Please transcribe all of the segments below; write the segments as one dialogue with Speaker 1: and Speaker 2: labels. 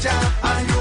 Speaker 1: time.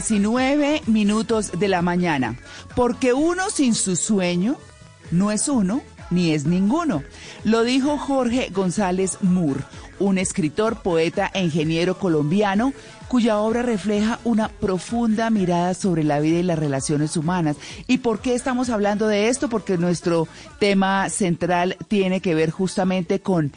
Speaker 1: 19 minutos de la mañana. Porque uno sin su sueño no es uno ni es ninguno. Lo dijo Jorge González Moore, un escritor, poeta e ingeniero colombiano cuya obra refleja una profunda mirada sobre la vida y las relaciones humanas. ¿Y por qué estamos hablando de esto? Porque nuestro tema central tiene que ver justamente con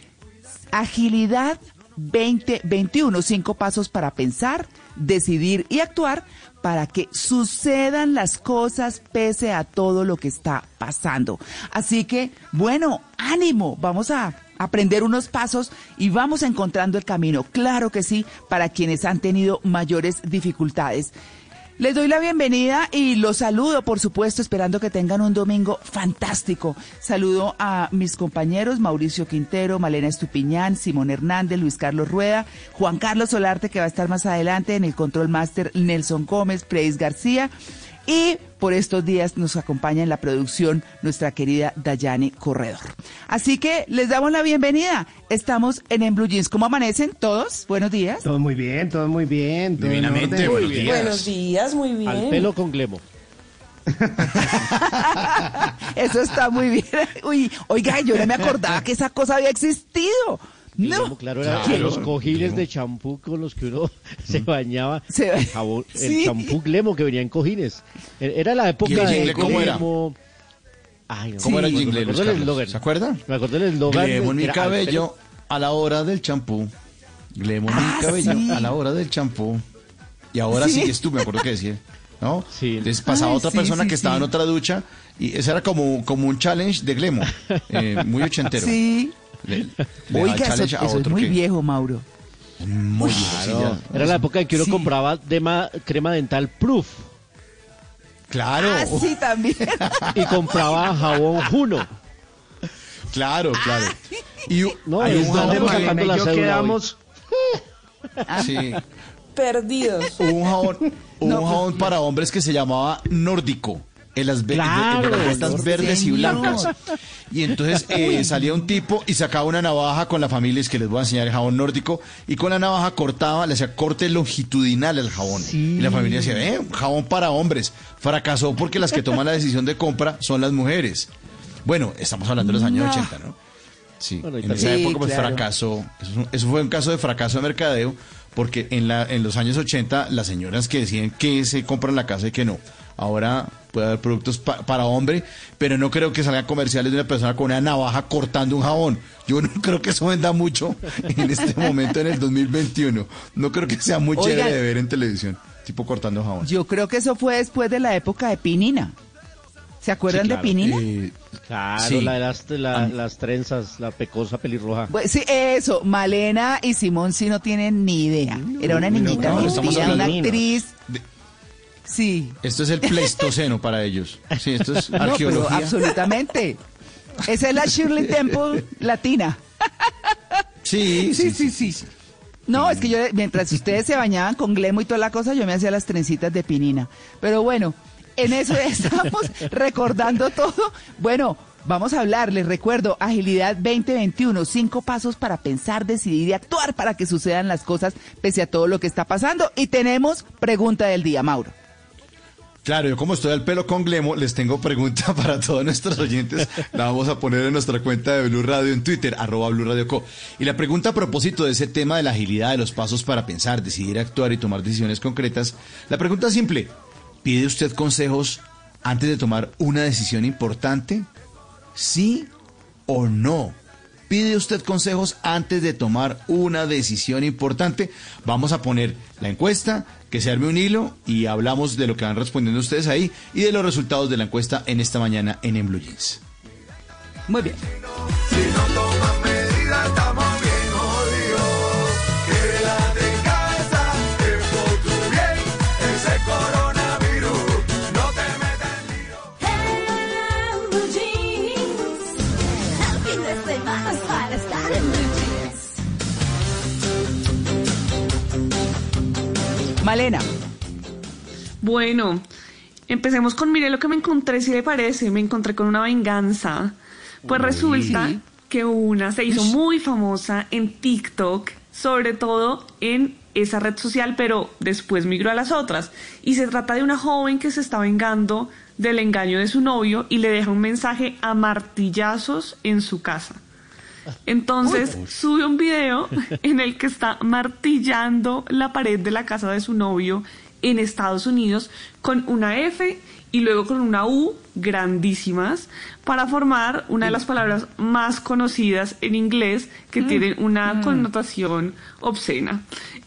Speaker 1: Agilidad 2021, cinco pasos para pensar, decidir y actuar para que sucedan las cosas pese a todo lo que está pasando. Así que, bueno, ánimo, vamos a aprender unos pasos y vamos encontrando el camino, claro que sí, para quienes han tenido mayores dificultades. Les doy la bienvenida y los saludo, por supuesto, esperando que tengan un domingo fantástico. Saludo a mis compañeros Mauricio Quintero, Malena Estupiñán, Simón Hernández, Luis Carlos Rueda, Juan Carlos Solarte, que va a estar más adelante en el Control Master, Nelson Gómez, Preis García. Y por estos días nos acompaña en la producción nuestra querida Dayane Corredor. Así que les damos la bienvenida. Estamos en En Blue Jeans. ¿Cómo amanecen todos? Buenos días.
Speaker 2: Todo muy bien, todo muy bien. todo en
Speaker 3: Divinamente, buenos días.
Speaker 4: Buenos días, muy bien.
Speaker 5: Al pelo con glemo.
Speaker 1: Eso está muy bien. Uy, oiga, yo no me acordaba que esa cosa había existido.
Speaker 5: Glemo,
Speaker 1: No.
Speaker 5: claro, era
Speaker 3: Claro,
Speaker 5: los cojines
Speaker 3: glemo.
Speaker 5: de champú con los que uno se bañaba.
Speaker 1: Se ba-
Speaker 5: el jabón-
Speaker 1: Sí.
Speaker 5: El champú glemo que venía en cojines. E- Era la época
Speaker 3: ¿Y el
Speaker 5: de
Speaker 3: jingle cómo era?
Speaker 5: glemo. Ay, no.
Speaker 3: ¿Cómo era el
Speaker 5: Me
Speaker 3: jingle,
Speaker 5: acuerdo del
Speaker 3: Carlos?
Speaker 5: eslogan.
Speaker 3: ¿Se acuerda?
Speaker 5: Me acuerdo del eslogan.
Speaker 3: Glemo en mi cabello a la hora del champú. Glemo en
Speaker 1: Ah,
Speaker 3: mi cabello
Speaker 1: sí.
Speaker 3: a la hora del champú. Y ahora
Speaker 1: Sí.
Speaker 3: sigues tú, me acuerdo que decía. ¿No?
Speaker 5: Sí.
Speaker 3: Entonces pasaba
Speaker 1: Ay,
Speaker 3: otra
Speaker 1: sí,
Speaker 3: persona
Speaker 1: sí,
Speaker 3: que estaba
Speaker 1: sí.
Speaker 3: en otra ducha y ese era como, como un challenge de Glemo. eh, muy ochentero.
Speaker 1: Sí.
Speaker 3: Le- le daba
Speaker 1: Oiga, eso,
Speaker 3: challenge a
Speaker 1: eso es muy
Speaker 3: que-
Speaker 1: viejo, Mauro.
Speaker 3: Muy
Speaker 5: Claro. Era la época en que uno
Speaker 1: Sí.
Speaker 5: compraba dema- crema dental proof
Speaker 3: Claro,
Speaker 1: Ah, sí, también.
Speaker 5: y compraba jabón Juno.
Speaker 3: claro, claro. Y
Speaker 5: No,
Speaker 3: hay
Speaker 5: es
Speaker 3: un
Speaker 5: donde
Speaker 3: jabón
Speaker 5: Malena
Speaker 3: que-
Speaker 5: sacando
Speaker 2: y
Speaker 5: la
Speaker 2: yo quedamos
Speaker 3: sí.
Speaker 4: Perdidos.
Speaker 3: Hubo un jabón,
Speaker 1: No,
Speaker 3: un
Speaker 1: pues,
Speaker 3: jabón para hombres que se llamaba nórdico. En las, ve-
Speaker 6: Claro,
Speaker 3: en las botas
Speaker 6: Lord.
Speaker 3: verdes y blancas. Y entonces eh, salía un tipo y sacaba una navaja con la familia, es que les voy a enseñar el jabón nórdico, y con la navaja cortaba, le hacía corte longitudinal al jabón. Y la familia decía, eh, jabón para hombres. Fracasó porque las que toman la decisión de compra son las mujeres. Bueno, estamos hablando de los años
Speaker 7: No.
Speaker 3: 80, ¿no? Sí,
Speaker 6: Bueno,
Speaker 3: en esa
Speaker 7: Sí,
Speaker 3: época pues
Speaker 7: claro.
Speaker 3: fracasó. Eso, eso fue un caso de fracaso de mercadeo, porque en, la, en los años 80 las señoras que deciden que se compran la casa y que no. Ahora puede haber productos pa- para hombre, pero no creo que salgan comerciales de una persona con una navaja cortando un jabón. Yo no creo que eso venda mucho en este momento, en el 2021. No creo que sea muy
Speaker 7: Oigan.
Speaker 3: chévere de ver en televisión, tipo cortando jabón.
Speaker 7: Yo creo que eso fue después de la época de Pinina. ¿Se acuerdan
Speaker 3: Sí,
Speaker 7: de. Pinina?
Speaker 3: Eh,
Speaker 6: Claro,
Speaker 3: Sí.
Speaker 6: la de las, la-
Speaker 3: Ah.
Speaker 6: las trenzas, la pecosa pelirroja.
Speaker 7: Pues sí, eso, Malena y Simón sí no tienen ni idea. Era una niñita
Speaker 3: no,
Speaker 7: vestida, una actriz.
Speaker 3: de-
Speaker 7: Sí.
Speaker 3: esto es el pleistoceno para ellos. Sí, esto es
Speaker 7: No,
Speaker 3: arqueología.
Speaker 7: absolutamente. Esa es la Shirley Temple latina.
Speaker 3: Sí,
Speaker 7: Sí, sí, sí. No, es que yo, mientras ustedes se bañaban con glemo y toda la cosa, yo me hacía las trencitas de pinina. Pero bueno, en eso ya estamos recordando todo. Bueno, vamos a hablar, les recuerdo, Agilidad 2021, cinco pasos para pensar, decidir y actuar para que sucedan las cosas pese a todo lo que está pasando. Y tenemos pregunta del día, Mauro.
Speaker 3: Claro, yo como estoy al pelo con Glemo, les tengo pregunta para todos nuestros oyentes. La vamos a poner en nuestra cuenta de Blue Radio en Twitter, arroba Blue Radio Co. Y la pregunta a propósito de ese tema de la agilidad, de los pasos para pensar, decidir, actuar y tomar decisiones concretas, la pregunta es simple. ¿Pide usted consejos antes de tomar una decisión importante? ¿Sí o no? ¿Pide usted consejos antes de tomar una decisión importante? Vamos a poner la encuesta, que se arme un hilo y hablamos de lo que van respondiendo ustedes ahí y de los resultados de la encuesta en esta mañana en En Blue Jeans.
Speaker 7: Muy bien. Malena,
Speaker 4: Bueno, empecemos con mire lo que me encontré, si le parece, me encontré con una venganza. Pues resulta que una se hizo muy famosa en TikTok, sobre todo en esa red social, pero después migró a las otras. Y se trata de una joven que se está vengando del engaño de su novio y le deja un mensaje a martillazos en su casa. Entonces sube un video en el que está martillando la pared de la casa de su novio en Estados Unidos con una F y luego con una U grandísimas para formar una de las palabras más conocidas en inglés que tienen una connotación obscena.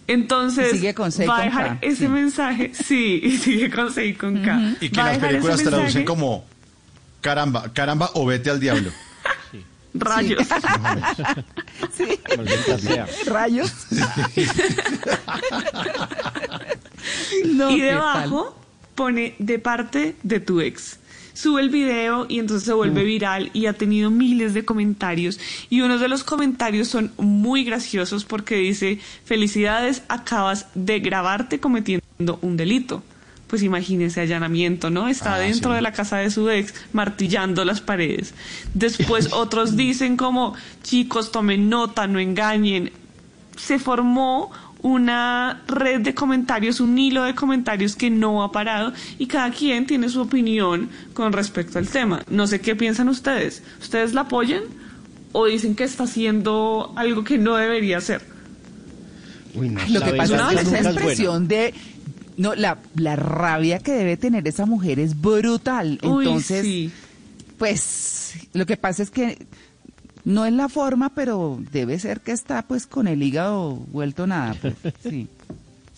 Speaker 4: Entonces
Speaker 7: Y sigue con C y
Speaker 4: va a
Speaker 7: con
Speaker 4: dejar
Speaker 7: K,
Speaker 4: ese
Speaker 7: sí.
Speaker 4: mensaje, sí, y sigue con C y con K.
Speaker 3: Y que
Speaker 4: Va
Speaker 3: las películas traducen como caramba, caramba o vete al diablo.
Speaker 4: rayos.
Speaker 7: sí, rayos. No,
Speaker 4: y debajo pone de parte de tu ex. Sube el video y entonces se vuelve viral y ha tenido miles de comentarios. Y unos de los comentarios son muy graciosos porque dice, felicidades, acabas de grabarte cometiendo un delito. Pues imagínese allanamiento, ¿no? Está
Speaker 3: Ah,
Speaker 4: dentro
Speaker 3: sí.
Speaker 4: de la casa de su ex martillando las paredes. Después otros dicen como, chicos, tomen nota, no engañen. Se formó una red de comentarios, un hilo de comentarios que no ha parado y cada quien tiene su opinión con respecto al tema. No sé qué piensan ustedes. ¿Ustedes la apoyan o dicen que está haciendo algo que no debería hacer?
Speaker 6: Uy, no,
Speaker 7: Lo que pasa es que esa
Speaker 6: buena.
Speaker 7: expresión de no la, la rabia que debe tener esa mujer es brutal.
Speaker 4: Uy,
Speaker 7: Entonces,
Speaker 4: sí.
Speaker 7: pues lo que pasa es que no es la forma, pero debe ser que está pues con el hígado vuelto nada. pues, sí.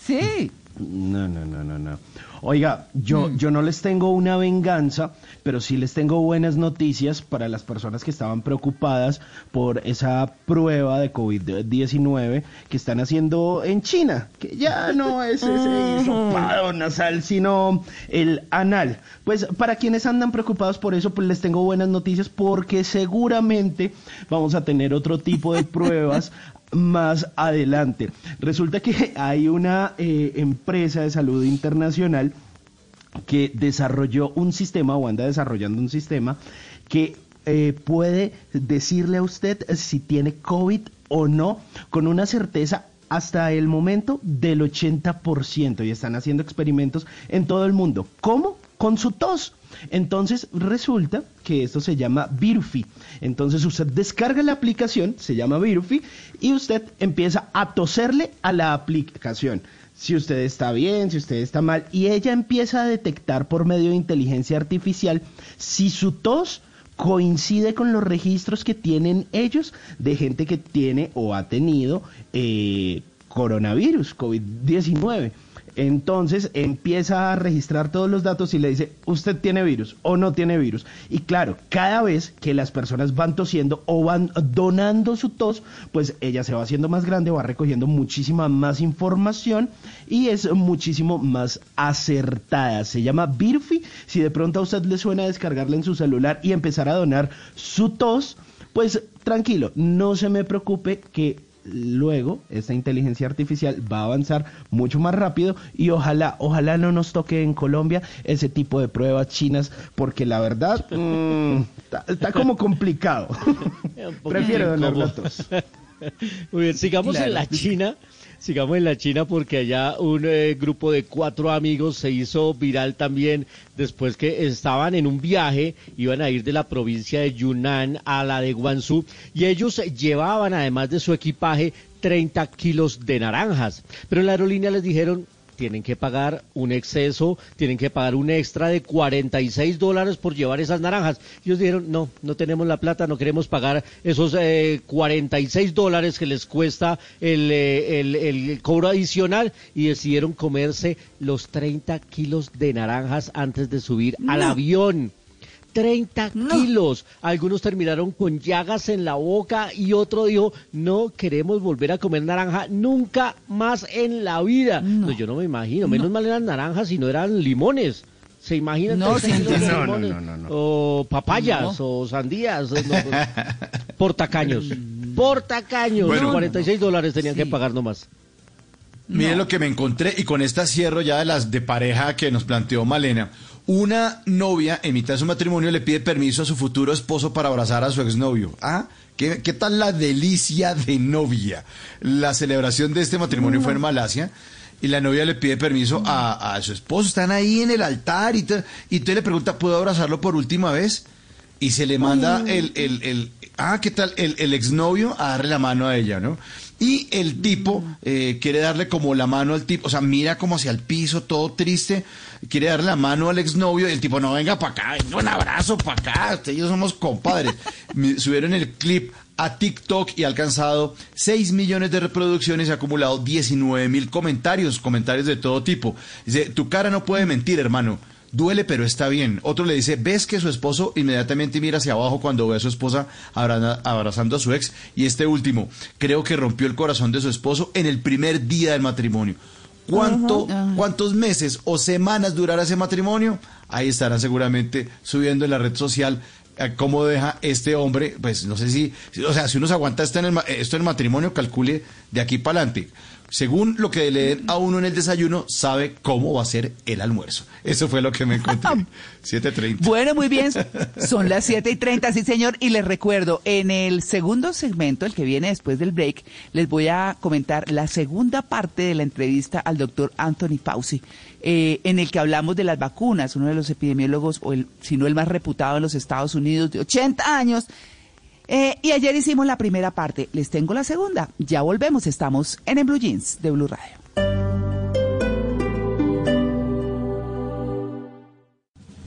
Speaker 7: Sí.
Speaker 2: No, no, no, no, no. Oiga, yo, yo no les tengo una venganza, pero sí les tengo buenas noticias para las personas que estaban preocupadas por esa prueba de COVID-19 que están haciendo en China, que ya no es ese hisopado nasal, sino el anal. Pues para quienes andan preocupados por eso, pues les tengo buenas noticias porque seguramente vamos a tener otro tipo de pruebas más adelante. Resulta que hay una eh, empresa de salud internacional que desarrolló un sistema o anda desarrollando un sistema que eh, puede decirle a usted si tiene COVID o no con una certeza hasta el momento del 80% y están haciendo experimentos en todo el mundo. ¿Cómo? Con su tos. Entonces resulta que esto se llama Virufi. Entonces usted descarga la aplicación, se llama Virufi, y usted empieza a toserle a la aplicación. Si usted está bien, si usted está mal, y ella empieza a detectar por medio de inteligencia artificial si su tos coincide con los registros que tienen ellos de gente que tiene o ha tenido eh, coronavirus, COVID-19. Entonces empieza a registrar todos los datos y le dice, usted tiene virus o no tiene virus. Y claro, cada vez que las personas van tosiendo o van donando su tos, pues ella se va haciendo más grande, va recogiendo muchísima más información y es muchísimo más acertada. Se llama Birfi. Si de pronto a usted le suena descargarla en su celular y empezar a donar su tos, pues tranquilo, no se me preocupe que luego esta inteligencia artificial va a avanzar mucho más rápido y ojalá, ojalá no nos toque en Colombia ese tipo de pruebas chinas porque la verdad mm, está, está como complicado. Prefiero donar datos.
Speaker 5: Muy bien, sigamos en la China. Sigamos en la China porque allá un eh, grupo de cuatro amigos se hizo viral también después que estaban en un viaje, iban a ir de la provincia de Yunnan a la de Guangzhou y ellos llevaban además de su equipaje 30 kilos de naranjas. Pero en la aerolínea les dijeron, tienen que pagar un exceso, tienen que pagar un extra de 46 dólares por llevar esas naranjas. Y ellos dijeron, no, no tenemos la plata, no queremos pagar esos eh, 46 dólares que les cuesta el, eh, el, el cobro adicional y decidieron comerse los 30 kilos de naranjas antes de subir al avión. 30 kilos. Algunos terminaron con llagas en la boca y otro dijo, no queremos volver a comer naranja nunca más en la vida. No, yo no me imagino. Menos mal eran naranjas y no eran limones. ¿Se imaginan?
Speaker 7: No,
Speaker 5: 30
Speaker 7: sí,
Speaker 5: limones?
Speaker 2: no, no, no.
Speaker 5: O papayas o sandías. no, pues, por tacaños. Por tacaños.
Speaker 3: Bueno.
Speaker 5: 46 dólares tenían
Speaker 7: Sí.
Speaker 5: que pagar nomás.
Speaker 3: Miren lo que me encontré y con esta cierro ya de las de pareja que nos planteó Malena. Una novia en mitad de su matrimonio le pide permiso a su futuro esposo para abrazar a su exnovio. ¿Ah? ¿Qué, qué tal la delicia de novia? La celebración de este matrimonio fue en Malasia y la novia le pide permiso a, a su esposo. Están ahí en el altar y, te- y usted le pregunta, ¿puedo abrazarlo por última vez? Y se le manda el, el, el- ah, ¿qué tal? El, el exnovio a darle la mano a ella, ¿no? Y el tipo eh, quiere darle como la mano al tipo, o sea, mira como hacia el piso, todo triste, quiere darle la mano al exnovio y el tipo, no, venga para acá, venga, un abrazo para acá, usted y yo somos compadres. Subieron el clip a TikTok y ha alcanzado 6 millones de reproducciones y ha acumulado 19 mil comentarios, comentarios de todo tipo. Dice, tu cara no puede mentir, hermano. Duele, pero está bien. Otro le dice, ves que su esposo inmediatamente mira hacia abajo cuando ve a su esposa abra- abrazando a su ex. Y este último, creo que rompió el corazón de su esposo en el primer día del matrimonio. ¿Cuánto. ¿Cuántos meses o semanas durará ese matrimonio? Ahí estarán seguramente subiendo en la red social eh, cómo deja este hombre, pues no sé si, o sea, si uno se aguanta esto en el, esto en el matrimonio, calcule de aquí para adelante. Según lo que le den a uno en el desayuno, sabe cómo va a ser el almuerzo. Eso fue lo que me encontré. 7.30.
Speaker 7: Bueno, muy bien. Son las 7 y 30, sí, señor. Y les recuerdo, en el segundo segmento, el que viene después del break, les voy a comentar la segunda parte de la entrevista al doctor Anthony Fauci, eh, en el que hablamos de las vacunas, uno de los epidemiólogos, o el, si no el más reputado en los Estados Unidos, de 80 años. Eh, y ayer hicimos la primera parte. Les tengo la segunda. Ya volvemos. Estamos en el Blue Jeans de Blue Radio.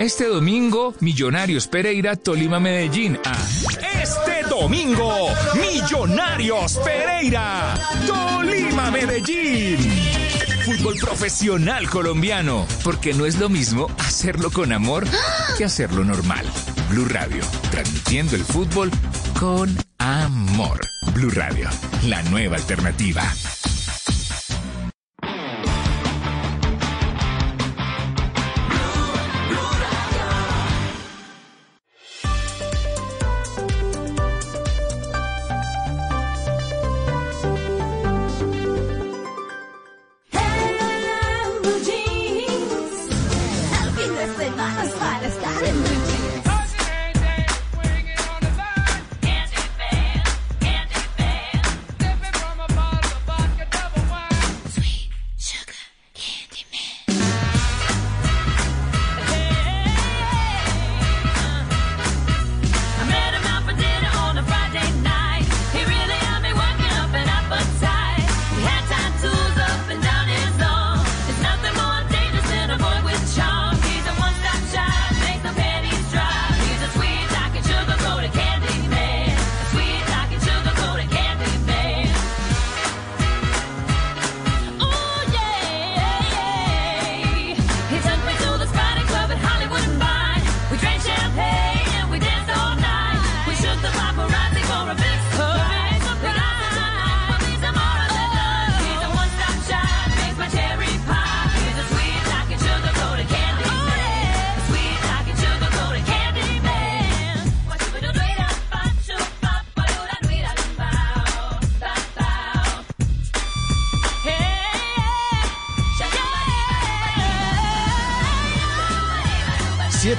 Speaker 8: este domingo, Millonarios Pereira, Tolima Medellín, a este domingo, Millonarios Pereira, Tolima Medellín.
Speaker 9: fútbol profesional colombiano, porque no es lo mismo hacerlo con amor que hacerlo normal. Blue Radio, transmitiendo el fútbol con amor. Blue Radio, la nueva alternativa.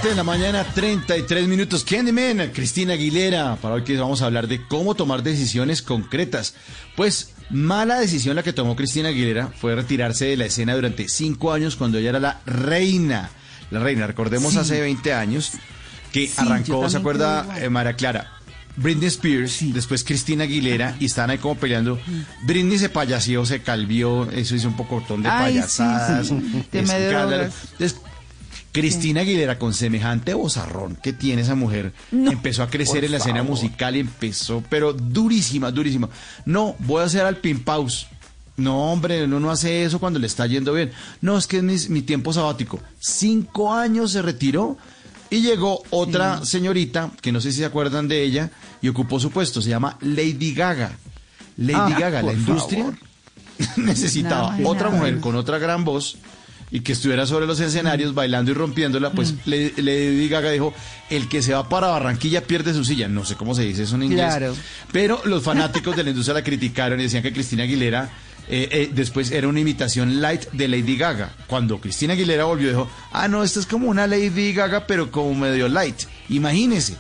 Speaker 10: 7 de
Speaker 3: la mañana, 33 minutos. Candyman, Cristina Aguilera. Para hoy que vamos a hablar de cómo tomar decisiones concretas. Pues mala decisión la que tomó Cristina Aguilera fue retirarse de la escena durante cinco años cuando ella era la reina. La reina, recordemos hace 20 años que arrancó, ¿se acuerda, eh, Clara? Britney Spears, después Cristina Aguilera, y están ahí como peleando. Britney se payaseó, se calvió, eso hizo un poco de
Speaker 7: Ay,
Speaker 3: payasadas,
Speaker 7: sí,
Speaker 3: sí. Cristina Aguilera, con semejante bozarrón que tiene esa mujer,
Speaker 7: No,
Speaker 3: empezó a crecer en la escena musical y empezó, pero durísima, durísima. No, voy a hacer al Pimpaus. No, hombre, uno no hace eso cuando le está yendo bien. No, es que es mi, mi tiempo sabático. Cinco años se retiró y llegó otra señorita, que no sé si se acuerdan de ella, y ocupó su puesto. Se llama Lady Gaga. Lady
Speaker 7: Ah,
Speaker 3: Gaga, la industria
Speaker 7: favor.
Speaker 3: necesitaba otra mujer con otra gran voz y que estuviera sobre los escenarios bailando y rompiéndola, pues le Lady Gaga dijo, el que se va para Barranquilla pierde su silla. No sé cómo se dice eso en inglés.
Speaker 7: Claro.
Speaker 3: Pero los fanáticos de la industria la criticaron y decían que Cristina Aguilera eh, eh, después era una imitación light de Lady Gaga. Cuando Cristina Aguilera volvió dijo, ah, no, esto es como una Lady Gaga, pero como medio light. Imagínese.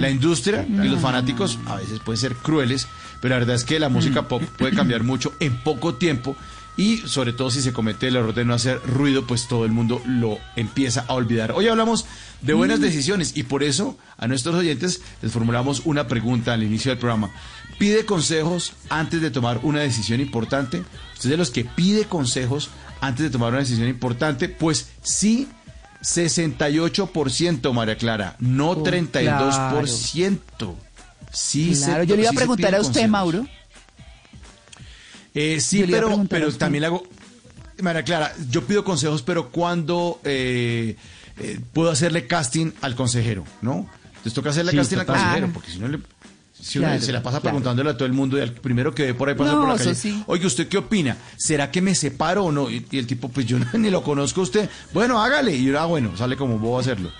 Speaker 3: La industria y los fanáticos a veces pueden ser crueles, pero la verdad es que la música pop puede cambiar mucho en poco tiempo y sobre todo si se comete el error de no hacer ruido, pues todo el mundo lo empieza a olvidar. Hoy hablamos de buenas decisiones y por eso a nuestros oyentes les formulamos una pregunta al inicio del programa. ¿Pide consejos antes de tomar una decisión importante? ¿Usted es de los que pide consejos antes de tomar una decisión importante? Pues sí, 68%, María Clara, no
Speaker 7: Oh,
Speaker 3: 32%. Sí,
Speaker 7: Claro,
Speaker 3: se-
Speaker 7: yo le iba a preguntar a usted,
Speaker 3: consejos.
Speaker 7: Mauro.
Speaker 3: Eh, sí, pero, pero también le hago. María Clara, yo pido consejos, pero cuando eh, eh, puedo hacerle casting al consejero, ¿no? Entonces toca hacerle
Speaker 2: Sí,
Speaker 3: casting al consejero, porque si no le. Si uno
Speaker 7: Claro,
Speaker 3: se la pasa
Speaker 7: claro.
Speaker 3: preguntándole a todo el mundo y al primero que ve por ahí pasar
Speaker 7: No,
Speaker 3: por la calle,
Speaker 7: sí.
Speaker 3: oye, ¿usted qué opina? ¿Será que me separo o no? Y, y el tipo, pues yo no- ni lo conozco a usted. Bueno, hágale. Y yo, ah, bueno, sale como bobo a hacerlo.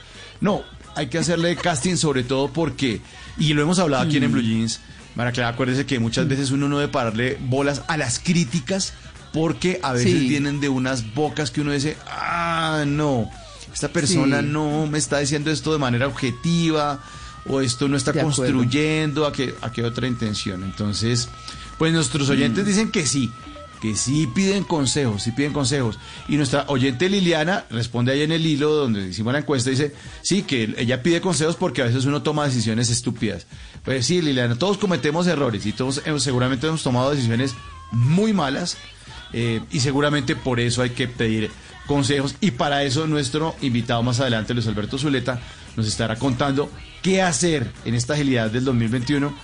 Speaker 3: No, hay que hacerle casting sobre todo porque, y lo hemos hablado aquí en, en Blue Jeans, María Clara, acuérdese que muchas veces uno no debe pararle bolas a las críticas porque a veces
Speaker 7: Sí.
Speaker 3: vienen de unas bocas que uno dice, ah, no, esta persona
Speaker 7: Sí.
Speaker 3: no me está diciendo esto de manera objetiva o esto no está
Speaker 7: De acuerdo.
Speaker 3: construyendo a qué, a qué otra intención. Entonces, pues nuestros oyentes dicen que sí, que sí piden consejos, sí piden consejos. Y nuestra oyente Liliana responde ahí en el hilo donde hicimos la encuesta, dice, sí, que ella pide consejos porque a veces uno toma decisiones estúpidas. Pues sí, Liliana, todos cometemos errores y todos seguramente hemos tomado decisiones muy malas eh, y seguramente por eso hay que pedir consejos. Y para eso nuestro invitado más adelante, Luis Alberto Zuleta, nos estará contando qué hacer en esta agilidad del 2021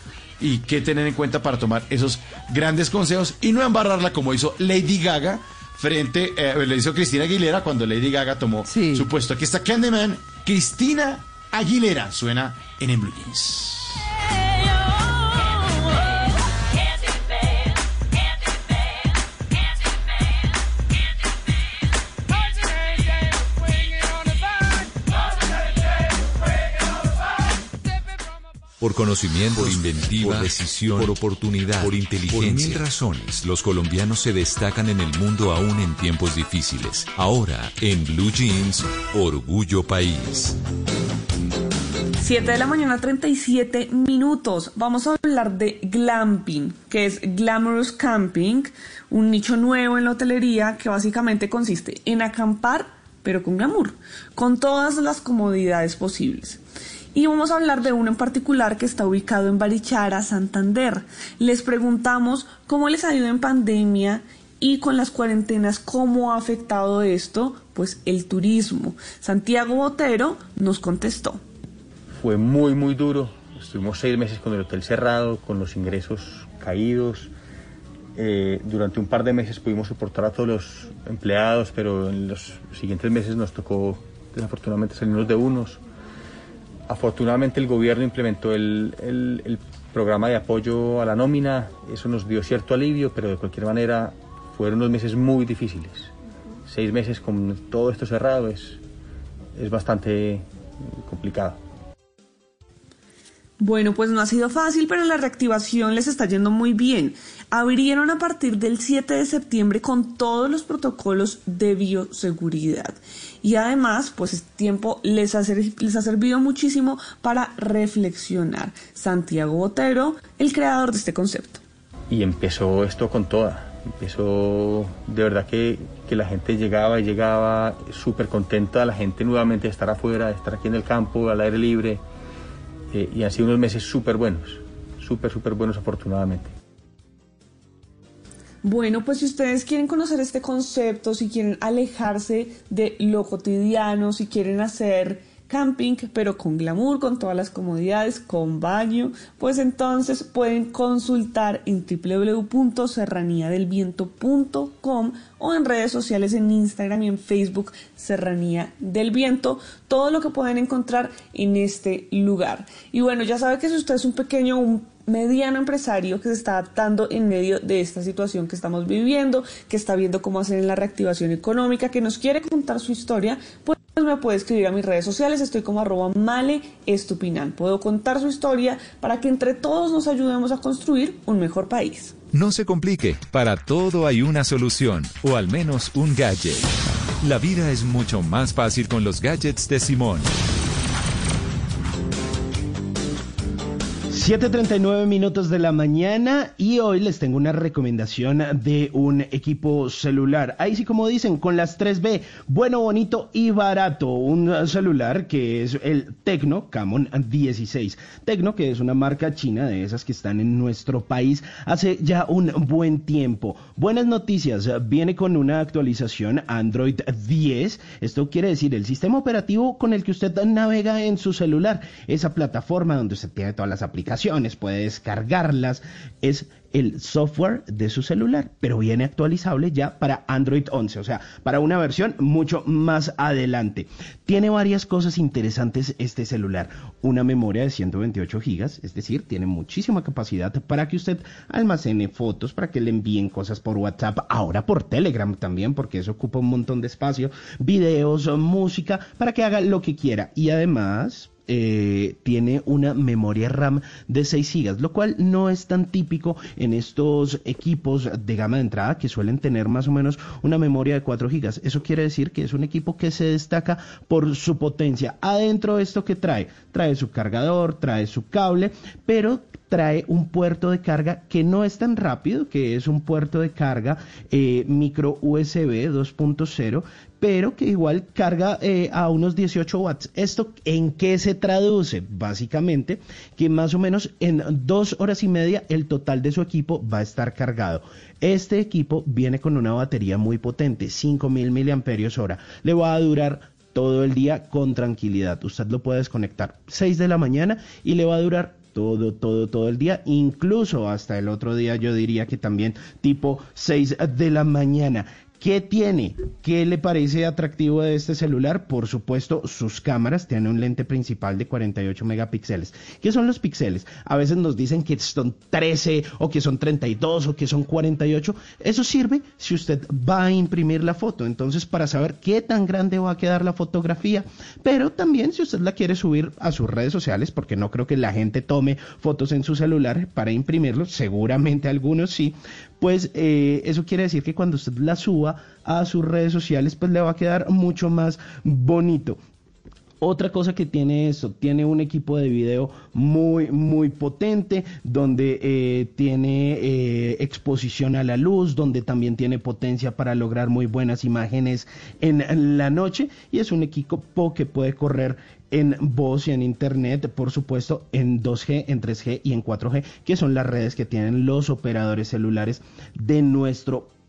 Speaker 3: y qué tener en cuenta para tomar esos grandes consejos y no embarrarla como hizo Lady Gaga frente, eh, le hizo Cristina Aguilera cuando Lady Gaga tomó
Speaker 7: Sí.
Speaker 3: su puesto. Aquí está Candyman, Cristina Aguilera, suena en En Blue Jeans.
Speaker 11: Por conocimiento, por inventiva, por decisión, por oportunidad, por inteligencia. Por mil razones, los colombianos se destacan en el mundo aún en tiempos difíciles. Ahora, en Blue Jeans, Orgullo País.
Speaker 4: 7 de la mañana, 37 minutos. Vamos a hablar de glamping, que es glamorous camping, un nicho nuevo en la hotelería que básicamente consiste en acampar, pero con glamour, con todas las comodidades posibles. Y vamos a hablar de uno en particular que está ubicado en Barichara, Santander. Les preguntamos cómo les ha ido en pandemia y con las cuarentenas, cómo ha afectado esto, pues el turismo. Santiago Botero nos contestó.
Speaker 12: Fue muy, muy duro. Estuvimos seis meses con el hotel cerrado, con los ingresos caídos. Eh, durante un par de meses pudimos soportar a todos los empleados, pero en los siguientes meses nos tocó desafortunadamente salirnos de unos. Afortunadamente el gobierno implementó el, el- programa de apoyo a la nómina, eso nos dio cierto alivio, pero de cualquier manera fueron unos meses muy difíciles. Seis meses con todo esto cerrado es, es bastante eh, complicado.
Speaker 4: Bueno, pues no ha sido fácil, pero la reactivación les está yendo muy bien. Abrieron a partir del 7 de septiembre con todos los protocolos de bioseguridad. Y además, pues este tiempo les ha, les ha servido muchísimo para reflexionar. Santiago Botero, el creador de este concepto.
Speaker 12: y empezó esto con toda. Empezó de verdad que, que la gente llegaba y llegaba súper contenta, la gente nuevamente de estar afuera, de estar aquí en el campo, al aire libre. eh, y han sido unos meses súper buenos, súper, súper buenos afortunadamente.
Speaker 4: Bueno, pues si ustedes quieren conocer este concepto, si quieren alejarse de lo cotidiano, si quieren hacer camping, pero con glamour, con todas las comodidades, con baño, pues entonces pueden consultar en www.serraniadelviento.com o en redes sociales en Instagram y en Facebook Serranía del Viento, todo lo que pueden encontrar en este lugar. Y bueno, ya sabe que si usted es un pequeño, un mediano empresario que se está adaptando en medio de esta situación que estamos viviendo, que está viendo cómo hacer en la reactivación económica, que nos quiere contar su historia, pues me puede escribir a mis redes sociales, estoy como arroba male. Puedo contar su historia para que entre todos nos ayudemos a construir un mejor país.
Speaker 11: No se complique, para todo hay una solución, o al menos un gadget. La vida es mucho más fácil con los gadgets de Simón.
Speaker 2: 7.39 minutos de la mañana y hoy les tengo una recomendación de un equipo celular. Ahí sí como dicen, con las 3B, bueno, bonito y barato. Un celular que es el Tecno Camon 16. Tecno que es una marca china de esas que están en nuestro país hace ya un buen tiempo. Buenas noticias, viene con una actualización Android 10. Esto quiere decir el sistema operativo con el que usted navega en su celular. Esa plataforma donde usted tiene todas las aplicaciones, puede descargarlas, es el software de su celular, pero viene actualizable ya para Android 11, o sea, para una versión mucho más adelante. Tiene varias cosas interesantes este celular. Una memoria de 128 gigas, es decir, tiene muchísima capacidad para que usted almacene fotos, para que le envíen cosas por WhatsApp, ahora por Telegram también, porque eso ocupa un montón de espacio, videos, música, para que haga lo que quiera. Y además, eh, tiene una memoria RAM de 6 GB, lo cual no es tan típico en estos equipos de gama de entrada que suelen tener más o menos una memoria de 4 GB. Eso quiere decir que es un equipo que se destaca por su potencia. Adentro esto que trae, trae su cargador, trae su cable, pero trae un puerto de carga que no es tan rápido, que es un puerto de carga eh, micro USB 2.0, pero que igual carga eh, a unos 18 watts. ¿Esto en qué se traduce? Básicamente que más o menos en dos horas y media el total de su equipo va a estar cargado. Este equipo viene con una batería muy potente, 5000 miliamperios hora. Le va a durar todo el día con tranquilidad. Usted lo puede desconectar 6 de la mañana y le va a durar todo, todo, todo el día, incluso hasta el otro día yo diría que también tipo 6 de la mañana. ¿Qué tiene? ¿Qué le parece atractivo de este celular? Por supuesto, sus cámaras tienen un lente principal de 48 megapíxeles. ¿Qué son los píxeles? A veces nos dicen que son 13 o que son 32 o que son 48. Eso sirve si usted va a imprimir la foto. Entonces, para saber qué tan grande va a quedar la fotografía, pero también si usted la quiere subir a sus redes sociales, porque no creo que la gente tome fotos en su celular para imprimirlos, seguramente algunos sí, pues eh, eso quiere decir que cuando usted la suba a sus redes sociales, pues le va a quedar mucho más bonito. Otra cosa que tiene esto, tiene un equipo de video muy, muy potente, donde eh, tiene eh, exposición a la luz, donde también tiene potencia para lograr muy buenas imágenes en la noche, y es un equipo que puede correr en voz y en internet, por supuesto, en 2G, en 3G y en 4G, que son las redes que tienen los operadores celulares de nuestro país.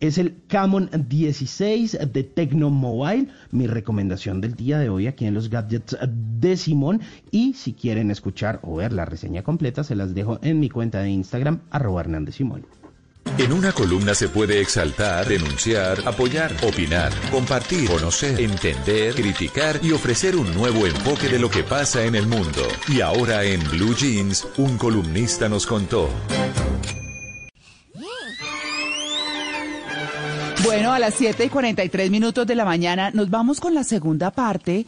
Speaker 2: Es el Camon 16 de Tecnomobile, mi recomendación del día de hoy aquí en los gadgets de Simón. Y si quieren escuchar o ver la reseña completa, se las dejo en mi cuenta de Instagram, arroba Hernández Simón.
Speaker 11: En una columna se puede exaltar, denunciar, apoyar, opinar, compartir, conocer, entender, criticar y ofrecer un nuevo enfoque de lo que pasa en el mundo. Y ahora en Blue Jeans, un columnista nos contó.
Speaker 7: Bueno, a las 7 y 43 minutos de la mañana nos vamos con la segunda parte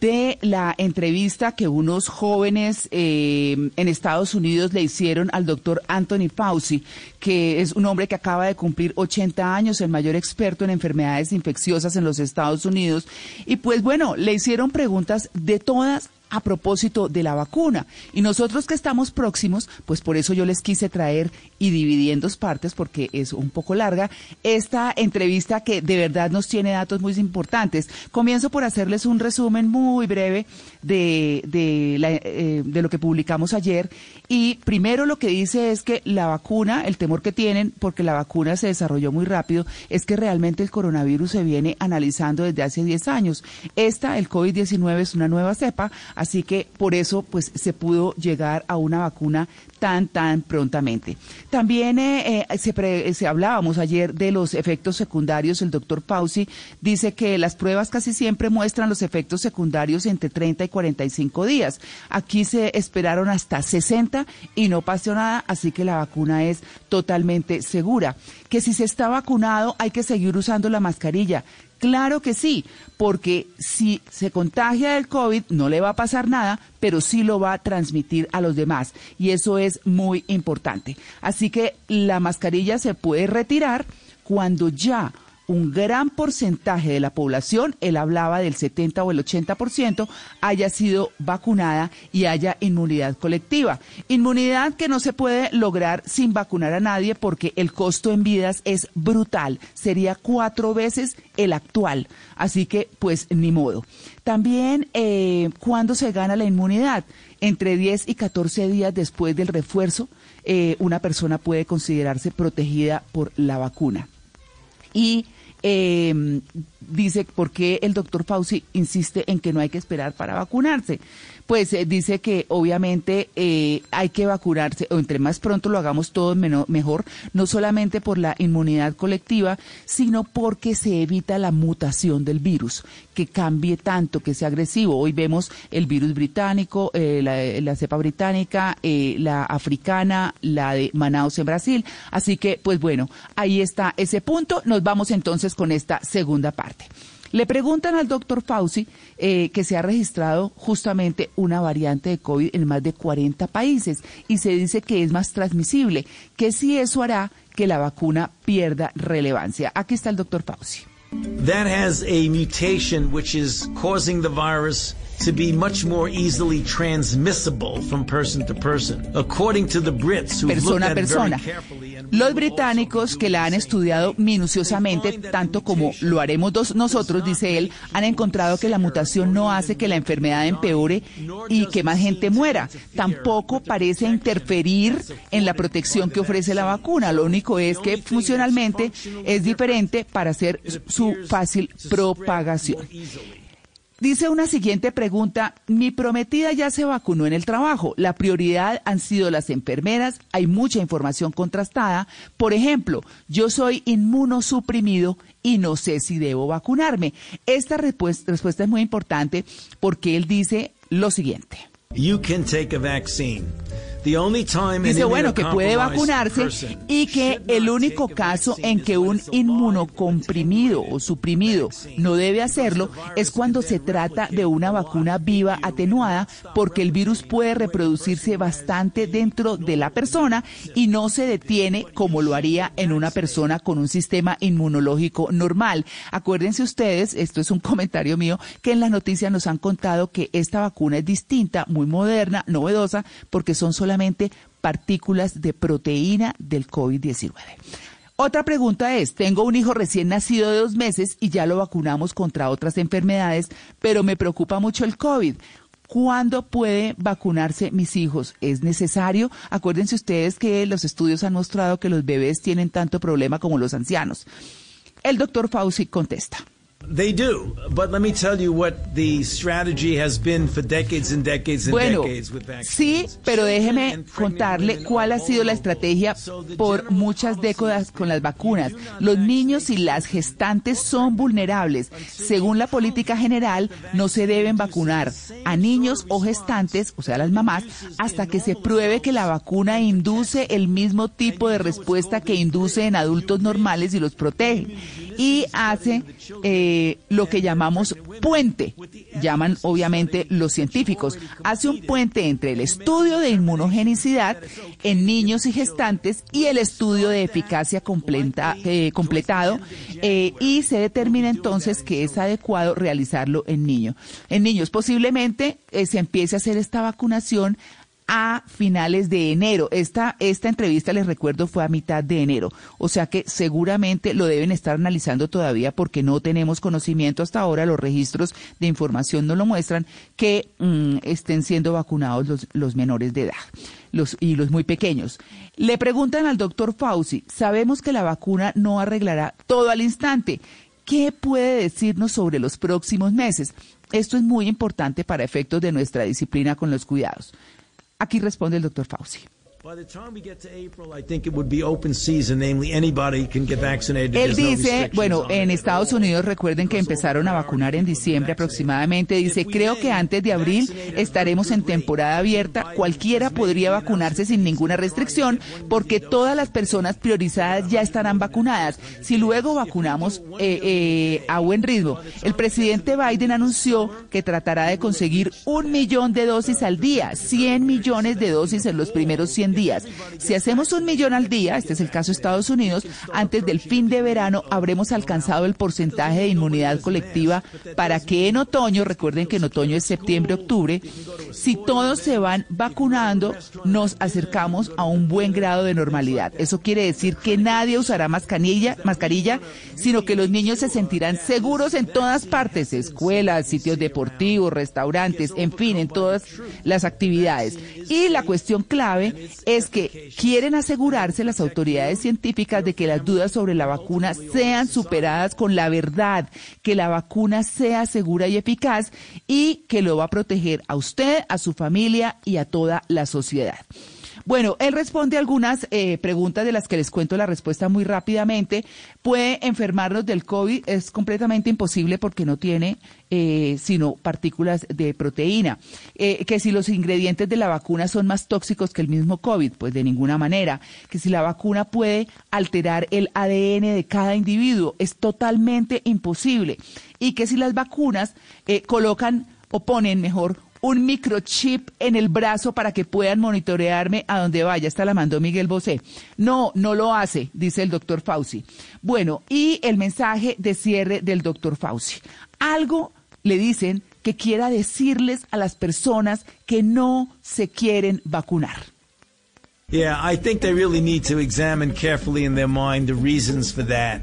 Speaker 7: de la entrevista que unos jóvenes eh, en Estados Unidos le hicieron al doctor Anthony Fauci, que es un hombre que acaba de cumplir 80 años, el mayor experto en enfermedades infecciosas en los Estados Unidos. Y pues bueno, le hicieron preguntas de todas a propósito de la vacuna. Y nosotros que estamos próximos, pues por eso yo les quise traer y dividí en dos partes, porque es un poco larga, esta entrevista que de verdad nos tiene datos muy importantes. Comienzo por hacerles un resumen muy breve de, de, la, eh, de lo que publicamos ayer. Y primero lo que dice es que la vacuna, el temor que tienen, porque la vacuna se desarrolló muy rápido, es que realmente el coronavirus se viene analizando desde hace 10 años. Esta, el COVID-19, es una nueva cepa, así que por eso pues se pudo llegar a una vacuna tan tan prontamente. También eh, eh, se, pre- se hablábamos ayer de los efectos secundarios. El doctor Fauci dice que las pruebas casi siempre muestran los efectos secundarios entre 30 y 45 días. Aquí se esperaron hasta 60 y no pasó nada, así que la vacuna es totalmente segura. Que si se está vacunado hay que seguir usando la mascarilla. Claro que sí, porque si se contagia del COVID no le va a pasar nada, pero sí lo va a transmitir a los demás. Y eso es muy importante. Así que la mascarilla se puede retirar cuando ya un gran porcentaje de la población, él hablaba del 70 o el 80%, haya sido vacunada y haya inmunidad colectiva. Inmunidad que no se puede lograr sin vacunar a nadie porque el costo en vidas es brutal. Sería cuatro veces el actual. Así que, pues, ni modo. También, eh, ¿cuándo se gana la inmunidad? Entre 10 y 14 días después del refuerzo, eh, una persona puede considerarse protegida por la vacuna. Y eh, dice, ¿por qué el doctor Fauci insiste en que no hay que esperar para vacunarse? Pues eh, dice que obviamente eh, hay que vacunarse, o entre más pronto lo hagamos todo mejor, no solamente por la inmunidad colectiva, sino porque se evita la mutación del virus, que cambie tanto, que sea agresivo. Hoy vemos el virus británico, eh, la, la cepa británica, eh, la africana, la de Manaus en Brasil. Así que, pues bueno, ahí está ese punto. Nos vamos entonces con esta segunda parte. Le preguntan al doctor Fauci eh, que se ha registrado justamente una variante de COVID en más de 40 países y se dice que es más transmisible, que si eso hará que la vacuna pierda relevancia. Aquí está el doctor Fauci.
Speaker 13: That has a mutation which is causing the virus to be much more easily transmissible from person to person. According to the Brits who looked
Speaker 7: persona a
Speaker 13: at it
Speaker 7: persona.
Speaker 13: very carefully
Speaker 7: Los británicos que la han estudiado minuciosamente, tanto como lo haremos nosotros, dice él, han encontrado que la mutación no hace que la enfermedad empeore y que más gente muera. Tampoco parece interferir en la protección que ofrece la vacuna. Lo único es que funcionalmente es diferente para hacer su fácil propagación. Dice una siguiente pregunta, mi prometida ya se vacunó en el trabajo, la prioridad han sido las enfermeras, hay mucha información contrastada, por ejemplo, yo soy inmunosuprimido y no sé si debo vacunarme. Esta respuesta, es muy importante porque él dice lo siguiente.
Speaker 13: You can take a vaccine.
Speaker 7: Dice, bueno, que puede vacunarse y que el único caso en que un inmunocomprimido o suprimido no debe hacerlo es cuando se trata de una vacuna viva atenuada porque el virus puede reproducirse bastante dentro de la persona y no se detiene como lo haría en una persona con un sistema inmunológico normal. Acuérdense ustedes, esto es un comentario mío, que en las noticias nos han contado que esta vacuna es distinta, muy moderna, novedosa, porque son solamente partículas de proteína del COVID-19. Otra pregunta es, tengo un hijo recién nacido de dos meses y ya lo vacunamos contra otras enfermedades, pero me preocupa mucho el COVID. ¿Cuándo puede vacunarse mis hijos? ¿Es necesario? Acuérdense ustedes que los estudios han mostrado que los bebés tienen tanto problema como los ancianos. El doctor Fauci contesta.
Speaker 13: They do, but let me tell you what the strategy has been for decades and decades and
Speaker 7: Bueno,
Speaker 13: decades with vaccines.
Speaker 7: sí, pero déjeme contarle cuál ha sido la estrategia por muchas décadas con las vacunas. Los niños y las gestantes son vulnerables. Según la política general, no se deben vacunar a niños o gestantes, o sea, las mamás, hasta que se pruebe que la vacuna induce el mismo tipo de respuesta que induce en adultos normales y los protege. Y hace eh, lo que llamamos puente, llaman obviamente los científicos, hace un puente entre el estudio de inmunogenicidad en niños y gestantes y el estudio de eficacia eh, completado eh, y se determina entonces que es adecuado realizarlo en niños. En niños posiblemente eh, se empiece a hacer esta vacunación a finales de enero. Esta, esta entrevista, les recuerdo, fue a mitad de enero. O sea que seguramente lo deben estar analizando todavía porque no tenemos conocimiento hasta ahora, los registros de información no lo muestran, que mm, estén siendo vacunados los, los menores de edad los, y los muy pequeños. Le preguntan al doctor Fauci, sabemos que la vacuna no arreglará todo al instante. ¿Qué puede decirnos sobre los próximos meses? Esto es muy importante para efectos de nuestra disciplina con los cuidados. Aquí responde el doctor Fauci.
Speaker 13: By the time we get to April, I think it would be open season, namely anybody can get vaccinated.
Speaker 7: Él dice, bueno, en. Estados Unidos recuerden que empezaron a vacunar en diciembre aproximadamente. Dice, creo que antes de abril estaremos en temporada abierta. Cualquiera podría vacunarse sin ninguna restricción porque todas las personas priorizadas ya estarán vacunadas. Si luego vacunamos eh, eh, a buen ritmo, el presidente Biden anunció que tratará de conseguir un millón de dosis al día, 100 millones de dosis en los primeros 100 días. Si hacemos un millón al día, este es el caso de Estados Unidos, antes del fin de verano habremos alcanzado el porcentaje de inmunidad colectiva para que en otoño, recuerden que en otoño es septiembre, octubre, si todos se van vacunando, nos acercamos a un buen grado de normalidad. Eso quiere decir que nadie usará mascarilla, mascarilla, sino que los niños se sentirán seguros en todas partes, escuelas, sitios deportivos, restaurantes, en fin, en todas las actividades. Y la cuestión clave es que quieren asegurarse las autoridades científicas de que las dudas sobre la vacuna sean superadas con la verdad, que la vacuna sea segura y eficaz y que lo va a proteger a usted, a su familia y a toda la sociedad. Bueno, él responde algunas eh, preguntas de las que les cuento la respuesta muy rápidamente. Puede enfermarnos del COVID, es completamente imposible porque no tiene eh, sino partículas de proteína. Eh, que si los ingredientes de la vacuna son más tóxicos que el mismo COVID, pues de ninguna manera. Que si la vacuna puede alterar el ADN de cada individuo, es totalmente imposible. Y que si las vacunas eh, colocan o ponen mejor un microchip en el brazo para que puedan monitorearme a donde vaya. Esta la mandó Miguel Bosé. No, no lo hace, dice el doctor Fauci. Bueno, y el mensaje de cierre del doctor Fauci. Algo le dicen que quiera decirles a las personas que no se quieren vacunar.
Speaker 13: Yeah, I think they really need to examine carefully in their mind the reasons for that.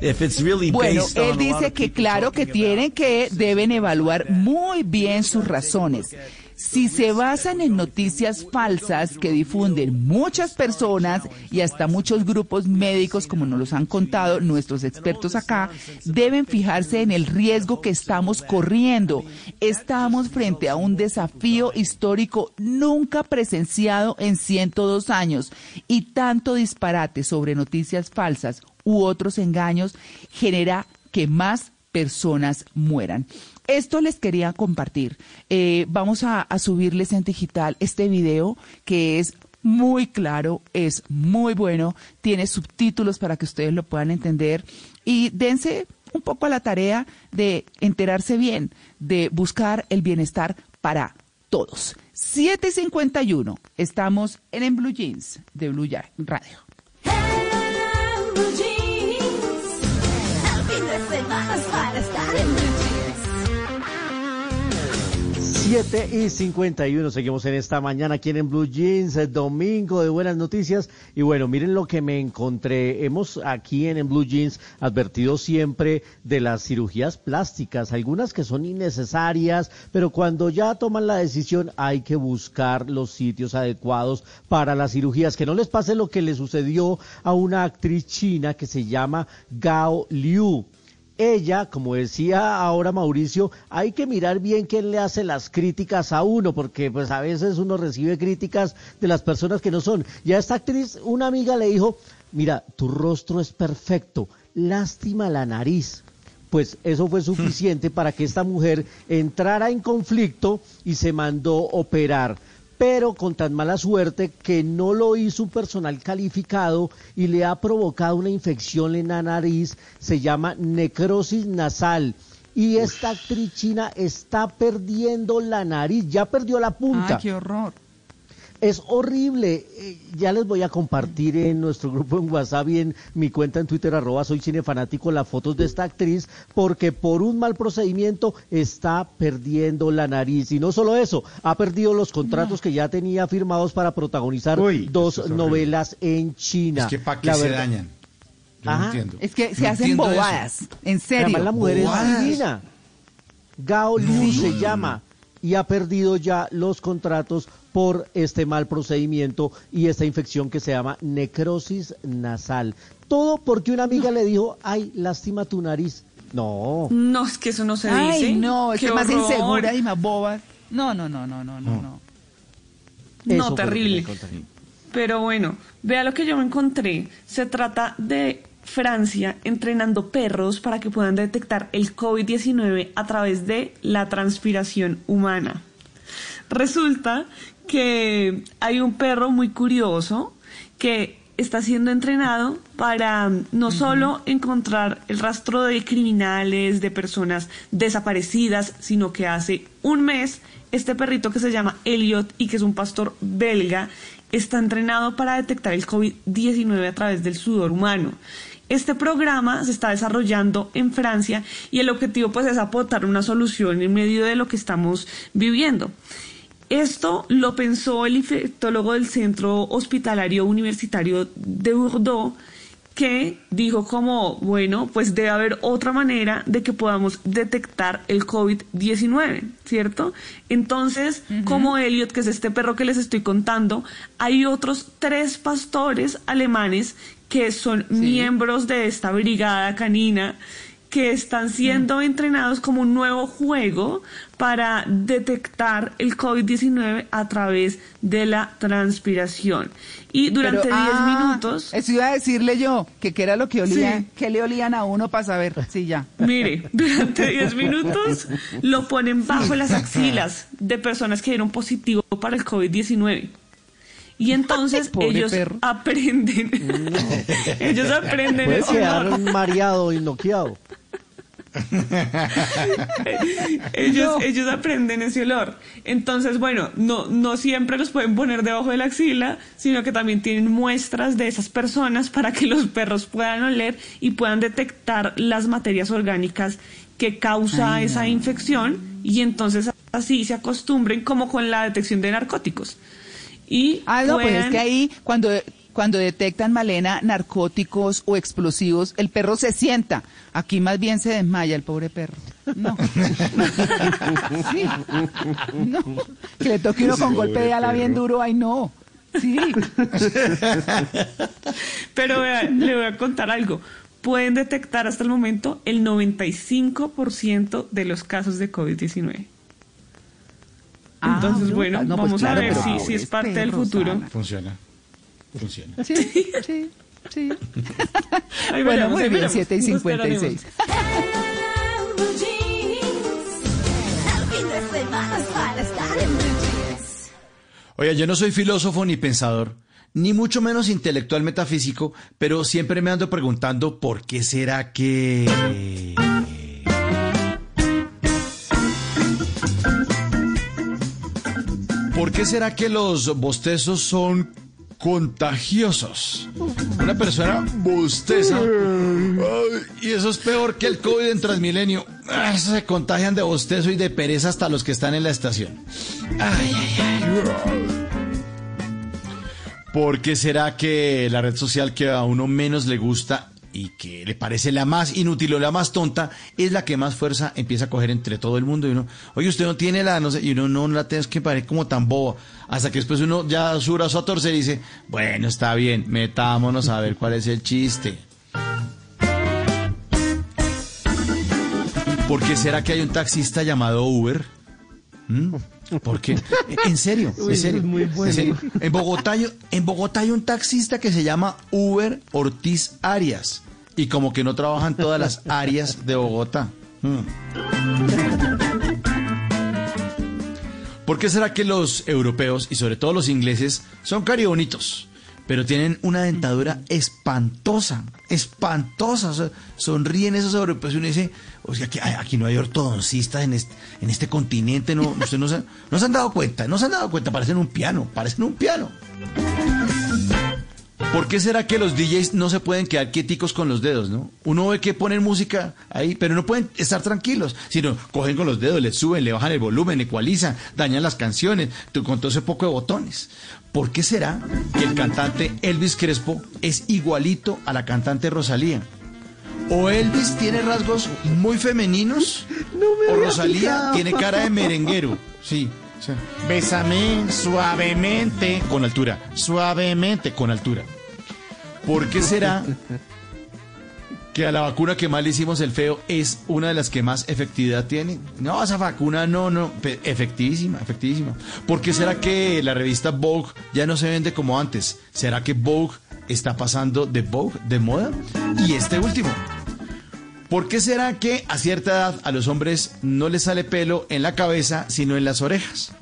Speaker 13: If it's really
Speaker 7: Bueno,
Speaker 13: based on
Speaker 7: él
Speaker 13: lot
Speaker 7: dice que claro que tienen que, deben evaluar muy bien sus razones. Si se basan en noticias falsas que difunden muchas personas y hasta muchos grupos médicos, como nos los han contado nuestros expertos acá, deben fijarse en el riesgo que estamos corriendo. Estamos frente a un desafío histórico nunca presenciado en 102 años y tanto disparate sobre noticias falsas u otros engaños genera que más personas mueran. Esto les quería compartir. Eh, vamos a, subirles en digital este video que es muy claro, es muy bueno, tiene subtítulos para que ustedes lo puedan entender y dense un poco a la tarea de enterarse bien, de buscar el bienestar para todos. 751, estamos en, en Blue Jeans de Blue Radio.
Speaker 9: Blue Jeans. Fin de semana para estar en.
Speaker 5: 7 y 51, seguimos en esta mañana aquí en Blue Jeans, domingo de buenas noticias. Y bueno, miren lo que me encontré. Hemos aquí en, en Blue Jeans advertido siempre de las cirugías plásticas, algunas que son innecesarias, pero cuando ya toman la decisión hay que buscar los sitios adecuados para las cirugías. Que no les pase lo que le sucedió a una actriz china que se llama Gao Liu ella, como decía ahora Mauricio, hay que mirar bien quién le hace las críticas a uno, porque pues a veces uno recibe críticas de las personas que no son. Y a esta actriz, una amiga le dijo, mira, tu rostro es perfecto, lástima la nariz. Pues eso fue suficiente para que esta mujer entrara en conflicto y se mandó operar pero con tan mala suerte que no lo hizo un personal calificado y le ha provocado una infección en la nariz, se llama necrosis nasal. Y esta actriz china está perdiendo la nariz, ya perdió la punta.
Speaker 7: ¡Ay, qué horror!
Speaker 5: Es horrible. Eh, ya les voy a compartir en nuestro grupo en WhatsApp y en mi cuenta en Twitter, arroba soy cinefanático, las fotos de esta actriz, porque por un mal procedimiento está perdiendo la nariz. Y no solo eso, ha perdido los contratos que ya tenía firmados para protagonizar dos
Speaker 3: es
Speaker 5: novelas en China.
Speaker 3: Es que para qué
Speaker 5: La
Speaker 3: se
Speaker 5: verdad-
Speaker 3: dañan. Yo no entiendo.
Speaker 7: Es que se
Speaker 3: No
Speaker 7: hacen
Speaker 3: eso.
Speaker 7: bobadas, en serio.
Speaker 5: Además, la mujer
Speaker 7: bobadas.
Speaker 5: es divina. Gao Liu se llama y ha perdido ya los contratos por este mal procedimiento y esta infección que se llama necrosis nasal. Todo porque una amiga le dijo, ay, lástima tu nariz. No.
Speaker 4: No, es que eso no se
Speaker 7: Ay,
Speaker 4: dice.
Speaker 7: no, es
Speaker 4: Qué
Speaker 7: que más insegura y más boba. No, no, no, no, no, no, no.
Speaker 4: No, terrible. Pero bueno, vea lo que yo me encontré. Se trata de Francia entrenando perros para que puedan detectar el COVID-19 a través de la transpiración humana. Resulta que hay un perro muy curioso que está siendo entrenado para mm, no solo encontrar el rastro de criminales, de personas desaparecidas, sino que hace un mes este perrito que se llama Elliot y que es un pastor belga está entrenado para detectar el COVID-19 a través del sudor humano. Este programa se está desarrollando en Francia y el objetivo pues es aportar una solución en medio de lo que estamos viviendo. Esto lo pensó el infectólogo del Centro Hospitalario Universitario de Bordeaux, que dijo como, bueno, pues debe haber otra manera de que podamos detectar el COVID-19, ¿cierto? Entonces, como Elliot, que es este perro que les estoy contando, hay otros tres pastores alemanes que son miembros de esta brigada canina que están siendo entrenados como un nuevo juego para detectar el COVID-19 a través de la transpiración. Y durante 10
Speaker 7: Pero, ah,
Speaker 4: minutos...
Speaker 7: Eso iba a decirle yo, que qué era lo que olía,
Speaker 4: Sí.
Speaker 7: que le olían a uno para saber. Sí, ya.
Speaker 4: Mire, durante 10 minutos lo ponen bajo las axilas de personas que dieron positivo para el COVID-19. Y entonces ellos
Speaker 7: perro.
Speaker 4: aprenden. ellos aprenden olor.
Speaker 5: quedar mareado y noqueado.
Speaker 4: ellos, ellos aprenden ese olor. Entonces, bueno, no, no siempre los pueden poner debajo de la axila, sino que también tienen muestras de esas personas para que los perros puedan oler y puedan detectar las materias orgánicas que causa
Speaker 7: Ay,
Speaker 4: esa
Speaker 7: no.
Speaker 4: infección y entonces así se acostumbren como con la detección de narcóticos. Y
Speaker 7: Ah, no, pues es que ahí, cuando, cuando detectan, Malena, narcóticos o explosivos, el perro se sienta. Aquí más bien se desmaya el pobre perro. No. Sí. No. Que le toque uno con golpe de ala bien duro, ay no. Sí.
Speaker 4: Pero vea, le voy a contar algo. Pueden detectar hasta el momento el 95% de los casos de COVID-19.
Speaker 7: Ah,
Speaker 4: Entonces,
Speaker 7: no,
Speaker 4: bueno,
Speaker 7: no, pues
Speaker 4: vamos
Speaker 7: claro,
Speaker 4: a ver si, si es parte del futuro.
Speaker 3: Funciona. Funciona.
Speaker 7: Sí, sí, sí.
Speaker 4: Ahí
Speaker 7: bueno,
Speaker 4: veremos,
Speaker 7: muy bien,
Speaker 4: veremos.
Speaker 7: 7 y
Speaker 4: Nos
Speaker 7: 56.
Speaker 10: El fin de semana es para estar en blue jeans.
Speaker 3: Oiga, yo no soy filósofo ni pensador, ni mucho menos intelectual metafísico, pero siempre me ando preguntando por qué será que... ¿Por qué será que los bostezos son contagiosos? Una persona bosteza y eso es peor que el COVID en Transmilenio. Ah, Se contagian de bostezo y de pereza hasta los que están en la estación. Ay, ay, ay. ¿Por qué será que la red social que a uno menos le gusta y que le parece la más inútil o la más tonta es la que más fuerza empieza a coger entre todo el mundo? Y uno, oye, usted no tiene la, no sé, y uno no, no la tiene, es que parece como tan boba. Hasta que después uno ya su brazo a torcer y dice, bueno, está bien, metámonos a ver cuál es el chiste. ¿Por qué será que hay un taxista llamado Uber? ¿Mm? ¿Por qué? En serio, en serio.
Speaker 2: es muy bueno.
Speaker 3: en serio. En Bogotá, hay, en Bogotá hay un taxista que se llama Uber Ortiz Arias. Y como que no trabajan todas las áreas de Bogotá. Mm. ¿Por qué será que los europeos y sobre todo los ingleses son caribonitos? Pero tienen una dentadura espantosa, espantosa. Sonríen esos europeos y uno dice, o sea, aquí, no hay ortodoncistas en este, este continente. Ustedes no se han dado cuenta, no se han dado cuenta, parecen un piano, parecen un piano. ¿Por qué será que los DJs no se pueden quedar quieticos con los dedos, no? Uno ve que ponen música ahí, pero no pueden estar tranquilos, sino cogen con los dedos, le suben, le bajan el volumen, ecualizan, dañan las canciones, tú- con todo ese poco de botones. ¿Por qué será que el cantante Elvis Crespo es igualito a la cantante Rosalía? ¿O Elvis tiene rasgos muy femeninos? ¿O
Speaker 2: había
Speaker 3: Rosalía tiene cara de merenguero? Sí. sí. Bésame suavemente. Con altura. Suavemente, con altura. ¿Por qué será que a la vacuna que más le hicimos el feo es una de las que más efectividad tiene? No, esa vacuna no, no, efectivísima, efectivísima. ¿Por qué será que la revista Vogue ya no se vende como antes? ¿Será que Vogue está pasando de Vogue, de moda? Y este último. ¿Por qué será que a cierta edad a los hombres no les sale pelo en la cabeza, sino en las orejas?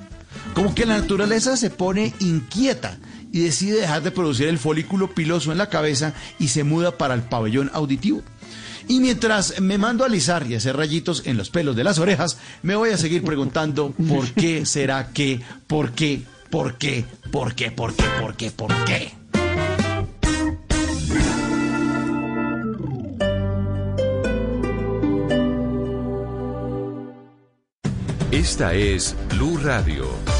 Speaker 3: Como que la naturaleza se pone inquieta y decide dejar de producir el folículo piloso en la cabeza y se muda para el pabellón auditivo. Y mientras me mando a alisar y hacer rayitos en los pelos de las orejas, me voy a seguir preguntando por qué será que, por qué, por qué, por qué, por qué, por qué, por qué.
Speaker 11: Esta es Blue Radio.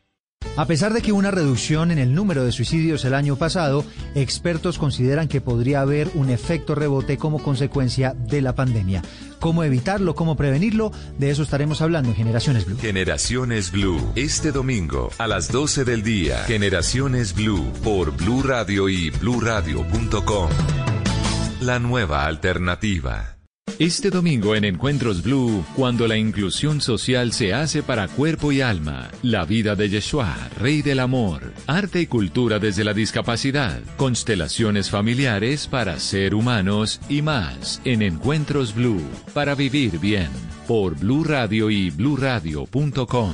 Speaker 14: A pesar de que una reducción en el número de suicidios el año pasado, expertos consideran que podría haber un efecto rebote como consecuencia de la pandemia. ¿Cómo evitarlo? ¿Cómo prevenirlo? De eso estaremos hablando en Generaciones Blue.
Speaker 11: Generaciones Blue, este domingo a las 12 del día. Generaciones Blue por Blue Radio y bluradio.com. La nueva alternativa. Este domingo en Encuentros Blue, cuando la inclusión social se hace para cuerpo y alma, la vida de Yeshua, Rey del Amor, arte y cultura desde la discapacidad, constelaciones familiares para ser humanos y más en Encuentros Blue, para vivir bien, por Blue Radio y bluradio.com.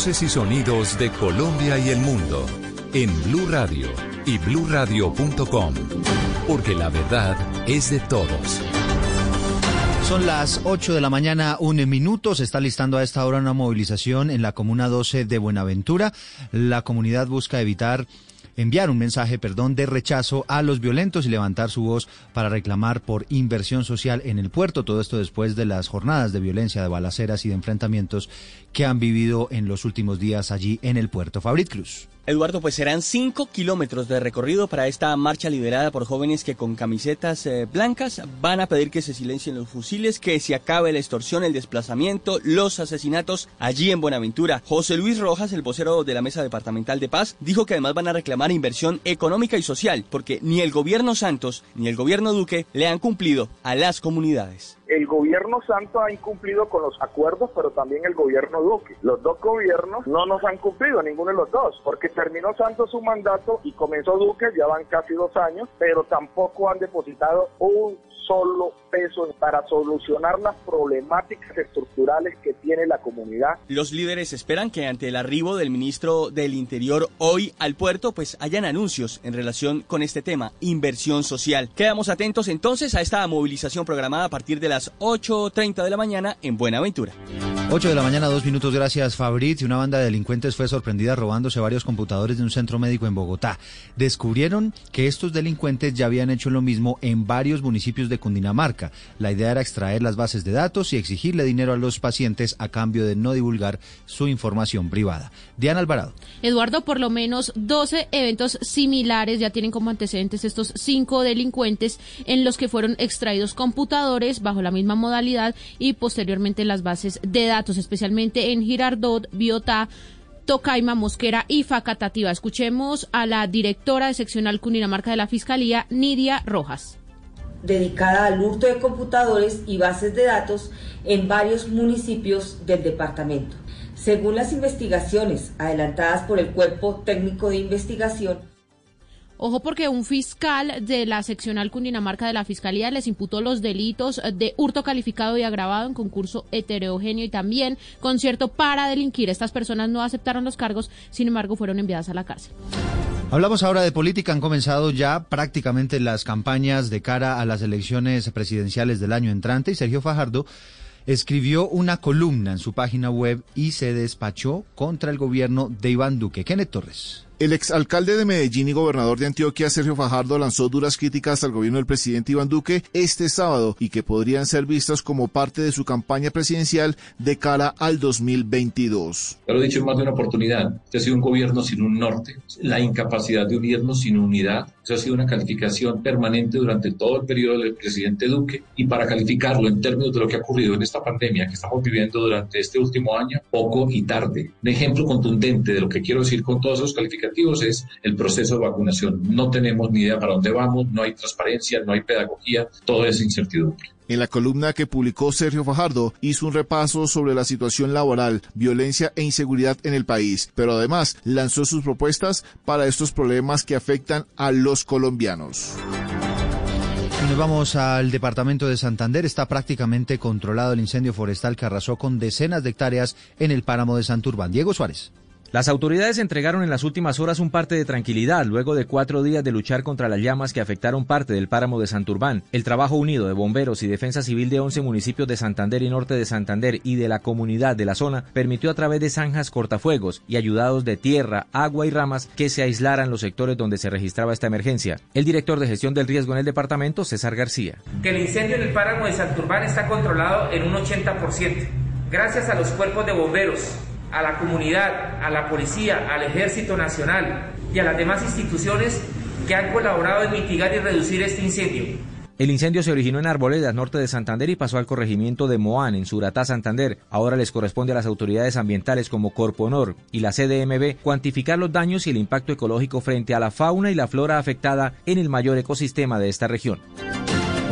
Speaker 11: Voces y sonidos de Colombia y el mundo en Blue Radio y bluradio.com, porque la verdad es de todos.
Speaker 14: Son las 8 de la mañana, un minuto. Se está listando a esta hora una movilización en la Comuna 12 de Buenaventura. La comunidad busca evitar enviar un mensaje, perdón, de rechazo a los violentos y levantar su voz para reclamar por inversión social en el puerto. Todo esto después de las jornadas de violencia, de balaceras y de enfrentamientos que han vivido en los últimos días allí en el puerto. Fabrit Cruz.
Speaker 15: Eduardo, pues serán cinco kilómetros de recorrido para esta marcha liderada por jóvenes que con camisetas eh, blancas van a pedir que se silencien los fusiles, que se acabe la extorsión, el desplazamiento, los asesinatos allí en Buenaventura. José Luis Rojas, el vocero de la Mesa Departamental de Paz, dijo que además van a reclamar inversión económica y social, porque ni el gobierno Santos ni el gobierno Duque le han cumplido a las comunidades.
Speaker 16: El gobierno Santos ha incumplido con los acuerdos, pero también el gobierno Duque. Los dos gobiernos no nos han cumplido, ninguno de los dos, porque terminó Santos su mandato y comenzó Duque, ya van casi dos años, pero tampoco han depositado un solo peso para solucionar las problemáticas estructurales que tiene la comunidad.
Speaker 15: Los líderes esperan que ante el arribo del ministro del Interior hoy al puerto, pues hayan anuncios en relación con este tema, inversión social. Quedamos atentos entonces a esta movilización programada a partir de las 8.30 de la mañana en Buenaventura.
Speaker 14: 8 de la mañana, dos minutos, gracias Fabrit. Y una banda de delincuentes fue sorprendida robándose varios computadores de un centro médico en Bogotá. Descubrieron que estos delincuentes ya habían hecho lo mismo en varios municipios de Cundinamarca. La idea era extraer las bases de datos y exigirle dinero a los pacientes a cambio de no divulgar su información privada. Diana Alvarado.
Speaker 17: Eduardo, por lo menos 12 eventos similares ya tienen como antecedentes estos cinco delincuentes en los que fueron extraídos computadores bajo la misma modalidad y posteriormente las bases de datos, especialmente en Girardot, Biotá, Tocaima, Mosquera y Facatativa. Escuchemos a la directora de seccional Cundinamarca de la Fiscalía, Nidia Rojas
Speaker 18: dedicada al hurto de computadores y bases de datos en varios municipios del departamento. Según las investigaciones adelantadas por el Cuerpo Técnico de Investigación,
Speaker 17: Ojo porque un fiscal de la seccional Cundinamarca de la Fiscalía les imputó los delitos de hurto calificado y agravado en concurso heterogéneo y también concierto para delinquir. Estas personas no aceptaron los cargos, sin embargo fueron enviadas a la cárcel.
Speaker 14: Hablamos ahora de política. Han comenzado ya prácticamente las campañas de cara a las elecciones presidenciales del año entrante y Sergio Fajardo escribió una columna en su página web y se despachó contra el gobierno de Iván Duque. Kenneth Torres.
Speaker 19: El exalcalde de Medellín y gobernador de Antioquia, Sergio Fajardo, lanzó duras críticas al gobierno del presidente Iván Duque este sábado y que podrían ser vistas como parte de su campaña presidencial de cara al 2022.
Speaker 20: Ya lo he dicho en más de una oportunidad, este ha sido un gobierno sin un norte, la incapacidad de unirnos sin unidad. Eso ha sido una calificación permanente durante todo el periodo del presidente Duque y para calificarlo en términos de lo que ha ocurrido en esta pandemia que estamos viviendo durante este último año, poco y tarde. Un ejemplo contundente de lo que quiero decir con todos esos calificativos es el proceso de vacunación. No tenemos ni idea para dónde vamos, no hay transparencia, no hay pedagogía, todo es incertidumbre.
Speaker 19: En la columna que publicó Sergio Fajardo hizo un repaso sobre la situación laboral, violencia e inseguridad en el país, pero además lanzó sus propuestas para estos problemas que afectan a los colombianos.
Speaker 14: Nos vamos al departamento de Santander. Está prácticamente controlado el incendio forestal que arrasó con decenas de hectáreas en el páramo de Santurbán. Diego Suárez.
Speaker 21: Las autoridades entregaron en las últimas horas un parte de tranquilidad luego de cuatro días de luchar contra las llamas que afectaron parte del páramo de Santurbán. El trabajo unido de bomberos y defensa civil de 11 municipios de Santander y norte de Santander y de la comunidad de la zona permitió a través de zanjas cortafuegos y ayudados de tierra, agua y ramas que se aislaran los sectores donde se registraba esta emergencia. El director de gestión del riesgo en el departamento, César García.
Speaker 22: Que el incendio en el páramo de Santurbán está controlado en un 80%. Gracias a los cuerpos de bomberos, a la comunidad, a la policía, al Ejército Nacional y a las demás instituciones que han colaborado en mitigar y reducir este incendio.
Speaker 21: El incendio se originó en Arboledas, norte de Santander, y pasó al corregimiento de Moán, en Suratá, Santander. Ahora les corresponde a las autoridades ambientales como Corpo Honor y la CDMB cuantificar los daños y el impacto ecológico frente a la fauna y la flora afectada en el mayor ecosistema de esta región.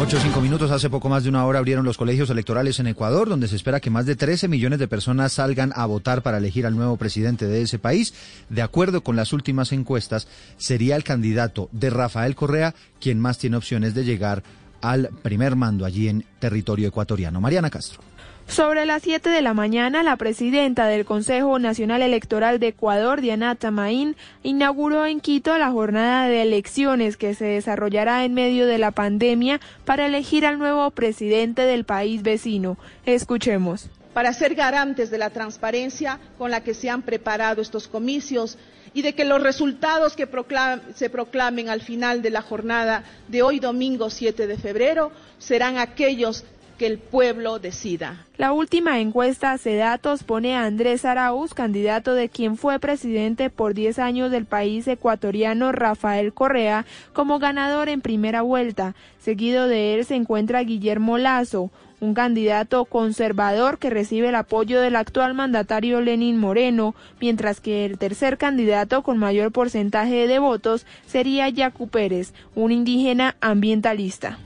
Speaker 14: Ocho o cinco minutos, hace poco más de una hora abrieron los colegios electorales en Ecuador, donde se espera que más de 13 millones de personas salgan a votar para elegir al nuevo presidente de ese país. De acuerdo con las últimas encuestas, sería el candidato de Rafael Correa quien más tiene opciones de llegar al primer mando allí en territorio ecuatoriano. Mariana Castro.
Speaker 23: Sobre las 7 de la mañana, la presidenta del Consejo Nacional Electoral de Ecuador, Diana Tamaín, inauguró en Quito la jornada de elecciones que se desarrollará en medio de la pandemia para elegir al nuevo presidente del país vecino. Escuchemos.
Speaker 24: Para ser garantes de la transparencia con la que se han preparado estos comicios y de que los resultados que proclam- se proclamen al final de la jornada de hoy domingo 7 de febrero serán aquellos que el pueblo decida.
Speaker 23: La última encuesta Cedatos pone a Andrés Arauz, candidato de quien fue presidente por 10 años del país ecuatoriano Rafael Correa, como ganador en primera vuelta. Seguido de él se encuentra Guillermo Lazo, un candidato conservador que recibe el apoyo del actual mandatario Lenín Moreno, mientras que el tercer candidato con mayor porcentaje de votos sería Yacu Pérez, un indígena ambientalista.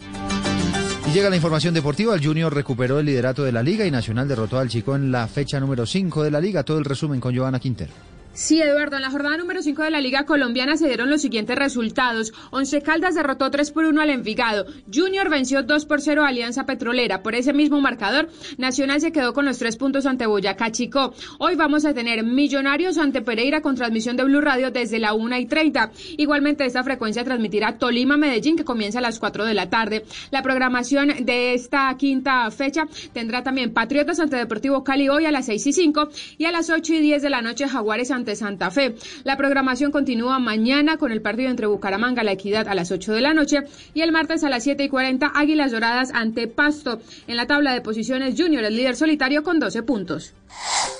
Speaker 14: Llega la información deportiva. El Junior recuperó el liderato de la liga y Nacional derrotó al Chico en la fecha número 5 de la liga. Todo el resumen con Joana Quintero.
Speaker 25: Sí, Eduardo, en la jornada número 5 de la Liga Colombiana se dieron los siguientes resultados. Once Caldas derrotó 3 por 1 al Envigado. Junior venció 2 por 0 a Alianza Petrolera. Por ese mismo marcador, Nacional se quedó con los 3 puntos ante Boyacá Chico. Hoy vamos a tener Millonarios ante Pereira con transmisión de Blue Radio desde la 1 y 30. Igualmente, esta frecuencia transmitirá Tolima Medellín que comienza a las 4 de la tarde. La programación de esta quinta fecha tendrá también Patriotas ante Deportivo Cali hoy a las 6 y 5 y a las 8 y 10 de la noche Jaguares ante Santa Fe. La programación continúa mañana con el partido entre Bucaramanga, La Equidad a las 8 de la noche y el martes a las 7 y 40 Águilas Doradas ante Pasto. En la tabla de posiciones Junior el líder solitario con 12 puntos.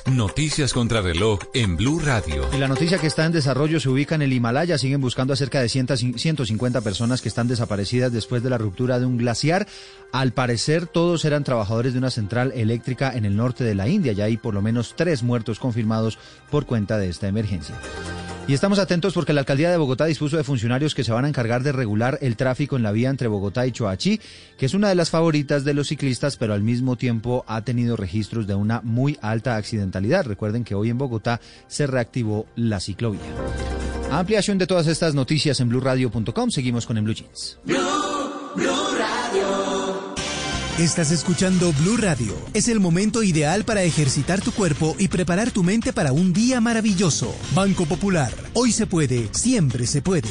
Speaker 11: Noticias contra reloj en Blue Radio.
Speaker 14: Y la noticia que está en desarrollo se ubica en el Himalaya. Siguen buscando a cerca de 100 150 personas que están desaparecidas después de la ruptura de un glaciar. Al parecer, todos eran trabajadores de una central eléctrica en el norte de la India. Ya hay por lo menos tres muertos confirmados por cuenta de esta emergencia. Y estamos atentos porque la alcaldía de Bogotá dispuso de funcionarios que se van a encargar de regular el tráfico en la vía entre Bogotá y Choachí, que es una de las favoritas de los ciclistas, pero al mismo tiempo ha tenido registros de una muy alta accidentalidad. Recuerden que hoy en Bogotá se reactivó la ciclovía. Ampliación de todas estas noticias en blueradio.com. Seguimos con en Blue Jeans.
Speaker 26: Estás escuchando Blue Radio. Es el momento ideal para ejercitar tu cuerpo y preparar tu mente para un día maravilloso. Banco Popular. Hoy se puede, siempre se puede.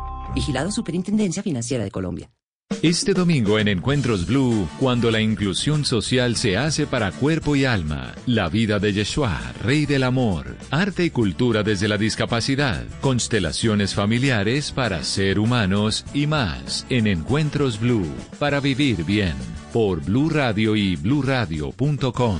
Speaker 18: Vigilado Superintendencia Financiera de Colombia.
Speaker 11: Este domingo en Encuentros Blue, cuando la inclusión social se hace para cuerpo y alma, la vida de Yeshua, Rey del Amor, arte y cultura desde la discapacidad, constelaciones familiares para ser humanos y más en Encuentros Blue, para vivir bien, por Blue Radio y bluradio.com.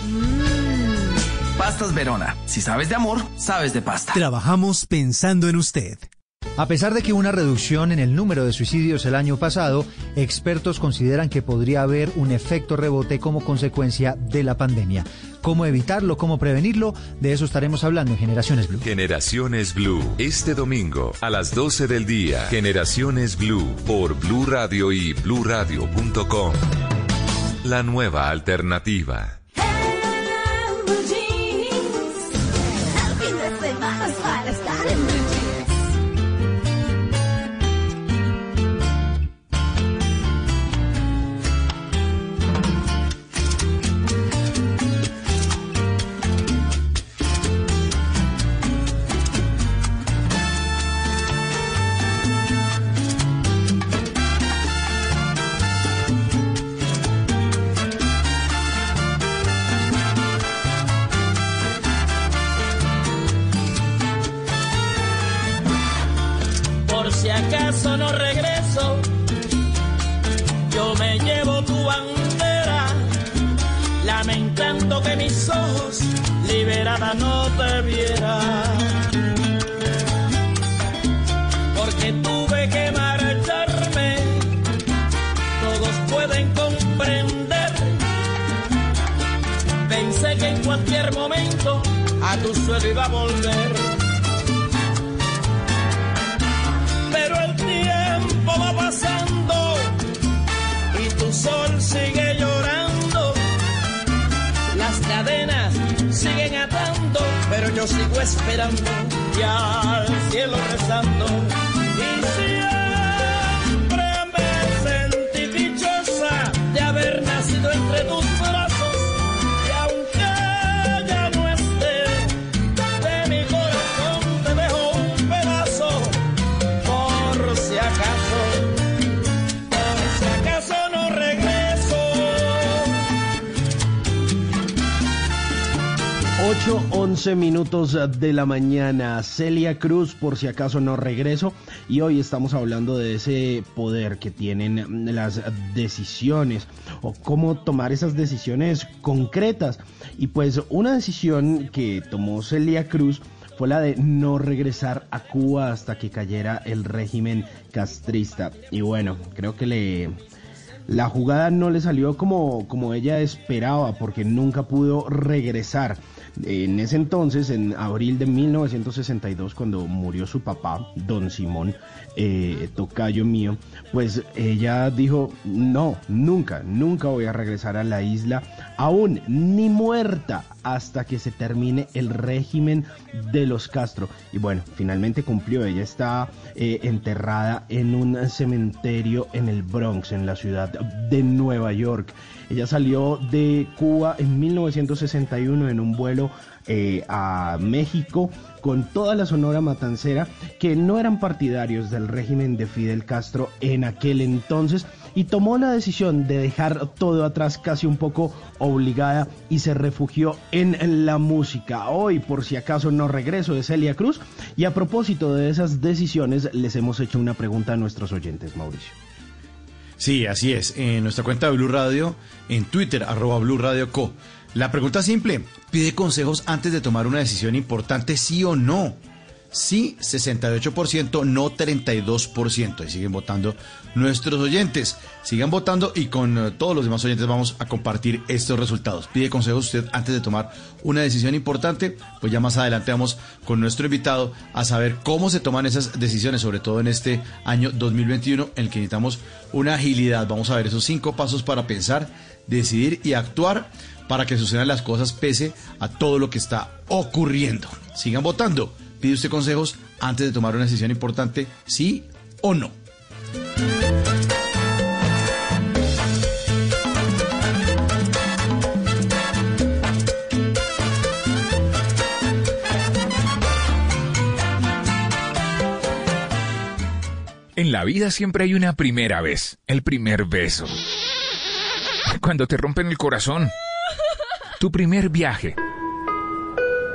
Speaker 27: Pastas Verona. Si sabes de amor, sabes de pasta.
Speaker 26: Trabajamos pensando en usted.
Speaker 14: A pesar de que hubo una reducción en el número de suicidios el año pasado, expertos consideran que podría haber un efecto rebote como consecuencia de la pandemia. ¿Cómo evitarlo? ¿Cómo prevenirlo? De eso estaremos hablando en Generaciones Blue.
Speaker 11: Generaciones Blue, este domingo a las 12 del día. Generaciones Blue por Blue Radio y bluradio.com. La nueva alternativa.
Speaker 28: Suelo iba a volver. Pero el tiempo va pasando y tu sol sigue llorando. Las cadenas siguen atando, pero yo sigo esperando y al cielo rezando.
Speaker 2: 11 minutos de la mañana. Celia Cruz, por si acaso no regreso. Y hoy estamos hablando de ese poder que tienen las decisiones o cómo tomar esas decisiones concretas. Y pues una decisión que tomó Celia Cruz fue la de no regresar a Cuba hasta que cayera el régimen castrista. Y bueno, creo que le, la jugada no le salió como, como ella esperaba porque nunca pudo regresar. En ese entonces, en abril de 1962, cuando murió su papá, don Simón, eh, tocayo mío, pues ella dijo, no, nunca, nunca voy a regresar a la isla, aún ni muerta, hasta que se termine el régimen de los Castro. Y bueno, finalmente cumplió, ella está eh, enterrada en un cementerio en el Bronx, en la ciudad de Nueva York. Ella salió de Cuba en 1961 en un vuelo eh, a México con toda la Sonora Matancera que no eran partidarios del régimen de Fidel Castro en aquel entonces y tomó la decisión de dejar todo atrás casi un poco obligada y se refugió en la música. Hoy, por si acaso no regreso, de Celia Cruz y a propósito de esas decisiones les hemos hecho una pregunta a nuestros oyentes, Mauricio.
Speaker 3: Sí, así es. En nuestra cuenta de Blue Radio, en Twitter, arroba Blue Radio Co. La pregunta simple, pide consejos antes de tomar una decisión importante, sí o no. Sí, 68%, no 32%. Y siguen votando nuestros oyentes. Sigan votando y con eh, todos los demás oyentes vamos a compartir estos resultados. Pide consejos usted antes de tomar una decisión importante. Pues ya más adelante vamos con nuestro invitado a saber cómo se toman esas decisiones, sobre todo en este año 2021 en el que necesitamos una agilidad. Vamos a ver esos cinco pasos para pensar, decidir y actuar para que sucedan las cosas pese a todo lo que está ocurriendo. Sigan votando. Pide usted consejos antes de tomar una decisión importante, sí o no.
Speaker 8: En la vida siempre hay una primera vez, el primer beso. Cuando te rompen el corazón. Tu primer viaje.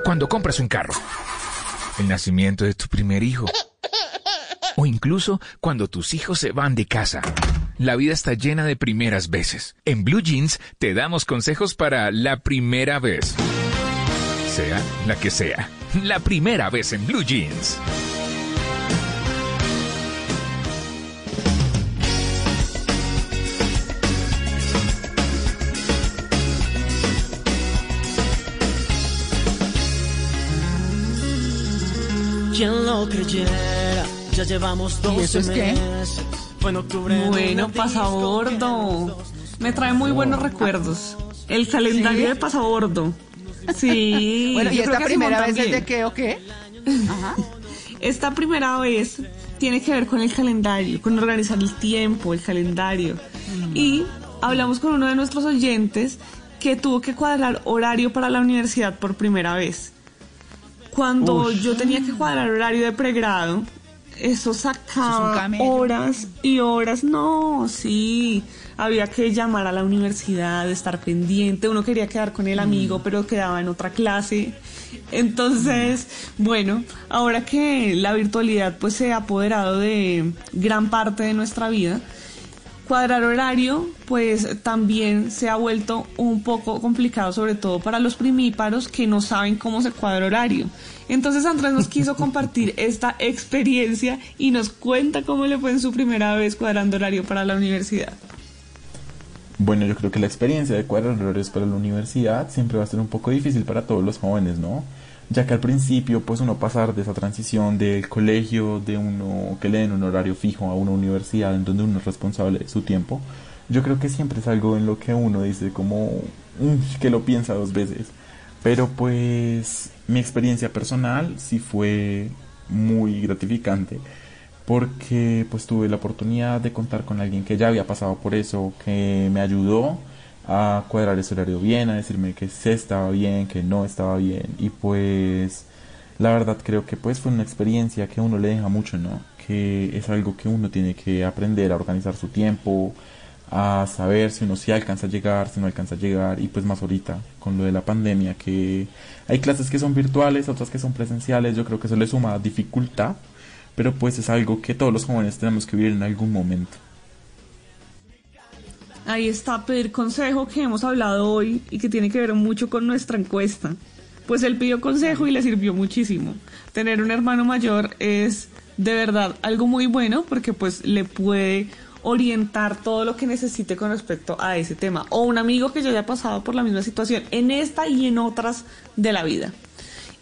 Speaker 8: Cuando compras un carro. El nacimiento de tu primer hijo. O incluso cuando tus hijos se van de casa. La vida está llena de primeras veces. En Blue Jeans te damos consejos para la primera vez. Sea la que sea. La primera vez en Blue Jeans.
Speaker 28: Quien lo creyera, ya llevamos dos
Speaker 7: ¿Y eso es qué?
Speaker 28: meses. Fue en octubre.
Speaker 29: Bueno, pasabordo. Me trae muy buenos recuerdos. El calendario
Speaker 7: ¿Sí?
Speaker 29: de pasabordo. Sí.
Speaker 7: Bueno, ¿y esta primera vez es de qué o qué? Ajá.
Speaker 29: Esta primera vez tiene que ver con el calendario, con organizar el tiempo, el calendario. Y hablamos con uno de nuestros oyentes que tuvo que cuadrar horario para la universidad por primera vez. Cuando yo tenía que cuadrar horario de pregrado,
Speaker 4: Eso
Speaker 7: Eso es
Speaker 4: sacaba horas y horas. No, sí. Había que llamar a la universidad, estar pendiente. Uno quería quedar con el amigo, pero quedaba en otra clase. Entonces, bueno, ahora que la virtualidad pues se ha apoderado de gran parte de nuestra vida, cuadrar horario pues también se ha vuelto un poco complicado, sobre todo para los primíparos que no saben cómo se cuadra horario. Entonces Andrés nos quiso compartir esta experiencia y nos cuenta cómo le fue en su primera vez cuadrando horario para la universidad.
Speaker 30: Bueno, yo creo que la experiencia de cuadrar horarios para la universidad siempre va a ser un poco difícil para todos los jóvenes, ¿no? Ya que al principio, pues uno pasar de esa transición del colegio, de uno que le den un horario fijo a una universidad en donde uno es responsable de su tiempo, yo creo que siempre es algo en lo que uno dice como que lo piensa dos veces. Pero pues mi experiencia personal sí fue muy gratificante porque pues tuve la oportunidad de contar con alguien que ya había pasado por eso, que me ayudó a cuadrar ese horario bien, a decirme que sí estaba bien, que no estaba bien y pues la verdad creo que pues fue una experiencia que a uno le deja mucho, ¿no? Que es algo que uno tiene que aprender a organizar su tiempo, a saber si uno sí alcanza a llegar, si no alcanza a llegar y pues más ahorita con lo de la pandemia que hay clases que son virtuales, otras que son presenciales, yo creo que eso le suma dificultad, pero pues es algo que todos los jóvenes tenemos que vivir en algún momento.
Speaker 4: Ahí está pedir consejo que hemos hablado hoy y que tiene que ver mucho con nuestra encuesta. Pues él pidió consejo y le sirvió muchísimo. Tener un hermano mayor es de verdad algo muy bueno porque pues le puede orientar todo lo que necesite con respecto a ese tema. O un amigo que ya haya pasado por la misma situación en esta y en otras de la vida.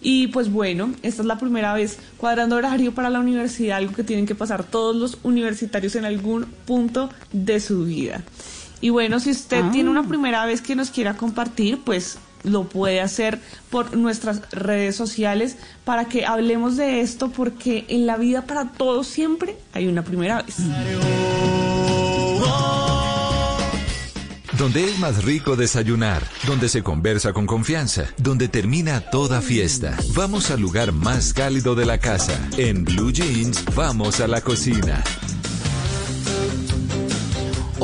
Speaker 4: Y pues bueno, esta es la primera vez cuadrando horario para la universidad, algo que tienen que pasar todos los universitarios en algún punto de su vida. Y bueno, si usted
Speaker 7: Ah.
Speaker 4: tiene una primera vez que nos quiera compartir, pues lo puede hacer por nuestras redes sociales para que hablemos de esto porque en la vida para todos siempre hay una primera vez.
Speaker 11: Donde es más rico desayunar, donde se conversa con confianza, donde termina toda fiesta. Vamos al lugar más cálido de la casa. En Blue Jeans, vamos a la cocina.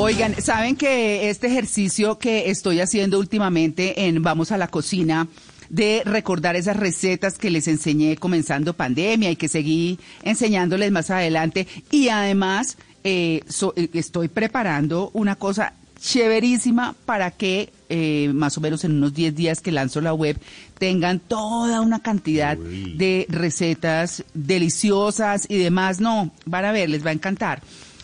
Speaker 7: Oigan, ¿saben que este ejercicio que estoy haciendo últimamente en Vamos a la Cocina, de recordar esas recetas que les enseñé comenzando pandemia y que seguí enseñándoles más adelante, y además eh, so- eh, estoy preparando una cosa chéverísima para que eh, más o menos en unos 10 días que lanzo la web tengan toda una cantidad de recetas deliciosas y demás. No, van a ver, les va a encantar.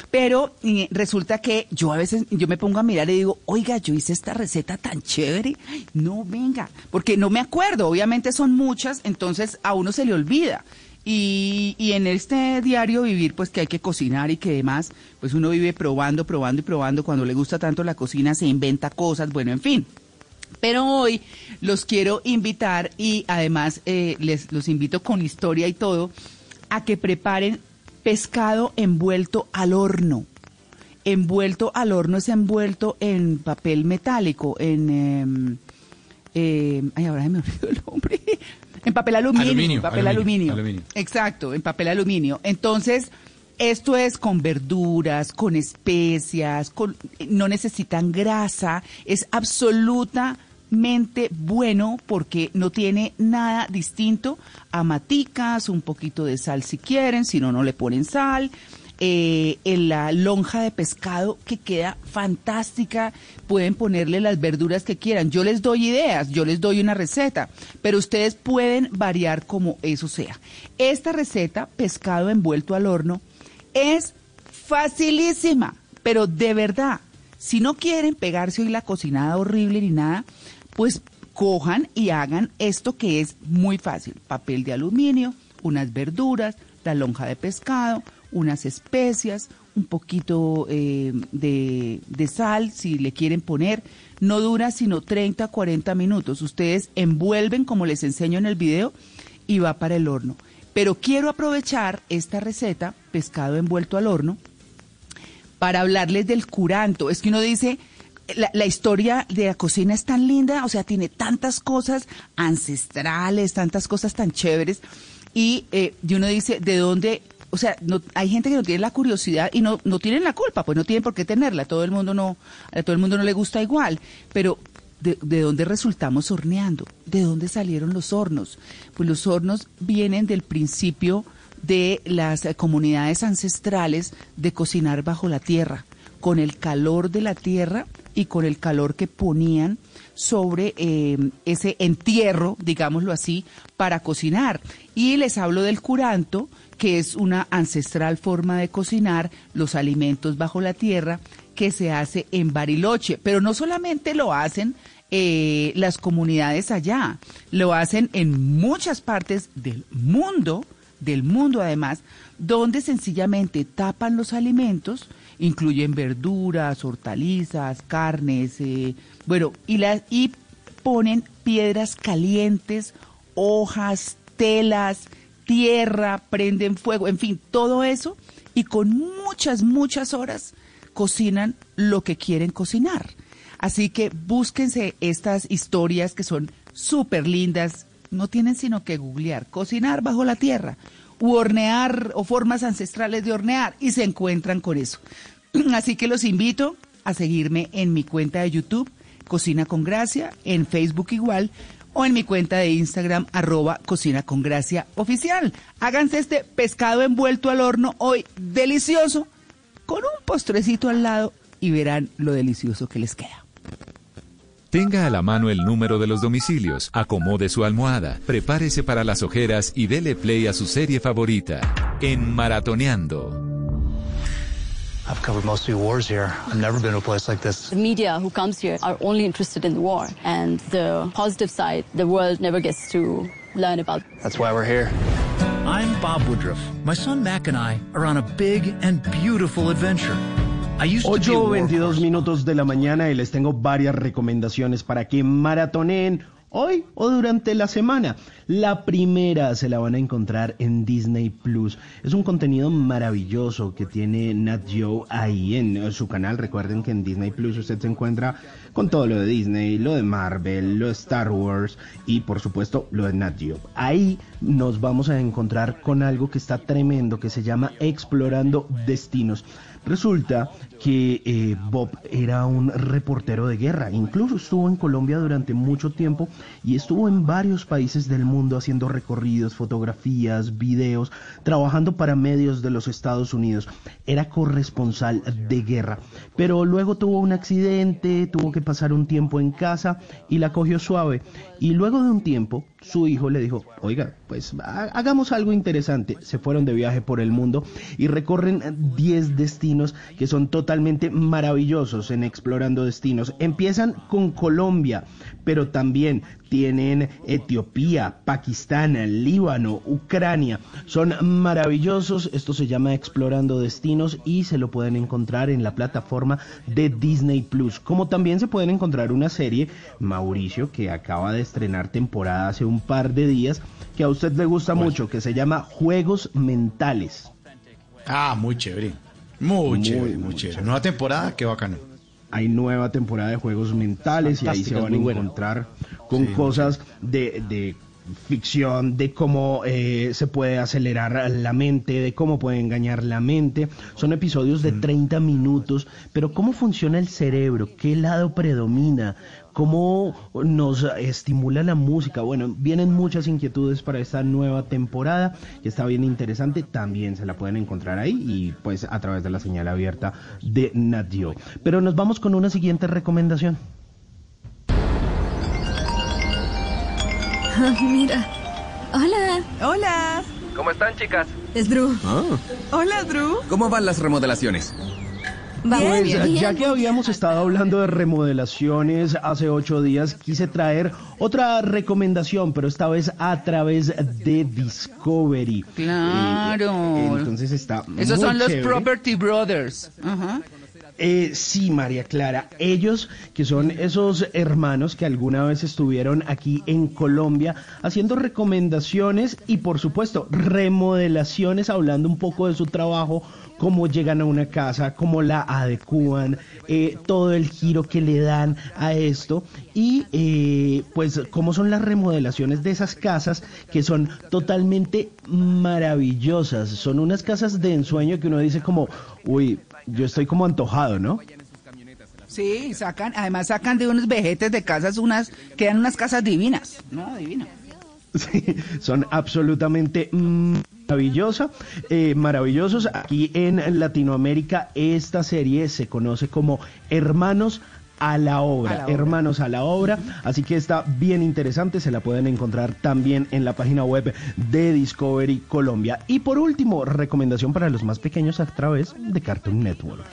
Speaker 7: Pero eh, resulta que yo a veces yo me pongo a mirar y digo, oiga, yo hice esta receta tan chévere. No, venga, porque no me acuerdo. Obviamente son muchas, entonces a uno se le olvida. Y, y en este diario vivir, pues que hay que cocinar y que demás, pues uno vive probando, probando y probando. Cuando le gusta tanto la cocina, se inventa cosas, bueno, en fin. Pero hoy los quiero invitar y además eh, les los invito con historia y todo a que preparen pescado envuelto al horno. Envuelto al horno es envuelto en papel metálico, en... em, em, ay, ahora me olvidó el nombre. En papel aluminio.
Speaker 3: Aluminio,
Speaker 7: papel
Speaker 3: aluminio,
Speaker 7: aluminio.
Speaker 3: aluminio.
Speaker 7: Exacto, en papel aluminio. Entonces, esto es con verduras, con especias, con, no necesitan grasa, es absolutamente bueno porque no tiene nada distinto a maticas, un poquito de sal si quieren, si no, no le ponen sal. Eh, en la lonja de pescado que queda fantástica, pueden ponerle las verduras que quieran. Yo les doy ideas, yo les doy una receta, pero ustedes pueden variar como eso sea. Esta receta, pescado envuelto al horno, es facilísima, pero de verdad, si no quieren pegarse hoy la cocinada horrible ni nada, pues cojan y hagan esto que es muy fácil. Papel de aluminio, unas verduras, la lonja de pescado, unas especias, un poquito eh, de, de sal si le quieren poner. No dura sino 30 a 40 minutos. Ustedes envuelven como les enseño en el video y va para el horno. Pero quiero aprovechar esta receta, pescado envuelto al horno, para hablarles del curanto. Es que uno dice, la, la historia de la cocina es tan linda, o sea, tiene tantas cosas ancestrales, tantas cosas tan chéveres, y, eh, y uno dice, ¿de dónde? O sea, no, hay gente que no tiene la curiosidad y no, no tienen la culpa, pues no tienen por qué tenerla. Todo el mundo no, a todo el mundo no le gusta igual. Pero, ¿de, de dónde resultamos horneando? ¿De dónde salieron los hornos? Pues los hornos vienen del principio de las comunidades ancestrales de cocinar bajo la tierra, con el calor de la tierra y con el calor que ponían sobre eh, ese entierro, digámoslo así, para cocinar. Y les hablo del curanto, que es una ancestral forma de cocinar los alimentos bajo la tierra que se hace en Bariloche. Pero no solamente lo hacen eh, las comunidades allá, lo hacen en muchas partes del mundo, del mundo además, donde sencillamente tapan los alimentos, incluyen verduras, hortalizas, carnes, eh, bueno, y, las y ponen piedras calientes, hojas, telas, tierra, prenden fuego, en fin, todo eso, y con muchas, muchas horas cocinan lo que quieren cocinar. Así que búsquense estas historias que son súper lindas, no tienen sino que googlear, cocinar bajo la tierra, u hornear o formas ancestrales de hornear, y se encuentran con eso. Así que los invito a seguirme en mi cuenta de YouTube, Cocina con Gracia, en Facebook igual, o en mi cuenta de Instagram, arroba Cocina con Gracia Oficial. Háganse este pescado envuelto al horno hoy delicioso, con un postrecito al lado y verán lo delicioso que les queda.
Speaker 11: Tenga a la mano el número de los domicilios, acomode su almohada, prepárese para las ojeras y dele play a su serie favorita. En Maratoneando.
Speaker 31: I've covered most of the wars here. I've never been to a place like this.
Speaker 32: The media who comes here are only interested in the war and the positive side the world never gets to learn about.
Speaker 31: That's why we're here.
Speaker 26: I'm Bob Woodruff. My son Mac and I are on a big and beautiful adventure. I used to be a
Speaker 2: 8
Speaker 26: war
Speaker 2: 22 minutos de la mañana y les tengo varias recomendaciones para que maratoneen hoy o durante la semana. La primera se la van a encontrar en Disney Plus. Es un contenido maravilloso que tiene Nat Geo ahí en su canal. Recuerden que en Disney Plus usted se encuentra con todo lo de Disney, lo de Marvel, lo de Star Wars y por supuesto lo de Nat Geo. Ahí nos vamos a encontrar con algo que está tremendo que se llama Explorando Destinos. Resulta que eh, Bob era un reportero de guerra, incluso estuvo en Colombia durante mucho tiempo y estuvo en varios países del mundo haciendo recorridos, fotografías, videos, trabajando para medios de los Estados Unidos. Era corresponsal de guerra, pero luego tuvo un accidente, tuvo que pasar un tiempo en casa y la cogió suave. Y luego de un tiempo, su hijo le dijo, oiga, pues ha- hagamos algo interesante. Se fueron de viaje por el mundo y recorren 10 destinos que son totalmente maravillosos en explorando destinos. Empiezan con Colombia, pero también tienen Etiopía, Pakistán, Líbano, Ucrania. Son maravillosos. Esto se llama Explorando Destinos y se lo pueden encontrar en la plataforma de Disney Plus. Como también se pueden encontrar una serie, Mauricio, que acaba de estrenar temporada hace un par de días, que a usted le gusta mucho, que se llama Juegos Mentales.
Speaker 3: Ah, muy chévere. Muy,
Speaker 2: Muy,
Speaker 3: chévere, muy,
Speaker 2: muy
Speaker 3: chévere.
Speaker 2: chévere.
Speaker 3: Nueva temporada, qué bacano.
Speaker 2: Hay nueva temporada de juegos mentales y ahí se van a
Speaker 3: buena.
Speaker 2: encontrar con
Speaker 3: Sí,
Speaker 2: cosas de, de ficción, de cómo eh, se puede acelerar la mente, de cómo puede engañar la mente. Son episodios de 30 minutos, pero cómo funciona el cerebro, qué lado predomina, cómo nos estimula la música. Bueno, vienen muchas inquietudes para esta nueva temporada que está bien interesante. También se la pueden encontrar ahí y pues a través de la señal abierta de Nat Geo. Pero nos vamos con una siguiente recomendación.
Speaker 33: Mira. Hola.
Speaker 34: Hola.
Speaker 33: ¿Cómo están, chicas?
Speaker 34: Es Drew.
Speaker 35: Ah.
Speaker 34: Hola, Drew.
Speaker 35: ¿Cómo van las remodelaciones?
Speaker 2: Pues, ya que habíamos estado hablando de remodelaciones hace ocho días, quise traer otra recomendación, pero esta vez a través de Discovery.
Speaker 7: Claro.
Speaker 2: Eh, entonces está
Speaker 7: Esos
Speaker 2: muy
Speaker 7: son los. Property Brothers. Ajá.
Speaker 2: Eh, sí, María Clara. Ellos, que son esos hermanos que alguna vez estuvieron aquí en Colombia haciendo recomendaciones y, por supuesto, remodelaciones, hablando un poco de su trabajo, cómo llegan a una casa, cómo la adecúan, eh, todo el giro que le dan a esto y, eh, pues, cómo son las remodelaciones de esas casas que son totalmente maravillosas. Son unas casas de ensueño que uno dice como, uy, yo estoy como antojado, ¿no?
Speaker 7: Sí, sacan, además sacan de unos vejetes de casas unas, quedan unas casas divinas, ¿no? Divinas.
Speaker 2: Sí, son absolutamente maravillosa, eh, maravillosos. Aquí en Latinoamérica esta serie se conoce como Hermanos a la obra,
Speaker 7: A la obra.
Speaker 2: Hermanos a la obra, así que está bien interesante, se la pueden encontrar también en la página web de Discovery Colombia. Y por último, recomendación para los más pequeños a través de Cartoon Network.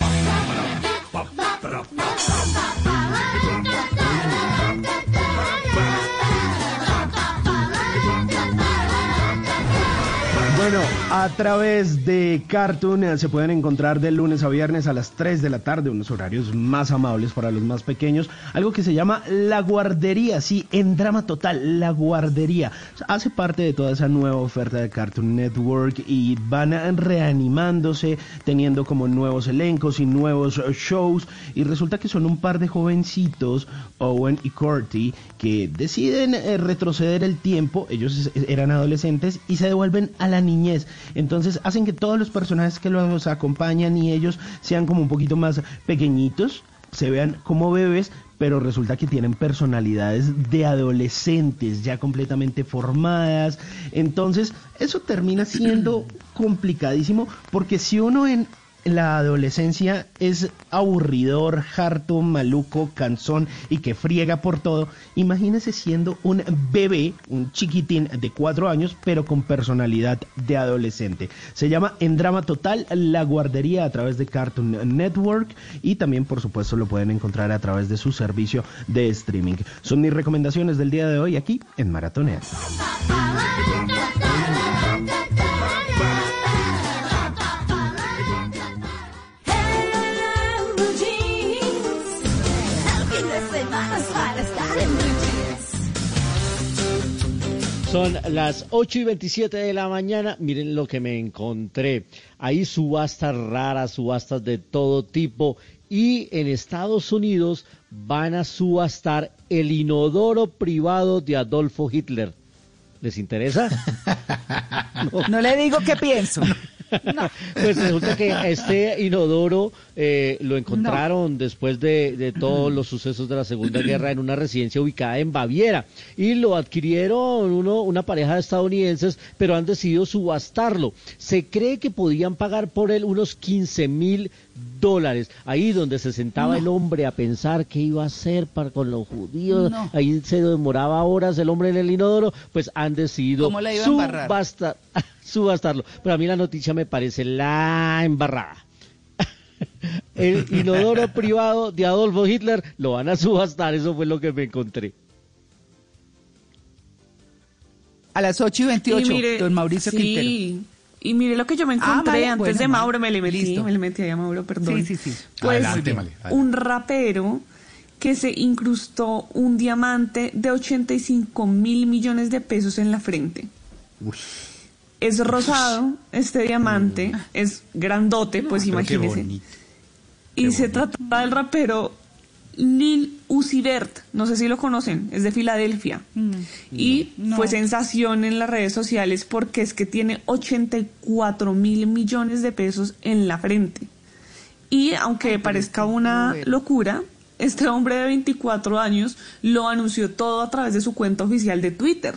Speaker 2: Bueno, a través de Cartoon eh, se pueden encontrar de lunes a viernes a las 3 de la tarde, unos horarios más amables para los más pequeños, algo que se llama La Guardería, sí, en drama total, La Guardería. Hace parte de toda esa nueva oferta de Cartoon Network y van reanimándose, teniendo como nuevos elencos y nuevos eh, shows, y resulta que son un par de jovencitos, Owen y Corty, que deciden eh, retroceder el tiempo, ellos eran adolescentes, y se devuelven a la niñez. Entonces hacen que todos los personajes que los acompañan y ellos sean como un poquito más pequeñitos, se vean como bebés, pero resulta que tienen personalidades de adolescentes ya completamente formadas. Entonces, eso termina siendo complicadísimo porque si uno en la adolescencia es aburridor, harto, maluco, cansón y que friega por todo, imagínese siendo un bebé, un chiquitín de cuatro años, pero con personalidad de adolescente. Se llama En Drama Total La Guardería a través de Cartoon Network y también, por supuesto, lo pueden encontrar a través de su servicio de streaming. Son mis recomendaciones del día de hoy aquí en Maratonea.
Speaker 5: Son las 8 y 27 de la mañana. Miren lo que me encontré. Hay subastas raras, subastas de todo tipo. Y en Estados Unidos van a subastar el inodoro privado de Adolfo Hitler. ¿Les interesa?
Speaker 7: No le digo qué pienso.
Speaker 5: Pues resulta que este inodoro eh, lo encontraron después de, de todos los sucesos de la Segunda Guerra en una residencia ubicada en Baviera. Y lo adquirieron uno, una pareja de estadounidenses, pero han decidido subastarlo. Se cree que podían pagar por él unos 15 mil dólares. Ahí donde se sentaba el hombre a pensar qué iba a hacer para con los judíos, ahí se demoraba horas el hombre en el inodoro, pues han decidido
Speaker 7: ¿Cómo
Speaker 5: subastarlo. Pero a mí la noticia me parece la embarrada. El inodoro privado de Adolfo Hitler lo van a subastar, eso fue lo que me encontré.
Speaker 7: A las 8 y 28,
Speaker 4: Y mire,
Speaker 7: don Mauricio
Speaker 4: sí,
Speaker 7: Quintero.
Speaker 4: Y mire lo que yo me
Speaker 7: Ah,
Speaker 4: encontré
Speaker 7: vale,
Speaker 4: antes
Speaker 7: bueno,
Speaker 4: de
Speaker 7: vale.
Speaker 4: Mauro, me le metí,
Speaker 7: Listo.
Speaker 4: me le metí ahí a Mauro, perdón.
Speaker 7: Sí, sí, sí.
Speaker 4: Pues
Speaker 3: Adelante, adelante.
Speaker 4: un rapero que se incrustó un diamante de 85 mil millones de pesos en la frente. Es rosado, este diamante, es grandote, pues
Speaker 3: bonito.
Speaker 4: Y se trata del rapero Lil Uzi Vert, no sé si lo conocen, es de Filadelfia. Y
Speaker 7: No.
Speaker 4: fue sensación en las redes sociales porque es que tiene 84 mil millones de pesos en la frente. Y aunque parezca una locura, este hombre de 24 años lo anunció todo a través de su cuenta oficial de Twitter.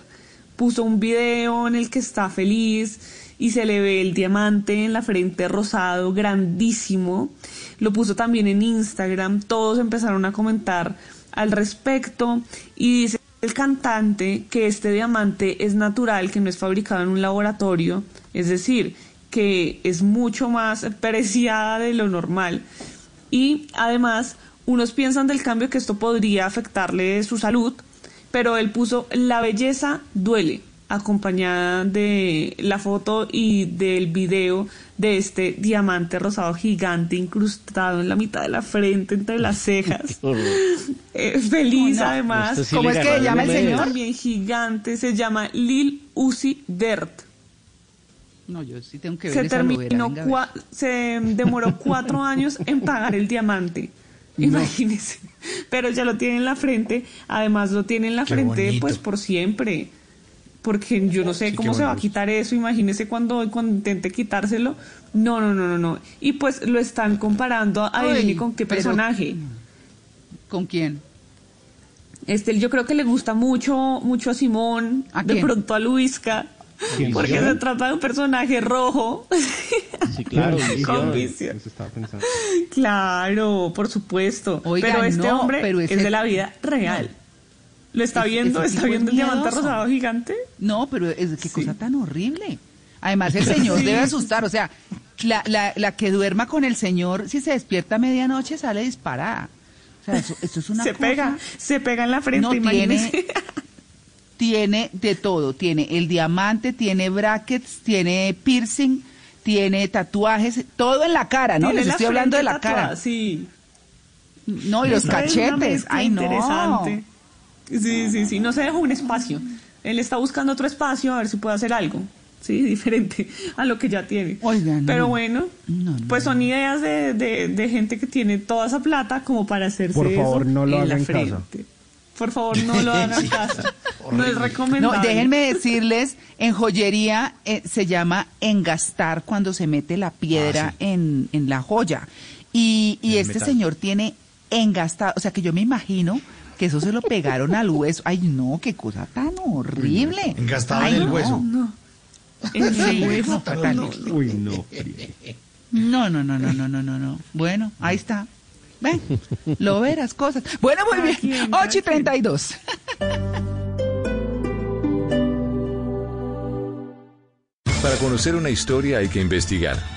Speaker 4: Puso un video en el que está feliz y se le ve el diamante en la frente rosado, grandísimo. Lo puso también en Instagram, todos empezaron a comentar al respecto y dice el cantante que este diamante es natural, que no es fabricado en un laboratorio, es decir, que es mucho más preciada de lo normal. Y además, unos piensan del cambio que esto podría afectarle su salud, pero él puso, la belleza duele. acompañada de la foto y del video de este diamante rosado gigante incrustado en la mitad de la frente, entre las cejas. Eh, feliz además.
Speaker 7: Sí ¿Cómo es que llama el señor?
Speaker 4: También gigante, se llama Lil Uzi Vert.
Speaker 7: No, yo sí tengo que ver
Speaker 4: Se
Speaker 7: esa novela,
Speaker 4: terminó, se demoró cuatro años en pagar el diamante. Imagínese. Pero ya lo tiene en la frente. Además lo tiene en la
Speaker 3: Qué
Speaker 4: frente
Speaker 3: bonito.
Speaker 4: pues por siempre. Porque yo no sé
Speaker 3: Sí,
Speaker 4: cómo se va a quitar eso. Imagínese cuando, cuando intente quitárselo. No, no, no, no, no. Y pues lo están comparando a
Speaker 7: Ay,
Speaker 4: con qué
Speaker 7: pero-
Speaker 4: personaje.
Speaker 7: ¿Con quién?
Speaker 4: Este, yo creo que le gusta mucho, mucho a Simón,
Speaker 7: ¿A
Speaker 4: de
Speaker 7: quién?
Speaker 4: pronto a Luisca,
Speaker 5: ¿Quién,
Speaker 4: porque se trata de un personaje rojo.
Speaker 5: Sí, claro.
Speaker 4: Con
Speaker 2: pensando.
Speaker 4: Claro, por supuesto.
Speaker 7: Oiga,
Speaker 4: pero este
Speaker 7: no,
Speaker 4: hombre
Speaker 7: pero
Speaker 4: es de la vida real. ¿Lo está viendo? ¿Está viendo el diamante rosado gigante?
Speaker 7: No, pero es qué cosa tan horrible. Además, el señor debe asustar. O sea, la, la, la que duerma con el señor, si se despierta a medianoche, sale disparada. O sea, eso, esto es una
Speaker 4: se
Speaker 7: cosa-
Speaker 4: pega, se pega en la frente,
Speaker 7: No,
Speaker 4: imagínese.
Speaker 7: tiene, tiene de todo. Tiene el diamante, tiene brackets, tiene piercing, tiene tatuajes, todo en la cara, ¿no?
Speaker 4: Tiene
Speaker 7: Les estoy hablando de la
Speaker 4: frente tatuada,
Speaker 7: cara.
Speaker 4: Sí.
Speaker 7: No, y los cachetes. Ay, no.
Speaker 4: Interesante. Sí, sí, sí. No se dejó un espacio. Él está buscando otro espacio a ver si puede hacer algo. Sí, diferente a lo que ya tiene.
Speaker 7: Oigan.
Speaker 4: Pero
Speaker 7: no.
Speaker 4: bueno, pues son ideas de, de, de gente que tiene toda esa plata como para hacerse
Speaker 2: Por favor,
Speaker 4: eso
Speaker 2: no lo
Speaker 4: en
Speaker 2: haga
Speaker 4: la
Speaker 2: en casa.
Speaker 4: Por favor, no lo hagan en casa. No es recomendable.
Speaker 7: No, déjenme decirles, en joyería eh, se llama engastar cuando se mete la piedra en, en la joya. Y, y este
Speaker 3: metal.
Speaker 7: señor tiene engastado, o sea que yo me imagino que eso se lo pegaron al hueso. Ay, no, qué cosa tan horrible.
Speaker 3: Engastado
Speaker 7: Ay,
Speaker 3: en el
Speaker 7: no.
Speaker 3: hueso.
Speaker 4: No. En el hueso.
Speaker 2: Uy, no.
Speaker 7: No, no, no, no, no, no, no, no. Bueno, ahí está. Ven, lo verás cosas. Bueno, muy bien.
Speaker 4: quien, cada
Speaker 7: 8 y 32.
Speaker 11: Para conocer una historia hay que investigar,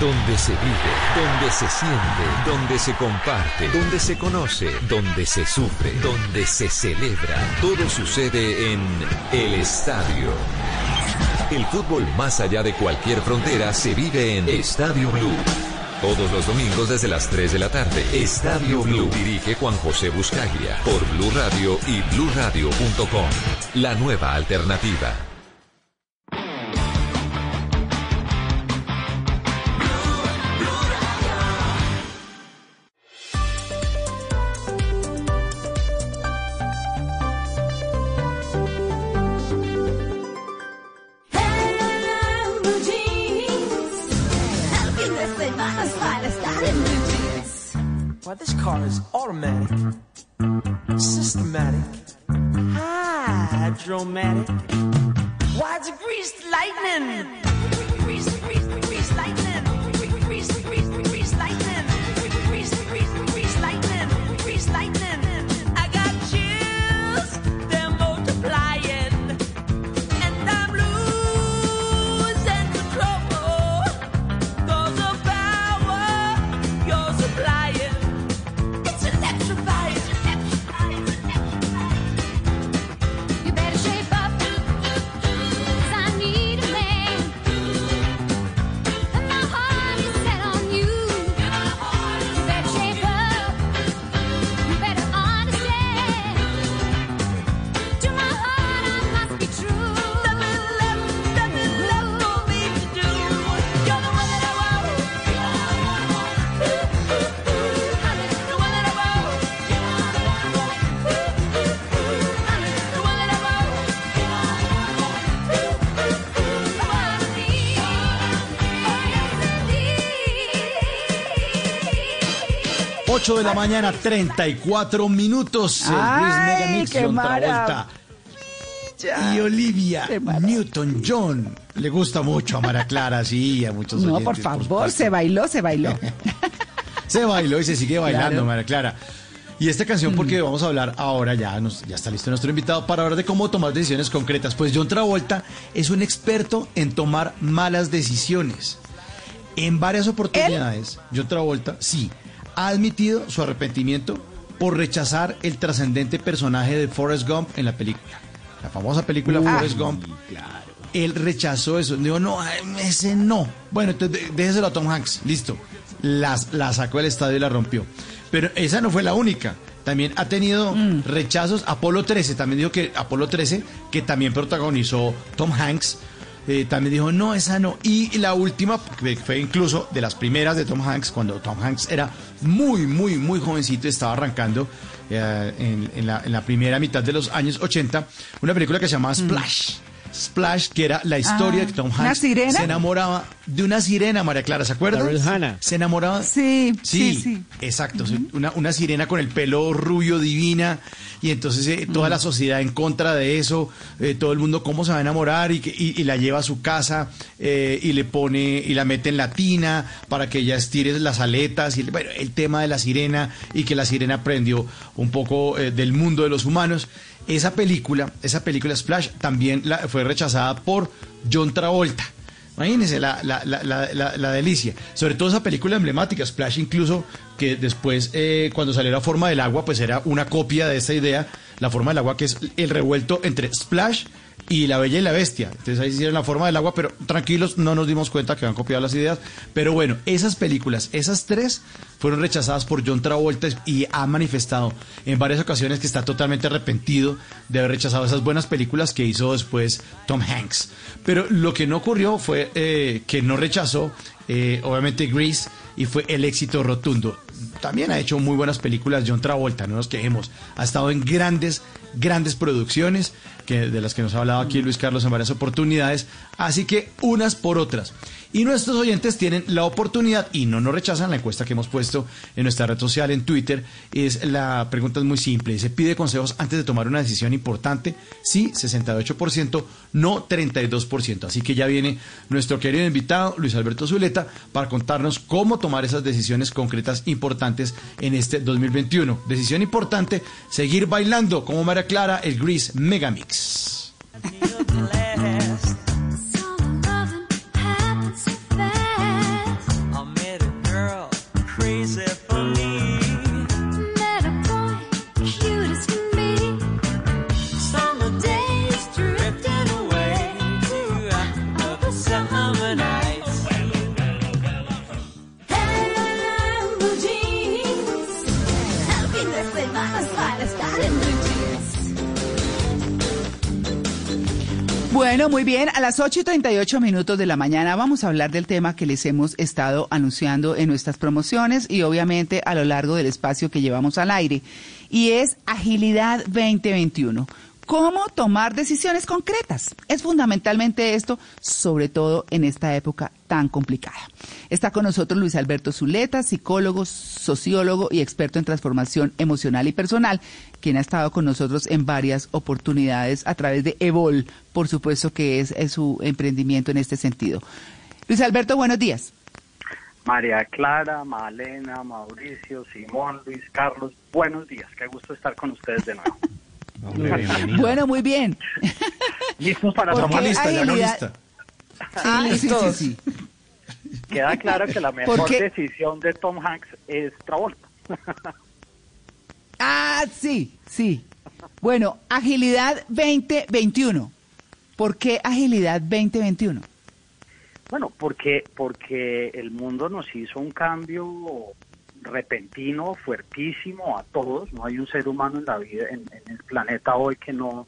Speaker 11: Donde se vive, donde se siente, donde se comparte, donde se conoce, donde se sufre, donde se celebra. Todo sucede en El Estadio. El fútbol más allá de cualquier frontera se vive en Estadio Blue. Todos los domingos desde las 3 de la tarde. Estadio Blue dirige Juan José Buscaglia por Blue Radio y bluradio.com. La nueva alternativa.
Speaker 9: This car is automatic, systematic, hydromatic. Why, it's greased lightning. Grease, grease, grease lightning.
Speaker 3: 8 de la mañana, 34 minutos. El Luis
Speaker 7: Ay,
Speaker 3: Mix,
Speaker 7: qué
Speaker 3: John Travolta y Olivia. Newton-John. Le gusta mucho a María Clara, sí, a muchos
Speaker 7: No,
Speaker 3: oyentes.
Speaker 7: por favor, se bailó, se bailó.
Speaker 3: Se bailó y se sigue bailando,
Speaker 7: Claro.
Speaker 3: María Clara. Y esta canción porque vamos a hablar ahora, ya, nos, ya está listo nuestro invitado para hablar de cómo tomar decisiones concretas. Pues John Travolta es un experto en tomar malas decisiones. En varias oportunidades, John Travolta, sí, ha admitido su arrepentimiento por rechazar el trascendente personaje de Forrest Gump en la película. La famosa película. Forrest Gump. Él rechazó eso. Dijo, no, ese no. Bueno, entonces dé- déjeselo a Tom Hanks. Listo. Las, la sacó del estadio y la rompió. Pero esa no fue la única. También ha tenido rechazos. Apolo 13, también dijo que Apolo 13, que también protagonizó Tom Hanks, eh, también dijo, no, esa no. Y la última, que fue incluso de las primeras de Tom Hanks, cuando Tom Hanks era muy, muy, muy jovencito estaba arrancando eh, en, en la, en la primera mitad de los años 80, una película que se llamaba Splash. Splash, que era la historia
Speaker 7: Mm. Ah,
Speaker 3: de que Tom
Speaker 7: ¿una
Speaker 3: Hanks
Speaker 7: sirena?
Speaker 3: se enamoraba de una sirena, María Clara, ¿se acuerdan? Se enamoraba.
Speaker 7: Sí,
Speaker 3: Sí,
Speaker 7: sí, sí.
Speaker 3: exacto. Una, una sirena con el pelo rubio divina y entonces eh, toda la sociedad en contra de eso, eh, todo el mundo cómo se va a enamorar y, que, y, y la lleva a su casa eh, y le pone y la mete en la tina para que ella estire las aletas y bueno, el tema de la sirena y que la sirena aprendió un poco eh, del mundo de los humanos. Esa película, esa película Splash también la, fue rechazada por John Travolta. Imagínense la, la, la, delicia. Sobre todo esa película emblemática, Splash, incluso que después, eh, cuando salió la forma del agua, pues era una copia de esta idea, la forma del agua, que es el revuelto entre Splash y La Bella y la Bestia. Entonces ahí hicieron la forma del agua, pero tranquilos, no nos dimos cuenta que habían copiado las ideas. Pero bueno, esas películas, esas tres, fueron rechazadas por John Travolta y ha manifestado en varias ocasiones que está totalmente arrepentido de haber rechazado esas buenas películas que hizo después Tom Hanks. Pero lo que no ocurrió fue eh, que no rechazó, eh, obviamente, Grease y fue el éxito rotundo. También ha hecho muy buenas películas John Travolta, no nos quejemos. Ha estado en grandes, grandes producciones que, de las que nos ha hablado aquí Luis Carlos en varias oportunidades. Así que unas por otras. Y nuestros oyentes tienen la oportunidad y no nos rechazan la encuesta que hemos puesto en nuestra red social en Twitter. Es la pregunta es muy simple. Dice, pide consejos antes de tomar una decisión importante. Sí, 68%, no 32%. Así que ya viene nuestro querido invitado, Luis Alberto Zuleta, para contarnos cómo tomar esas decisiones concretas importantes en este 2021. Decisión importante, seguir bailando como María Clara, el Grease Megamix.
Speaker 7: Bueno, muy bien. A las 8 y 38 minutos de la mañana vamos a hablar del tema que les hemos estado anunciando en nuestras promociones y obviamente a lo largo del espacio que llevamos al aire. Y es Agilidad 2021. ¿Cómo tomar decisiones concretas? Es fundamentalmente esto, sobre todo en esta época tan complicada. Está con nosotros Luis Alberto Zuleta, psicólogo, sociólogo y experto en transformación emocional y personal, quien ha estado con nosotros en varias oportunidades a través de Evol, por supuesto que es, es su emprendimiento en este sentido. Luis Alberto, buenos días.
Speaker 35: María Clara, Malena, Mauricio, Simón, Luis Carlos, buenos días, qué gusto estar con ustedes de nuevo.
Speaker 7: Bueno, muy bien.
Speaker 35: ¿Listos para
Speaker 7: ¿Por
Speaker 35: tomar lista? Ya no lista.
Speaker 7: Sí, sí, sí, sí.
Speaker 35: Queda claro que la
Speaker 7: ¿Por
Speaker 35: mejor decisión de Tom Hanks es Travolta.
Speaker 7: Ah, sí, sí. Bueno, Agilidad 2021. ¿Por qué Agilidad 2021?
Speaker 35: Bueno, porque, porque el mundo nos hizo un cambio repentino, fuertísimo a todos. No hay un ser humano en la vida, en, el planeta hoy que no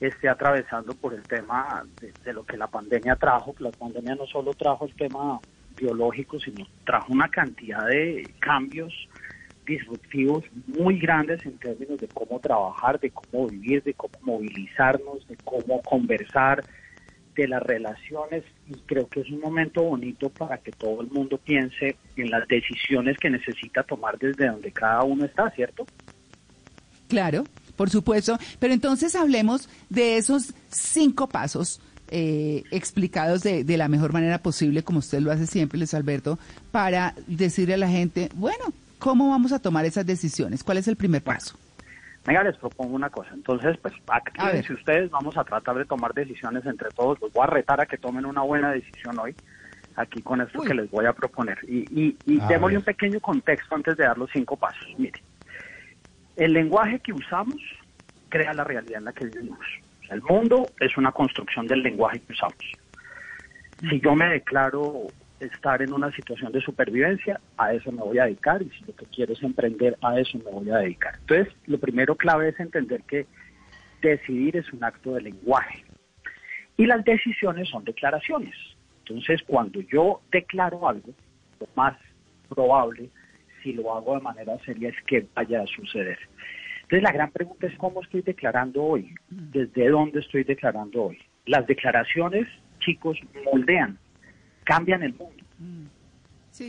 Speaker 35: esté atravesando por el tema de, de lo que la pandemia trajo. La pandemia no solo trajo el tema biológico, sino trajo una cantidad de cambios disruptivos muy grandes en términos de cómo trabajar, de cómo vivir, de cómo movilizarnos, de cómo conversar, de las relaciones y creo que es un momento bonito para que todo el mundo piense en las decisiones que necesita tomar desde donde cada uno está, ¿cierto?
Speaker 7: Claro, por supuesto. Pero entonces hablemos de esos cinco pasos eh, explicados de, de la mejor manera posible, como usted lo hace siempre, Luis Alberto, para decirle a la gente, bueno, ¿cómo vamos a tomar esas decisiones? ¿Cuál es el primer paso?
Speaker 35: Venga, les propongo una cosa. Entonces, pues, actívense ustedes, vamos a tratar de tomar decisiones entre todos. Los voy a retar a que tomen una buena decisión hoy, aquí con esto que les voy a proponer. Y, y, y
Speaker 36: A
Speaker 35: démosle
Speaker 36: ver.
Speaker 35: un pequeño contexto antes de dar los cinco pasos. Mire, el lenguaje que usamos crea la realidad en la que vivimos. O sea, el mundo es una construcción del lenguaje que usamos. Si yo me declaro estar en una situación de supervivencia, a eso me voy a dedicar y si lo que quiero es emprender, a eso me voy a dedicar. Entonces, lo primero clave es entender que decidir es un acto de lenguaje y las decisiones son declaraciones. Entonces, cuando yo declaro algo, lo más probable, si lo hago de manera seria, es que vaya a suceder. Entonces, la gran pregunta es cómo estoy declarando hoy, desde dónde estoy declarando hoy. Las declaraciones, chicos, moldean, cambian el mundo.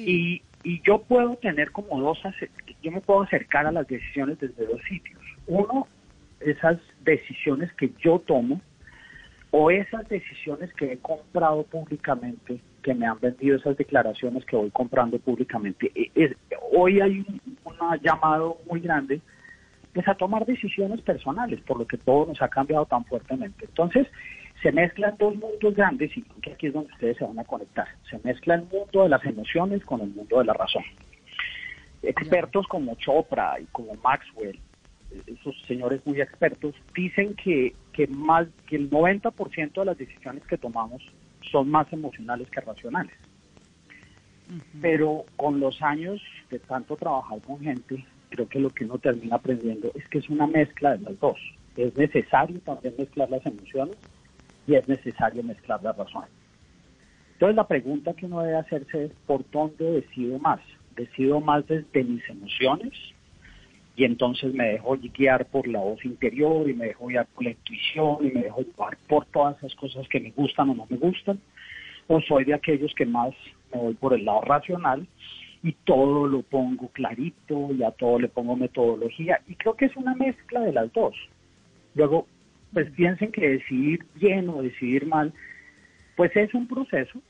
Speaker 35: Y, y yo puedo tener como dos, yo me puedo acercar a las decisiones desde dos sitios. Uno, esas decisiones que yo tomo o esas decisiones que he comprado públicamente, que me han vendido esas declaraciones que voy comprando públicamente. E- es- hoy hay un una llamado muy grande pues a tomar decisiones personales, por lo que todo nos ha cambiado tan fuertemente. Entonces, se mezclan dos mundos grandes y creo que aquí es donde ustedes se van a conectar. Se mezcla el mundo de las emociones con el mundo de la razón. Expertos como Chopra y como Maxwell, esos señores muy expertos, dicen que, que más que el 90% de las decisiones que tomamos son más emocionales que racionales. Pero con los años de tanto trabajar con gente, creo que lo que uno termina aprendiendo es que es una mezcla de las dos. Es necesario también mezclar las emociones y es necesario mezclar la razón. Entonces la pregunta que uno debe hacerse es ¿por dónde decido más? ¿Decido más desde mis emociones? Y entonces me dejo guiar por la voz interior y me dejo guiar por la intuición y me dejo llevar por todas esas cosas que me gustan o no me gustan. O soy de aquellos que más me voy por el lado racional y todo lo pongo clarito y a todo le pongo metodología. Y creo que es una mezcla de las dos. Luego, pues piensen que decidir bien o decidir mal, pues es un proceso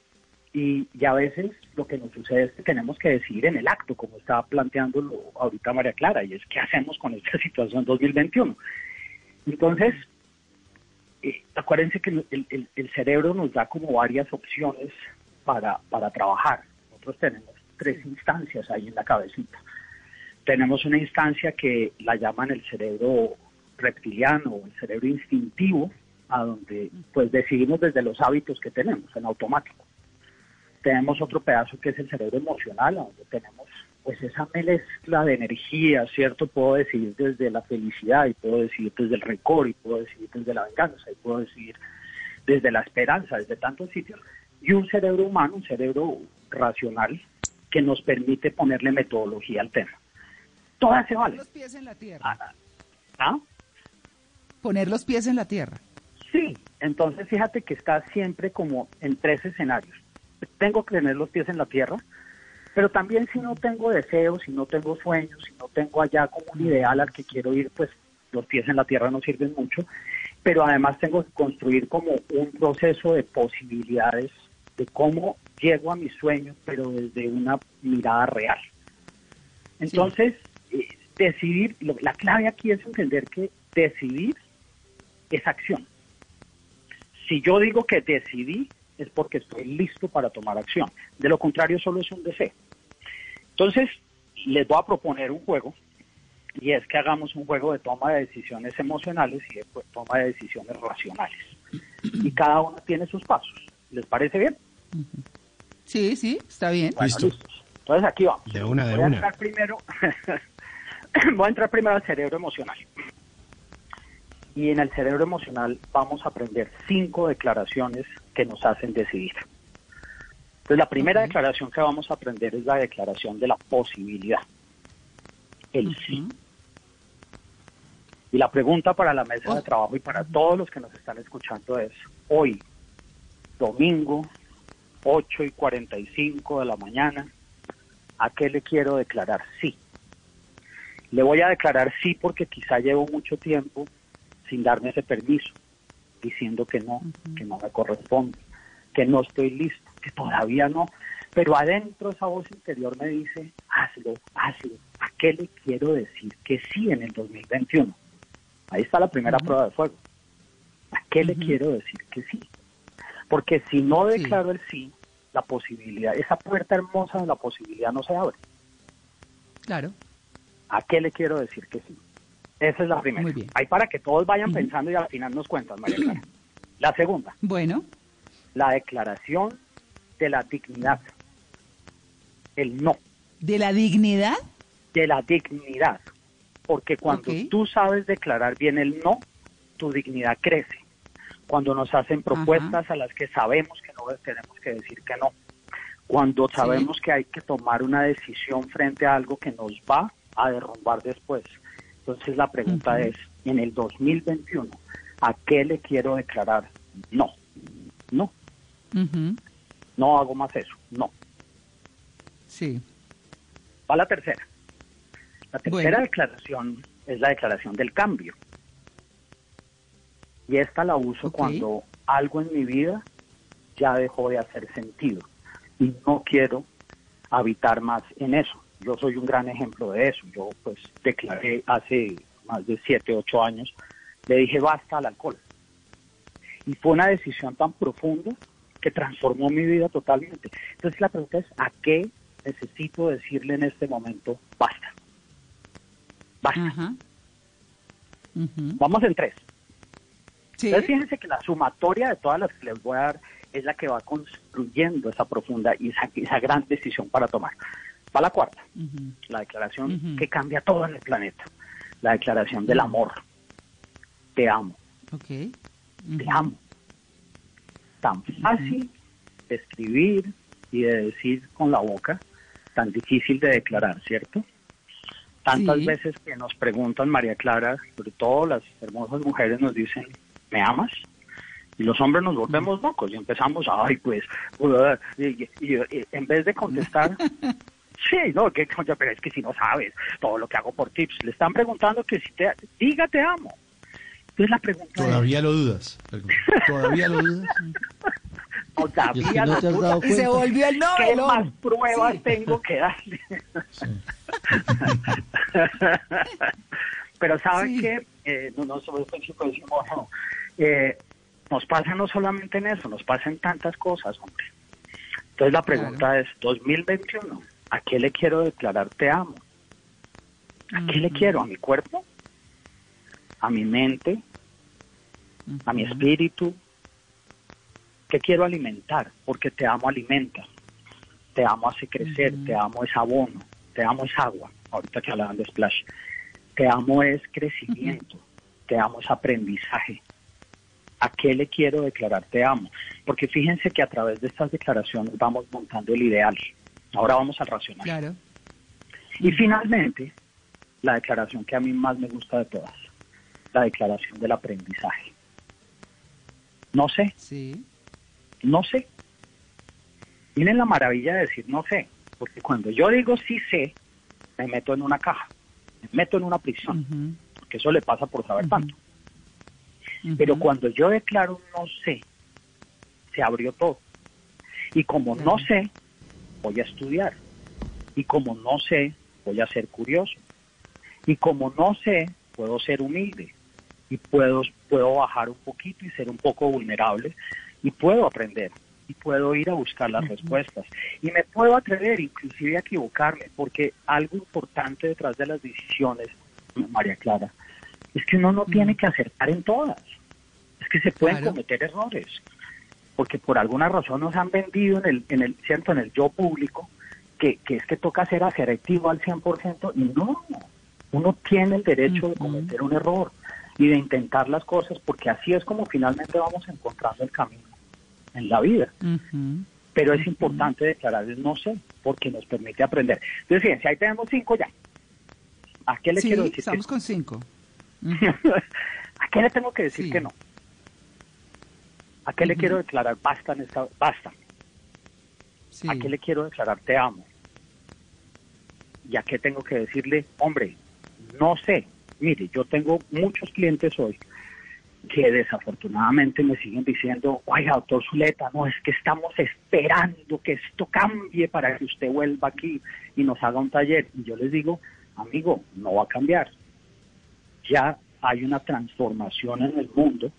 Speaker 35: y, y a veces lo que nos sucede es que tenemos que decidir en el acto, como estaba planteándolo ahorita María Clara, y es qué hacemos con esta situación 2021. Entonces, eh, acuérdense que el, el- cerebro nos da como varias opciones para, para trabajar. Nosotros tenemos tres instancias ahí en la cabecita. Tenemos una instancia que la llaman el cerebro reptiliano o el cerebro instintivo, a donde pues decidimos desde los hábitos que tenemos en automático. Tenemos otro pedazo que es el cerebro emocional, a donde tenemos pues esa mezcla de energía, ¿cierto? Puedo decidir desde la felicidad y puedo decidir desde el rencor y puedo decidir desde la venganza y puedo decidir desde la esperanza, desde tantos sitios. Y un cerebro humano, un cerebro racional que nos permite ponerle metodología al tema. Todas se valen.
Speaker 7: Los pies en la tierra.
Speaker 35: ¿Ah?
Speaker 7: Poner los pies en la tierra.
Speaker 35: Sí, entonces fíjate que está siempre como en tres escenarios. Tengo que tener los pies en la tierra, pero también si no tengo deseos, si no tengo sueños, si no tengo allá como un ideal al que quiero ir, pues los pies en la tierra no sirven mucho. Pero además tengo que construir como un proceso de posibilidades de cómo llego a mis sueños, pero desde una mirada real. Entonces, eh, decidir, lo- la clave aquí es entender que decidir es acción. Si yo digo que decidí, es porque estoy listo para tomar acción. De lo contrario, solo es un deseo. Entonces, les voy a proponer un juego, y es que hagamos un juego de toma de decisiones emocionales y de pues, toma de decisiones racionales. Y cada uno tiene sus pasos. ¿Les parece bien?
Speaker 7: Sí, sí, está bien.
Speaker 35: Bueno, listos. Entonces aquí vamos.
Speaker 2: De una, de
Speaker 35: Voy a
Speaker 2: una.
Speaker 35: entrar primero, voy a entrar primero al cerebro emocional. Y en el cerebro emocional vamos a aprender cinco declaraciones que nos hacen decidir. Entonces la primera declaración que vamos a aprender es la declaración de la posibilidad. El sí. Y la pregunta para la mesa de trabajo y para todos los que nos están escuchando es, hoy, domingo, 8 y 45 de la mañana, ¿a qué le quiero declarar sí? Le voy a declarar sí porque quizá llevo mucho tiempo sin darme ese permiso. diciendo que no, que no me corresponde, que no estoy listo, que todavía no. Pero adentro esa voz interior me dice, hazlo, hazlo. ¿A qué le quiero decir que sí en el 2021? Ahí está la primera prueba de fuego. ¿A qué le quiero decir que sí? Porque si no declaro el sí, la posibilidad, esa puerta hermosa de la posibilidad no se abre.
Speaker 7: Claro.
Speaker 35: ¿A qué le quiero decir que sí? Esa es la primera.
Speaker 7: Muy bien.
Speaker 35: Ahí para que todos vayan pensando y al final nos cuentan, María Clara. La segunda.
Speaker 7: Bueno.
Speaker 35: La declaración de la dignidad. El no.
Speaker 7: ¿De la dignidad?
Speaker 35: De la dignidad. Porque cuando
Speaker 7: Ok.
Speaker 35: tú sabes declarar bien el no, tu dignidad crece. Cuando nos hacen propuestas a las que sabemos que no tenemos que decir que no. Cuando sabemos que hay que tomar una decisión frente a algo que nos va a derrumbar después. Entonces la pregunta es, en el 2021, ¿a qué le quiero declarar? No, no, no hago más eso, no.
Speaker 7: Sí.
Speaker 35: Va la tercera. La tercera
Speaker 7: Bueno.
Speaker 35: declaración es la declaración del cambio. Y esta la uso cuando algo en mi vida ya dejó de hacer sentido y no quiero habitar más en eso. Yo soy un gran ejemplo de eso. Yo pues declaré hace más de siete, ocho años, le dije basta al alcohol. Y fue una decisión tan profunda que transformó mi vida totalmente. Entonces la pregunta es, ¿a qué necesito decirle en este momento basta? Basta. Vamos en tres. Entonces fíjense que la sumatoria de todas las que les voy a dar es la que va construyendo esa profunda y esa, esa gran decisión para tomar. Va la cuarta, la declaración que cambia todo en el planeta. La declaración del amor. Te amo. Te amo. Tan fácil de escribir y de decir con la boca, tan difícil de declarar, ¿cierto? Tantas
Speaker 7: Sí.
Speaker 35: veces que nos preguntan, María Clara, sobre todo las hermosas mujeres nos dicen, ¿me amas? Y los hombres nos volvemos locos y empezamos, ay, pues, uh, y, y- y- en vez de contestar, sí, no, que, pero es que si no sabes todo lo que hago por tips, le están preguntando que si te, diga te amo. Entonces la pregunta es,
Speaker 3: Todavía lo dudas. Todavía lo dudas.
Speaker 35: todavía
Speaker 3: Y es que no
Speaker 35: lo
Speaker 3: te has
Speaker 35: dudas.
Speaker 3: dado cuenta. Se volvió el
Speaker 35: ¿Qué
Speaker 3: novelón.
Speaker 35: más pruebas tengo que darle? Pero ¿saben qué? Eh, no, no, sobre puedo decir, bueno, eh, nos pasa no solamente en eso, nos pasa en tantas cosas, hombre. Entonces la pregunta es, 2021, ¿a qué le quiero declarar te amo? ¿A qué le quiero? ¿A mi cuerpo? ¿A mi mente? ¿A mi espíritu? ¿Qué quiero alimentar? Porque te amo alimenta. Te amo hace crecer, te amo es abono, te amo es agua. Ahorita que hablaban de splash. Te amo es crecimiento, te amo es aprendizaje. ¿A qué le quiero declarar te amo? Porque fíjense que a través de estas declaraciones vamos montando el ideal. Ahora vamos al racional.
Speaker 7: Claro.
Speaker 35: Y finalmente, la declaración que a mí más me gusta de todas, la declaración del aprendizaje. No sé.
Speaker 7: Sí.
Speaker 35: No sé. Miren la maravilla de decir no sé, porque cuando yo digo sí sé, me meto en una caja, me meto en una prisión, porque eso le pasa por saber tanto. Pero cuando yo declaro no sé, se abrió todo. Y como no sé, voy a estudiar. Y como no sé, voy a ser curioso. Y como no sé, puedo ser humilde. Y puedo, puedo bajar un poquito y ser un poco vulnerable. Y puedo aprender. Y puedo ir a buscar las respuestas. Y me puedo atrever inclusive a equivocarme. Porque algo importante detrás de las decisiones, María Clara, es que uno no tiene que acertar en todas. Es que se pueden
Speaker 7: Claro.
Speaker 35: cometer errores. Porque por alguna razón nos han vendido en el, en el, ¿cierto? En el yo público que, que es que toca ser asertivo al 100% y no, uno tiene el derecho de cometer un error y de intentar las cosas porque así es como finalmente vamos encontrando el camino en la vida. Pero es importante declarar el no sé porque nos permite aprender. Entonces, fíjense, ahí tenemos cinco ya. ¿A qué le
Speaker 7: sí,
Speaker 35: quiero decir? que
Speaker 7: estamos con cinco.
Speaker 35: ¿A qué le tengo que decir que no? ¿A qué le quiero declarar basta en esta basta?
Speaker 7: Sí.
Speaker 35: ¿A qué le quiero declarar te amo? ¿Y a qué tengo que decirle, hombre, no sé? Mire, yo tengo muchos clientes hoy que desafortunadamente me siguen diciendo, oiga, doctor Zuleta, no, es que estamos esperando que esto cambie para que usted vuelva aquí y nos haga un taller. Y yo les digo, amigo, no va a cambiar. Ya hay una transformación en el mundo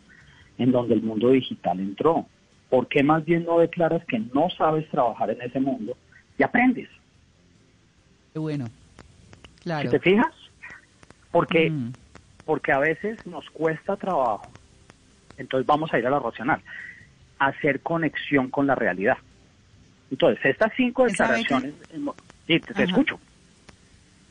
Speaker 35: en donde el mundo digital entró. ¿Por qué más bien no declaras que no sabes trabajar en ese mundo y aprendes?
Speaker 7: Qué bueno. Claro.
Speaker 35: ¿Si te fijas? Porque, porque a veces nos cuesta trabajo, entonces vamos a ir a lo racional, hacer conexión con la realidad. Entonces, estas cinco declaraciones, sí, te, escucho.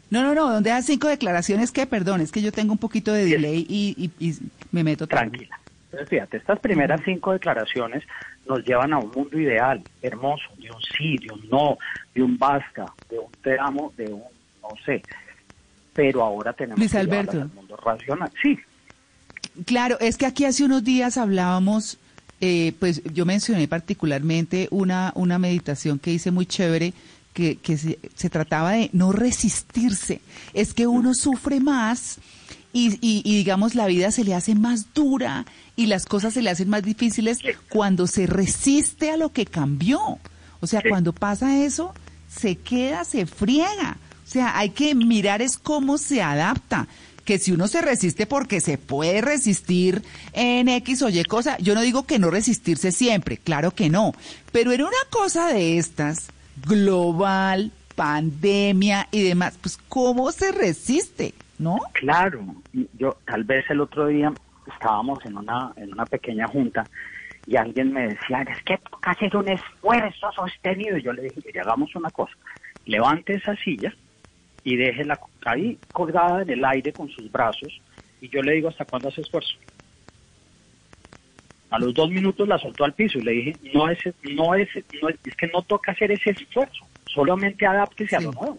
Speaker 7: No, no, no, donde das cinco declaraciones que, perdón, es que yo tengo un poquito de delay y, y- y me meto tarde.
Speaker 35: Entonces, fíjate, estas primeras cinco declaraciones nos llevan a un mundo ideal, hermoso, de un sí, de un no, de un basta, de un te amo, de un no sé. Pero ahora tenemos
Speaker 7: Luis
Speaker 35: que
Speaker 7: Alberto.
Speaker 35: al mundo racional. Sí,
Speaker 7: Claro, es que aquí hace unos días hablábamos, eh, pues yo mencioné particularmente una, una meditación que hice muy chévere, que, que se, se trataba de no resistirse. Es que uno sufre más y, y- y, digamos la vida se le hace más dura y las cosas se le hacen más difíciles cuando se resiste a lo que cambió. O sea, cuando pasa eso, se queda, se friega. O sea, hay que mirar es cómo se adapta. Que si uno se resiste porque se puede resistir en X o Y cosa, yo no digo que no resistirse siempre, claro que no. Pero era una cosa de estas, global, pandemia y demás, pues ¿cómo se resiste? ¿No?
Speaker 35: Claro, yo tal vez el otro día estábamos en una en una pequeña junta y alguien me decía, es que toca hacer un esfuerzo sostenido. Y yo le dije, mire, hagamos una cosa, levante esa silla y déjela ahí colgada en el aire con sus brazos y yo le digo, ¿hasta cuándo hace esfuerzo? A los dos minutos la soltó al piso y le dije, no es, no es, no es, es que no toca hacer ese esfuerzo, solamente adáptese a lo nuevo.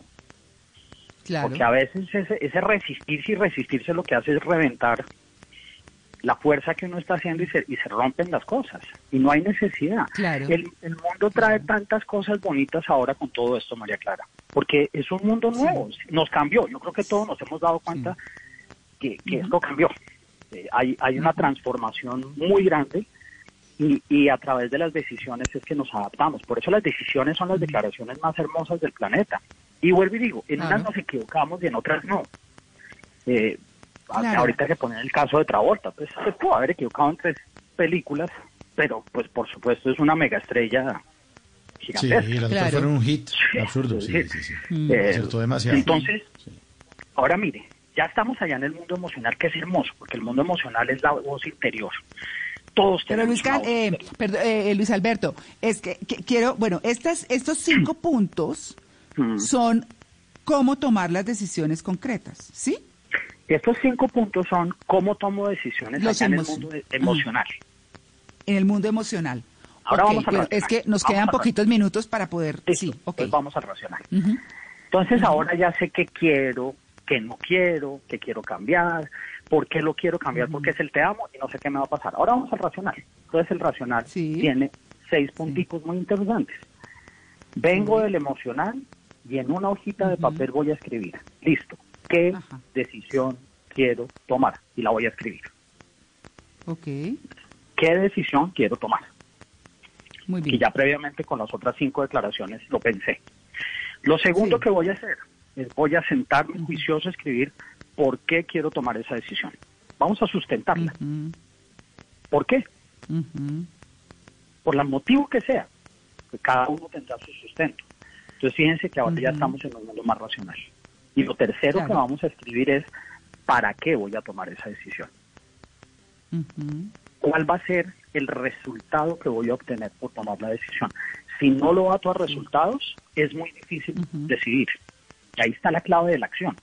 Speaker 7: Claro.
Speaker 35: Porque a veces ese, ese resistirse y resistirse lo que hace es reventar la fuerza que uno está haciendo y se, y se rompen las cosas. Y no hay necesidad.
Speaker 7: Claro.
Speaker 35: El, el mundo trae tantas cosas bonitas ahora con todo esto, María Clara. Porque es un mundo nuevo. Nos cambió. Yo creo que todos nos hemos dado cuenta que, que esto cambió. Eh, hay, hay una transformación muy grande y, y a través de las decisiones es que nos adaptamos. Por eso las decisiones son las declaraciones más hermosas del planeta. Y vuelvo y digo, en unas
Speaker 7: Claro.
Speaker 35: nos equivocamos y en otras no. Eh,
Speaker 7: Claro.
Speaker 35: Ahorita que ponen el caso de Travolta, pues se pudo haber equivocado en tres películas, pero pues por supuesto es una mega estrella
Speaker 3: Sí,
Speaker 35: gigantesca.
Speaker 3: y las otras fueron un hit absurdo. Sí,
Speaker 35: Sí.
Speaker 3: sí, sí.
Speaker 35: Eh,
Speaker 3: Acertó demasiado.
Speaker 35: Entonces, ahora mire, ya estamos allá en el mundo emocional, que es hermoso, porque el mundo emocional es la voz interior. Todos
Speaker 7: Pero
Speaker 35: tenemos
Speaker 7: Luis, Cal- eh, perdón, eh, Luis Alberto, es que, que quiero, bueno, estas, estos cinco puntos Son cómo tomar las decisiones concretas, ¿sí?
Speaker 35: Estos cinco puntos son cómo tomo decisiones allá en el mundo emocional.
Speaker 7: En el mundo emocional.
Speaker 35: Ahora vamos racional.
Speaker 7: es que nos
Speaker 35: Vamos
Speaker 7: quedan poquitos minutos para poder, sí, ok.
Speaker 35: Pues vamos al racional.
Speaker 7: Ujú.
Speaker 35: Entonces ahora ya sé qué quiero, qué no quiero, qué quiero cambiar, por qué lo quiero cambiar, porque es el te amo y no sé qué me va a pasar. Ahora vamos al racional. Entonces el racional tiene seis punticos muy interesantes. Vengo del emocional y en una hojita de papel voy a escribir. Listo. ¿Qué decisión quiero tomar? Y la voy a escribir.
Speaker 7: Ok,
Speaker 35: ¿Qué decisión quiero tomar?
Speaker 7: muy bien.
Speaker 35: que ya previamente con las otras cinco declaraciones lo pensé. Lo segundo que voy a hacer es voy a sentarme juicioso a escribir por qué quiero tomar esa decisión. Vamos a sustentarla. ¿Por qué? Por el motivo que sea. Que cada uno tendrá su sustento. Entonces fíjense que ahora ya estamos en un mundo más racional. Y lo tercero que vamos a escribir es para qué voy a tomar esa decisión. ¿Cuál va a ser el resultado que voy a obtener por tomar la decisión? Si no lo ato a resultados, es muy difícil decidir. Y ahí está la clave de la acción.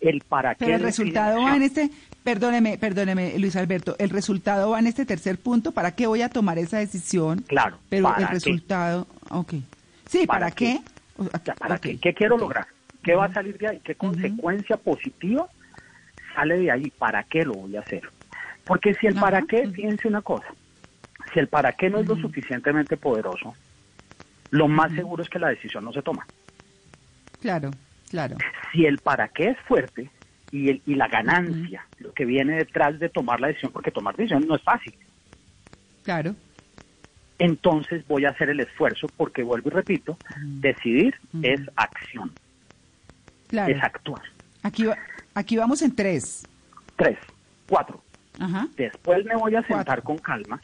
Speaker 35: El para qué.
Speaker 7: Pero el resultado va en este, perdóneme, perdóneme, Luis Alberto, el resultado va en este tercer punto, ¿para qué voy a tomar esa decisión?
Speaker 35: Claro.
Speaker 7: Pero
Speaker 35: ¿para
Speaker 7: el
Speaker 35: qué?
Speaker 7: resultado, ok. Sí, ¿para, qué?
Speaker 35: ¿Para qué? ¿Qué quiero lograr? ¿Qué va a salir de ahí? ¿Qué consecuencia positiva sale de ahí? ¿Para qué lo voy a hacer? Porque si el para qué, fíjense una cosa, si el para qué no es lo suficientemente poderoso, lo más seguro es que la decisión no se toma.
Speaker 7: Claro, claro.
Speaker 35: Si el para qué es fuerte, y, el- y la ganancia, lo que viene detrás de tomar la decisión, porque tomar decisiones no es fácil.
Speaker 7: Claro.
Speaker 35: Entonces voy a hacer el esfuerzo porque vuelvo y repito, decidir es acción,
Speaker 7: Claro.
Speaker 35: es actuar.
Speaker 7: Aquí, va- aquí vamos en tres.
Speaker 35: Tres, cuatro.
Speaker 7: Ajá.
Speaker 35: Después me voy a sentar con calma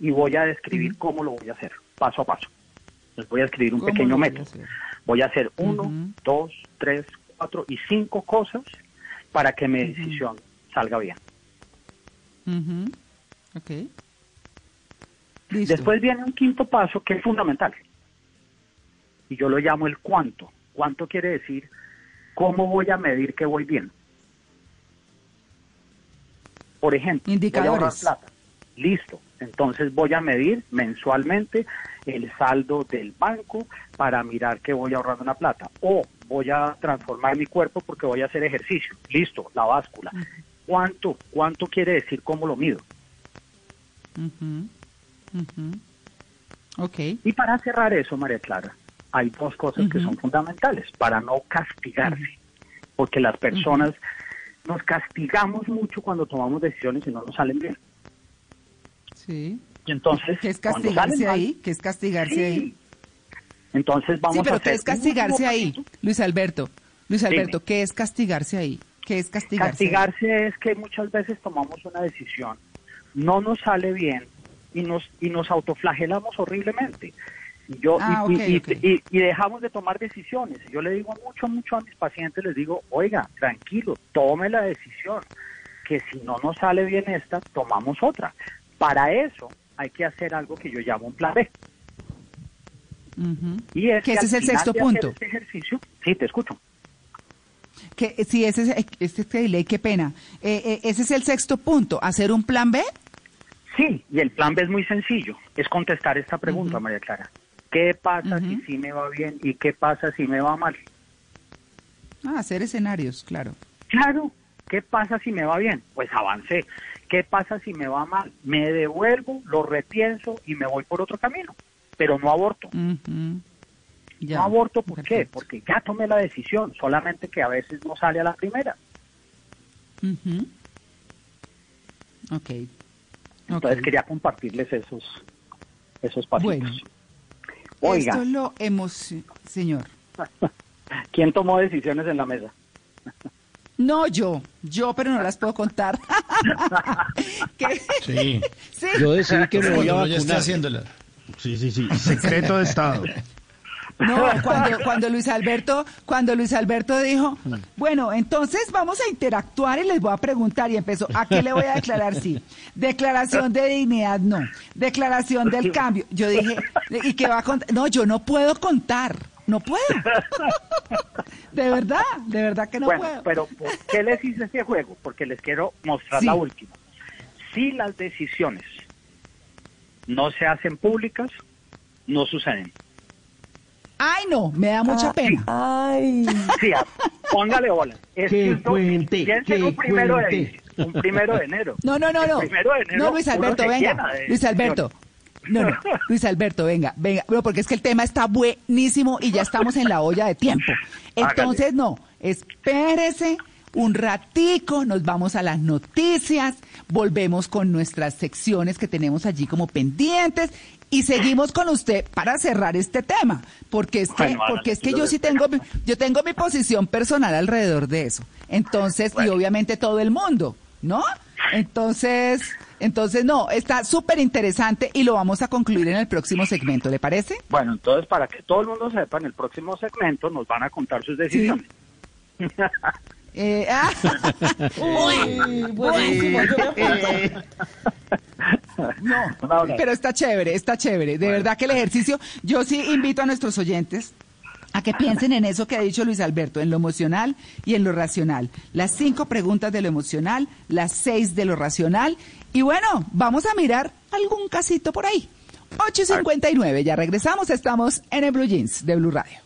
Speaker 35: y voy a describir cómo lo voy a hacer, paso a paso. Les voy a escribir un
Speaker 7: ¿Cómo
Speaker 35: pequeño
Speaker 7: lo voy a
Speaker 35: método.
Speaker 7: hacer?
Speaker 35: Voy a hacer uno, dos, tres, cuatro y cinco cosas para que mi decisión salga bien.
Speaker 7: Ujú. Listo.
Speaker 35: Después viene un quinto paso que es fundamental. Y yo lo llamo el cuánto. ¿Cuánto quiere decir? ¿Cómo voy a medir que voy bien? Por ejemplo, voy a
Speaker 7: Indicadores.
Speaker 35: plata. Listo. Entonces voy a medir mensualmente el saldo del banco para mirar que voy ahorrando una plata. O voy a transformar mi cuerpo porque voy a hacer ejercicio. Listo, la báscula. ¿Cuánto? ¿Cuánto quiere decir cómo lo mido?
Speaker 7: Ujú. Ujú. Ok.
Speaker 35: Y para cerrar eso, María Clara, hay dos cosas que son fundamentales para no castigarse, porque las personas nos castigamos mucho cuando tomamos decisiones y no nos salen bien.
Speaker 7: Sí.
Speaker 35: Y entonces,
Speaker 7: ¿Qué es castigarse
Speaker 35: mal,
Speaker 7: ahí? ¿Qué es castigarse
Speaker 35: Sí.
Speaker 7: ahí?
Speaker 35: entonces vamos
Speaker 7: sí, pero
Speaker 35: a
Speaker 7: ¿qué es castigarse ahí? Luis Alberto. Luis
Speaker 35: Dime.
Speaker 7: Alberto, ¿qué es castigarse ahí? ¿Qué es castigarse? ahí?
Speaker 35: Castigarse es que muchas veces tomamos una decisión, no nos sale bien y nos y nos autoflagelamos horriblemente. Y yo
Speaker 7: Ah,
Speaker 35: y, y- dejamos de tomar decisiones. Yo le digo mucho mucho a mis pacientes les digo, "Oiga, tranquilo, tome la decisión que si no nos sale bien esta, tomamos otra." Para eso hay que hacer algo que yo llamo un plan B. Y es
Speaker 7: Que ese es el sexto punto.
Speaker 35: este ejercicio, sí, te escucho.
Speaker 7: Que, sí, ese es, este es delay, qué pena. Eh, eh, ese es el sexto punto, hacer un plan B.
Speaker 35: Sí, y el plan B es muy sencillo, es contestar esta pregunta, María Clara. ¿Qué pasa si sí me va bien y qué pasa si me va mal?
Speaker 7: Ah, hacer escenarios, claro.
Speaker 35: Claro, ¿qué pasa si me va bien? Pues avancé. ¿Qué pasa si me va mal? Me devuelvo, lo repienso y me voy por otro camino, pero no aborto.
Speaker 7: Ya.
Speaker 35: No aborto, ¿por qué? Porque ya tomé la decisión, solamente que a veces no sale a la primera.
Speaker 7: Ok.
Speaker 35: Entonces quería compartirles esos, esos pasitos.
Speaker 7: Bueno.
Speaker 35: Oiga,
Speaker 7: Esto lo hemos... Señor.
Speaker 35: ¿quién tomó decisiones en la mesa?
Speaker 7: No yo, yo, pero no las puedo contar. ¿Qué?
Speaker 2: Sí.
Speaker 7: Sí.
Speaker 2: Yo decidí que me voy a vacunar.
Speaker 3: haciéndola.
Speaker 2: Sí, sí, sí. Secreto de Estado.
Speaker 7: No, cuando, cuando Luis Alberto, cuando Luis Alberto dijo, bueno, entonces vamos a interactuar y les voy a preguntar y empezó, ¿a qué le voy a declarar sí? Declaración de dignidad, no. Declaración del cambio. Yo dije, ¿y qué va a contar? No, yo no puedo contar, no puedo. De verdad, de verdad que no
Speaker 35: bueno,
Speaker 7: puedo.
Speaker 35: pero ¿por qué les hice ese juego? Porque les quiero mostrar
Speaker 7: Sí.
Speaker 35: la última. Si las decisiones no se hacen públicas, no suceden.
Speaker 7: Ay, no, me da mucha pena.
Speaker 36: Ay.
Speaker 35: Sí, ah, póngale bola. Es
Speaker 2: Que
Speaker 35: esto-
Speaker 2: cuente, que
Speaker 35: un primero
Speaker 2: cuente.
Speaker 35: de un primero de enero.
Speaker 7: No, no, no,
Speaker 35: El
Speaker 7: no.
Speaker 35: primero de enero
Speaker 7: No, Luis Alberto, venga.
Speaker 35: de
Speaker 7: Luis Alberto. No, no. Luis Alberto, venga, venga. No, porque es que el tema está buenísimo y ya estamos en la olla de tiempo. Entonces, no, espérese un ratico, nos vamos a las noticias, volvemos con nuestras secciones que tenemos allí como pendientes y seguimos con usted para cerrar este tema, porque es que,
Speaker 35: Bueno,
Speaker 7: porque es que
Speaker 35: yo
Speaker 7: sí tengo, mi- yo tengo mi posición personal alrededor de eso. Entonces, y obviamente todo el mundo, ¿no? Entonces, entonces no, está súper interesante y lo vamos a concluir en el próximo segmento, ¿le parece?
Speaker 35: Bueno, entonces para que todo el mundo sepa, en el próximo segmento nos van a contar sus decisiones.
Speaker 7: Eh, ah.
Speaker 36: Uy, buenísimo, yo me apunto.
Speaker 7: No, pero está chévere, está chévere. De verdad que el ejercicio, yo sí invito a nuestros oyentes a que piensen en eso que ha dicho Luis Alberto, en lo emocional y en lo racional. Las cinco preguntas de lo emocional, las seis de lo racional. Y bueno, vamos a mirar algún casito por ahí. 8.59, ya regresamos, estamos en el Blue Jeans de Blue Radio.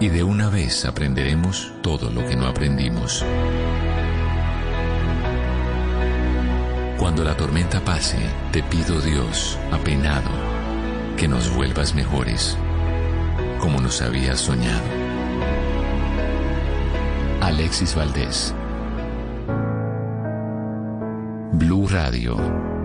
Speaker 11: Y de una vez aprenderemos todo lo que no aprendimos. Cuando la tormenta pase, te pido Dios, apenado, que nos vuelvas mejores, como nos habías soñado. Alexis Valdés. Blue Radio.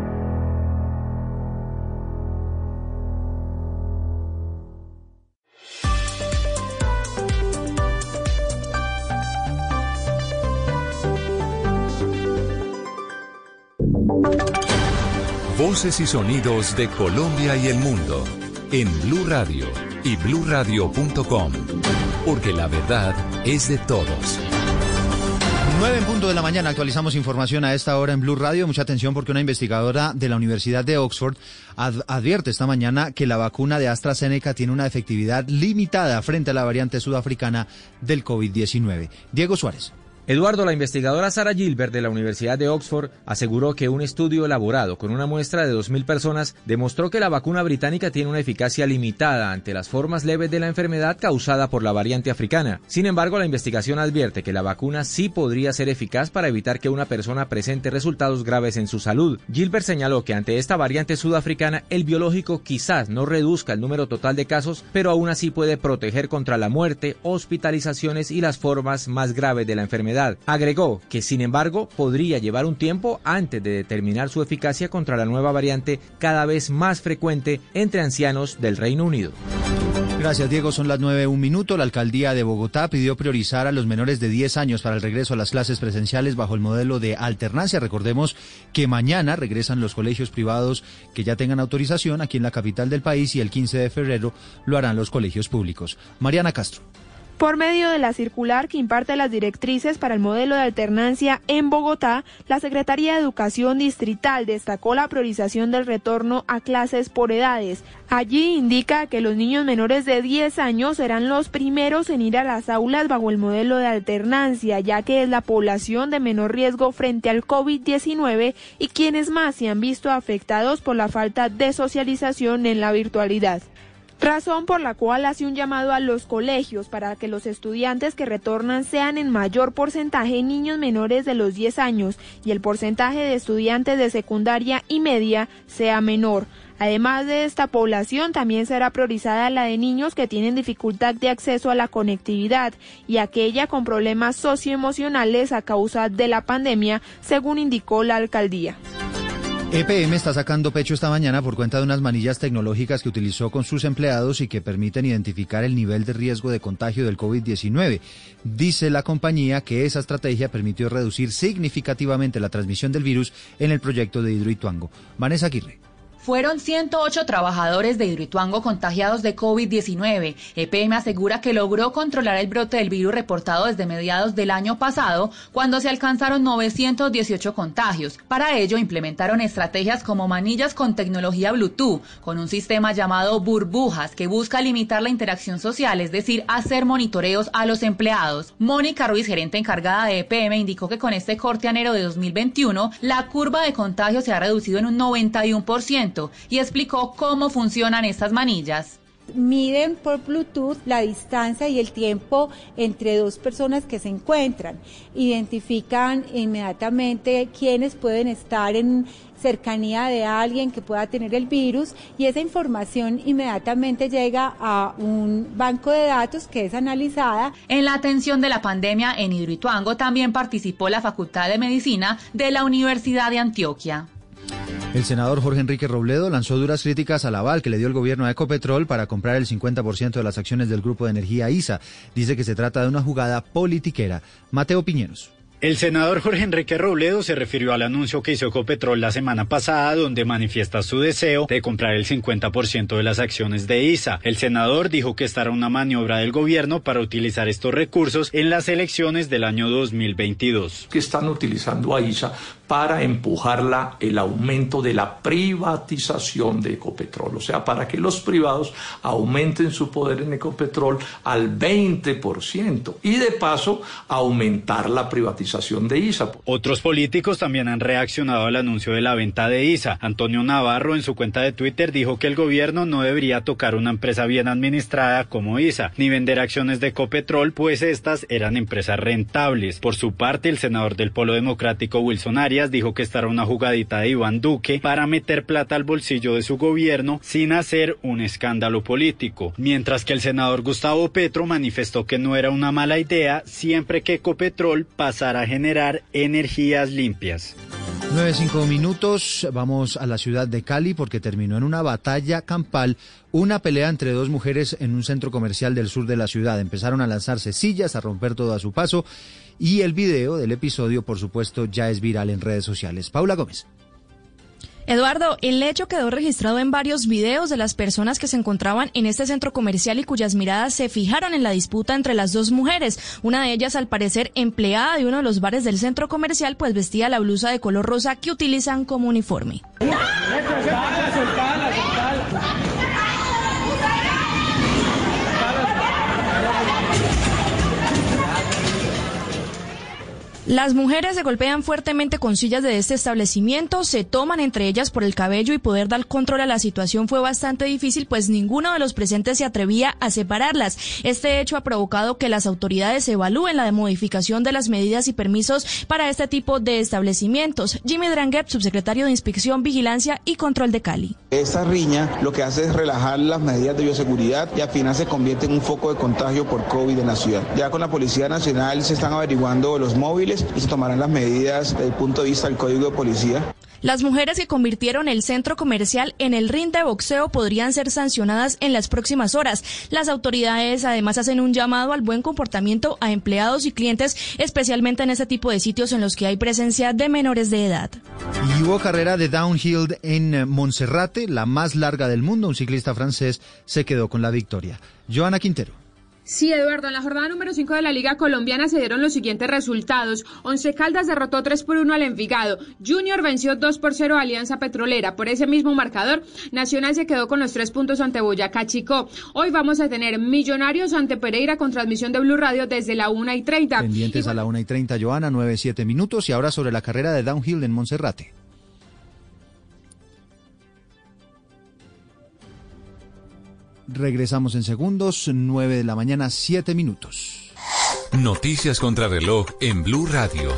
Speaker 11: Voces y sonidos de Colombia y el mundo en Blue Radio y bluradio.com, porque la verdad es de todos.
Speaker 14: 9 en punto de la mañana actualizamos información a esta hora en Blue Radio. Mucha atención porque una investigadora de la Universidad de Oxford ad- advierte esta mañana que la vacuna de AstraZeneca tiene una efectividad limitada frente a la variante sudafricana del COVID-19. Diego Suárez.
Speaker 21: Eduardo, la investigadora Sara Gilbert de la Universidad de Oxford aseguró que un estudio elaborado con una muestra de 2.000 personas demostró que la vacuna británica tiene una eficacia limitada ante las formas leves de la enfermedad causada por la variante africana. Sin embargo, la investigación advierte que la vacuna sí podría ser eficaz para evitar que una persona presente resultados graves en su salud. Gilbert señaló que ante esta variante sudafricana el biológico quizás no reduzca el número total de casos, pero aún así puede proteger contra la muerte, hospitalizaciones y las formas más graves de la enfermedad. Agregó que, sin embargo, podría llevar un tiempo antes de determinar su eficacia contra la nueva variante cada vez más frecuente entre ancianos del Reino Unido.
Speaker 14: Gracias, Diego. Son las 9, un minuto. La alcaldía de Bogotá pidió priorizar a los menores de 10 años para el regreso a las clases presenciales bajo el modelo de alternancia. Recordemos que mañana regresan los colegios privados que ya tengan autorización aquí en la capital del país y el 15 de febrero lo harán los colegios públicos. Mariana Castro.
Speaker 23: Por medio de la circular que imparte las directrices para el modelo de alternancia en Bogotá, la Secretaría de Educación Distrital destacó la priorización del retorno a clases por edades. Allí indica que los niños menores de 10 años serán los primeros en ir a las aulas bajo el modelo de alternancia, ya que es la población de menor riesgo frente al COVID-19 y quienes más se han visto afectados por la falta de socialización en la virtualidad. Razón por la cual hace un llamado a los colegios para que los estudiantes que retornan sean en mayor porcentaje niños menores de los 10 años y el porcentaje de estudiantes de secundaria y media sea menor. Además de esta población, también será priorizada la de niños que tienen dificultad de acceso a la conectividad y aquella con problemas socioemocionales a causa de la pandemia, según indicó la alcaldía.
Speaker 14: EPM está sacando pecho esta mañana por cuenta de unas manillas tecnológicas que utilizó con sus empleados y que permiten identificar el nivel de riesgo de contagio del COVID-19. Dice la compañía que esa estrategia permitió reducir significativamente la transmisión del virus en el proyecto de Hidroituango. Vanessa Aguirre.
Speaker 37: Fueron 108 trabajadores de Hidroituango contagiados de COVID-19. EPM asegura que logró controlar el brote del virus reportado desde mediados del año pasado, cuando se alcanzaron 918 contagios. Para ello, implementaron estrategias como manillas con tecnología Bluetooth, con un sistema llamado burbujas, que busca limitar la interacción social, es decir, hacer monitoreos a los empleados. Mónica Ruiz, gerente encargada de EPM, indicó que con este corte enero de 2021, la curva de contagio se ha reducido en un 91% y explicó cómo funcionan estas manillas.
Speaker 38: Miden por Bluetooth la distancia y el tiempo entre dos personas que se encuentran. Identifican inmediatamente quiénes pueden estar en cercanía de alguien que pueda tener el virus y esa información inmediatamente llega a un banco de datos que es analizada.
Speaker 37: En la atención de la pandemia en Hidroituango también participó la Facultad de Medicina de la Universidad de Antioquia.
Speaker 14: El senador Jorge Enrique Robledo lanzó duras críticas al aval que le dio el gobierno a Ecopetrol para comprar el 50% de las acciones del grupo de energía ISA. Dice que se trata de una jugada politiquera. Mateo Piñeros.
Speaker 39: El senador Jorge Enrique Robledo se refirió al anuncio que hizo Ecopetrol la semana pasada, donde manifiesta su deseo de comprar el 50% de las acciones de ISA. El senador dijo que esta era una maniobra del gobierno para utilizar estos recursos en las elecciones del año 2022.
Speaker 40: que están utilizando a ISA para empujar la- el aumento de la privatización de Ecopetrol, o sea, para que los privados aumenten su poder en Ecopetrol al 20% y de paso aumentar la privatización de ISA.
Speaker 39: Otros políticos también han reaccionado al anuncio de la venta de ISA. Antonio Navarro en su cuenta de Twitter dijo que el gobierno no debería tocar una empresa bien administrada como ISA, ni vender acciones de Ecopetrol, pues estas eran empresas rentables. Por su parte, el senador del Polo Democrático Wilson Arias dijo que esta era una jugadita de Iván Duque para meter plata al bolsillo de su gobierno sin hacer un escándalo político, mientras que el senador Gustavo Petro manifestó que no era una mala idea siempre que Ecopetrol pasara a generar energías limpias.
Speaker 14: 9-5 minutos, vamos a la ciudad de Cali porque terminó en una batalla campal una pelea entre dos mujeres en un centro comercial del sur de la ciudad. Empezaron a lanzarse sillas, a romper todo a su paso y el video del episodio, por supuesto, ya es viral en redes sociales. Paula Gómez.
Speaker 41: Eduardo, el hecho quedó registrado en varios videos de las personas que se encontraban en este centro comercial y cuyas miradas se fijaron en la disputa entre las dos mujeres. Una de ellas, al parecer, empleada de uno de los bares del centro comercial, pues vestía la blusa de color rosa que utilizan como uniforme. Las mujeres se golpean fuertemente con sillas de este establecimiento, se toman entre ellas por el cabello y poder dar control a la situación fue bastante difícil, pues ninguno de los presentes se atrevía a separarlas. Este hecho ha provocado que las autoridades evalúen la modificación de las medidas y permisos para este tipo de establecimientos. Jimmy Dranguer, subsecretario de Inspección, Vigilancia y Control de Cali.
Speaker 42: Esta riña lo que hace es relajar las medidas de bioseguridad y al final se convierte en un foco de contagio por COVID en la ciudad. Ya con la Policía Nacional se están averiguando los móviles y se tomarán las medidas desde el punto de vista del Código de Policía.
Speaker 41: Las mujeres que convirtieron el centro comercial en el ring de boxeo podrían ser sancionadas en las próximas horas. Las autoridades además hacen un llamado al buen comportamiento a empleados y clientes, especialmente en este tipo de sitios en los que hay presencia de menores de edad.
Speaker 14: Y hubo carrera de downhill en Monserrate, la más larga del mundo. Un ciclista francés se quedó con la victoria. Joana Quintero.
Speaker 43: Sí, Eduardo, en la jornada número 5 de la Liga Colombiana se dieron los siguientes resultados. Once Caldas derrotó 3 por 1 al Envigado. Junior venció 2 por 0 a Alianza Petrolera. Por ese mismo marcador, Nacional se quedó con los 3 puntos ante Boyacá Chico. Hoy vamos a tener Millonarios ante Pereira con transmisión de Blue Radio desde la 1 y 30.
Speaker 14: Pendientes a la 1 y 30, Joana, 9-7 minutos. Y ahora sobre la carrera de downhill en Monserrate. Regresamos en segundos, 9 de la mañana, 7 minutos.
Speaker 11: Noticias contra reloj en Blue Radio.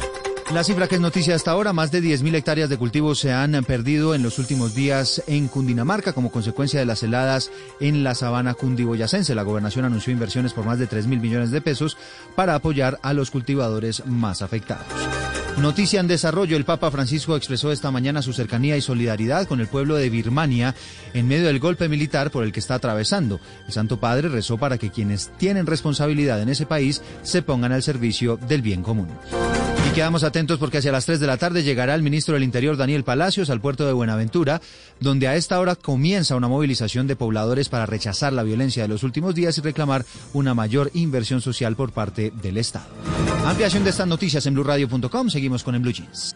Speaker 14: La cifra que es noticia hasta ahora, más de 10.000 hectáreas de cultivos se han perdido en los últimos días en Cundinamarca como consecuencia de las heladas en la sabana cundiboyacense. La gobernación anunció inversiones por más de 3.000 millones de pesos para apoyar a los cultivadores más afectados. Noticia en desarrollo, el Papa Francisco expresó esta mañana su cercanía y solidaridad con el pueblo de Birmania en medio del golpe militar por el que está atravesando. El Santo Padre rezó para que quienes tienen responsabilidad en ese país se pongan al servicio del bien común. Y quedamos atentos porque hacia las 3 de la tarde llegará el ministro del Interior Daniel Palacios al puerto de Buenaventura, donde a esta hora comienza una movilización de pobladores para rechazar la violencia de los últimos días y reclamar una mayor inversión social por parte del Estado. Ampliación de estas noticias en blueradio.com. Seguimos con En Blue Jeans.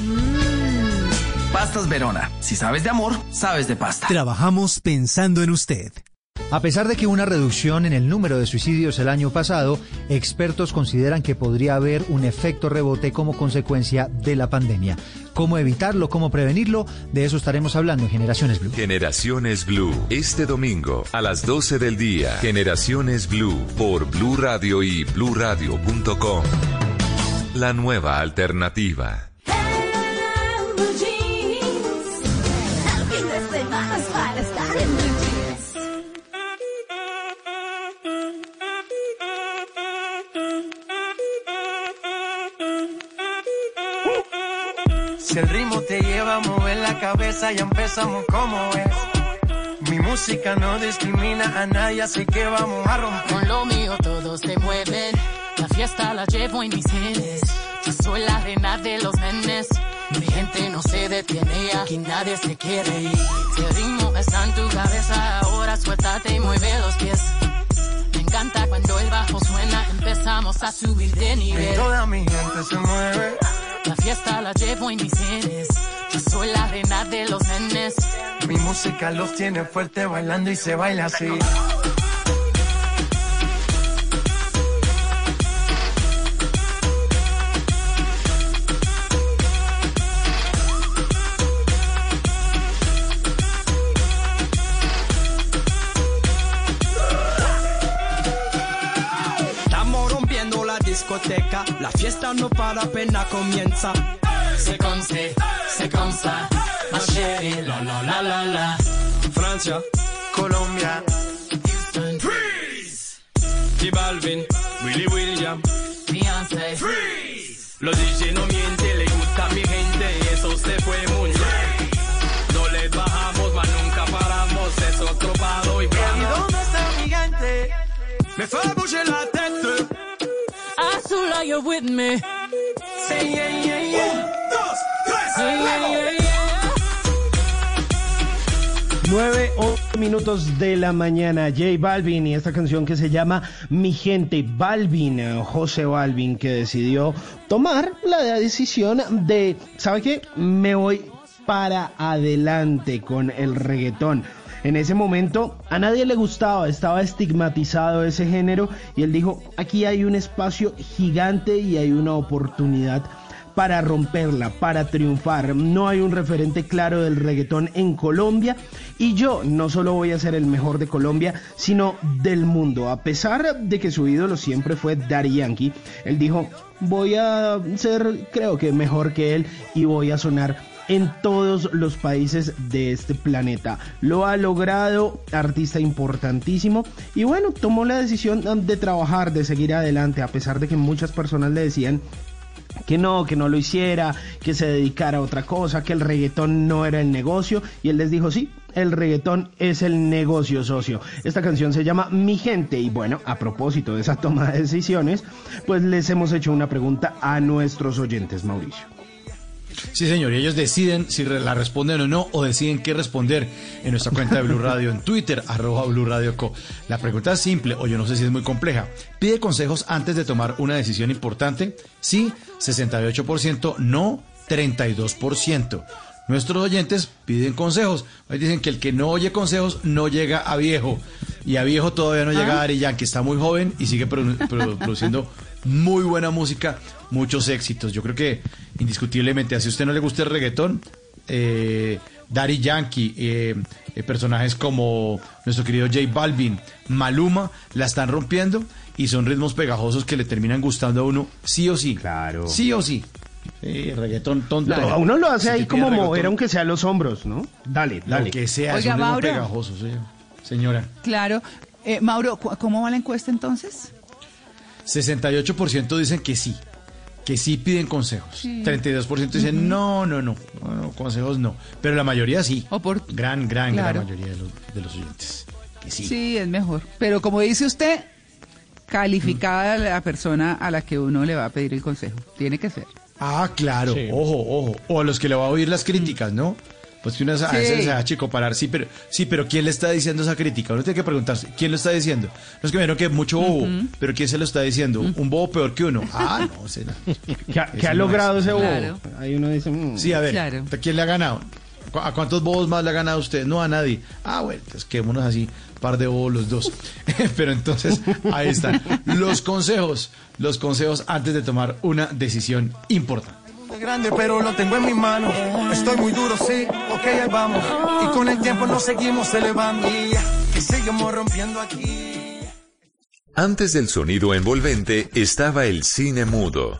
Speaker 44: Pastas Verona. Si sabes de amor, sabes de pasta.
Speaker 26: Trabajamos pensando en usted.
Speaker 14: A pesar de que hubo una reducción en el número de suicidios el año pasado, expertos consideran que podría haber un efecto rebote como consecuencia de la pandemia. ¿Cómo evitarlo? ¿Cómo prevenirlo? De eso estaremos hablando en Generaciones Blue.
Speaker 11: Generaciones Blue, este domingo a las 12 del día. Generaciones Blue por Blue Radio y bluradio.com. La nueva alternativa.
Speaker 27: Si el ritmo te lleva a mover la cabeza, ya empezamos como es. Mi música no discrimina a nadie, así que vamos a romper.
Speaker 45: Con lo mío todos se mueven. La fiesta la llevo en mis genes. Yo soy la reina de los nenes. Mi gente no se detiene y aquí nadie se quiere ir. Si el ritmo está en tu cabeza, ahora suéltate y mueve los pies. Me encanta cuando el bajo suena, empezamos a subir de
Speaker 27: Y
Speaker 45: nivel.
Speaker 27: toda mi gente se mueve.
Speaker 45: La fiesta la llevo en mis genes. Yo soy la reina de los nenes.
Speaker 27: Mi música los tiene fuerte bailando y se baila así.
Speaker 46: Para apenas comienza.
Speaker 45: C'est comme c'est, c'est comme ça, ma chérie, la la la la la.
Speaker 46: Francia,
Speaker 27: Colombia,
Speaker 45: Houston,
Speaker 46: Freeze. J Balvin, Willy William,
Speaker 45: Beyoncé,
Speaker 46: Freeze. Los DJ no mienten, le gusta a mi gente y eso se fue muy bien. No les bajamos, mas nunca paramos, es otro palo y
Speaker 27: ¿Y
Speaker 46: vamos.
Speaker 27: dónde está mi gente?
Speaker 46: Me fais bouger la tête.
Speaker 45: Azula, you're with me.
Speaker 2: 9 o minutos de la mañana, J Balvin y esta canción que se llama Mi Gente Balvin, José Balvin, que decidió tomar la decisión de, ¿sabe qué? Me voy para adelante con el reggaetón. En ese momento a nadie le gustaba, estaba estigmatizado ese género y él dijo, aquí hay un espacio gigante y hay una oportunidad para romperla, para triunfar. No hay un referente claro del reggaetón en Colombia y yo no solo voy a ser el mejor de Colombia, sino del mundo. A pesar de que su ídolo siempre fue Daddy Yankee, él dijo, voy a ser creo que mejor que él y voy a sonar en todos los países de este planeta. Lo ha logrado, artista importantísimo, y bueno, tomó la decisión de trabajar, de seguir adelante, a pesar de que muchas personas le decían que no, que no lo hiciera, que se dedicara a otra cosa, que el reggaetón no era el negocio, y él les dijo, sí, el reggaetón es el negocio socio. Esta canción se llama Mi Gente, y bueno, a propósito de esa toma de decisiones, pues les hemos hecho una pregunta a nuestros oyentes, Mauricio.
Speaker 3: Sí, señor, y ellos deciden si la responden o no, o deciden qué responder en nuestra cuenta de Blue Radio en Twitter, arroba Blue Radio Co. La pregunta es simple, o yo no sé si es muy compleja. ¿Pide consejos antes de tomar una decisión importante? Sí, 68%, no, 32%. Nuestros oyentes piden consejos. Ahí dicen que el que no oye consejos no llega a viejo. Y a viejo todavía no llega
Speaker 47: Ah.
Speaker 3: Ari Yankee, está muy joven y sigue produ- produ- produciendo muy buena música, muchos éxitos. Yo creo que indiscutiblemente, así a usted no le gusta el reggaetón, eh, Daddy Yankee, eh, eh, personajes como nuestro querido J Balvin, Maluma, la están rompiendo y son ritmos pegajosos que le terminan gustando a uno sí o sí. Claro. Sí o sí. Sí, reggaetón tonto.
Speaker 2: Claro, a uno lo hace
Speaker 3: Si
Speaker 2: ahí como
Speaker 3: reggaetón,
Speaker 2: mover aunque sea los hombros, ¿no? Dale, dale.
Speaker 3: Lo que sea, es
Speaker 7: Oiga,
Speaker 3: un ritmo
Speaker 7: Mauro.
Speaker 3: pegajoso, sí, señora.
Speaker 7: Claro. Eh, Mauro, ¿cu- ¿cómo va la encuesta entonces?
Speaker 3: 68% dicen que sí, que sí piden consejos.
Speaker 7: Sí.
Speaker 3: 32% dicen
Speaker 7: Ujú.
Speaker 3: no, no, no, no, no, consejos no. Pero la mayoría sí. Gran, gran,
Speaker 7: Claro.
Speaker 3: gran mayoría de los, de los oyentes. Que sí.
Speaker 7: Sí. es mejor. Pero como dice usted, calificada la persona a la que uno le va a pedir el consejo. Tiene que ser.
Speaker 3: Ah, claro, ojo, ojo. O a los que le va a oír las críticas, ¿no? Pues que uno a
Speaker 7: Sí.
Speaker 3: veces se da chico parar. Sí, pero, sí, pero ¿quién le está diciendo esa crítica? Uno tiene que preguntarse, ¿quién lo está diciendo? No es que me que mucho bobo, pero ¿quién se lo está diciendo? Un bobo peor que uno. Ah, no, será.
Speaker 2: ¿Qué ha, qué
Speaker 3: Ese
Speaker 2: ha
Speaker 3: no
Speaker 2: logrado
Speaker 3: es.
Speaker 2: ese bobo?
Speaker 3: Claro.
Speaker 2: Ahí uno dice, mm.
Speaker 3: Sí, a ver,
Speaker 7: Claro.
Speaker 3: ¿a quién le ha ganado? ¿cu- ¿A cuántos bobos más le ha ganado usted? No a nadie. Ah, bueno, pues quedémonos así, par de bobos los dos. Pero entonces, ahí están. Los consejos, los consejos antes de tomar una decisión importante.
Speaker 27: Grande, pero lo tengo en mis manos. Estoy muy duro, sí, ok, ahí vamos. Y con el tiempo nos seguimos elevando. Y seguimos rompiendo aquí.
Speaker 11: Antes del sonido envolvente estaba el cine mudo.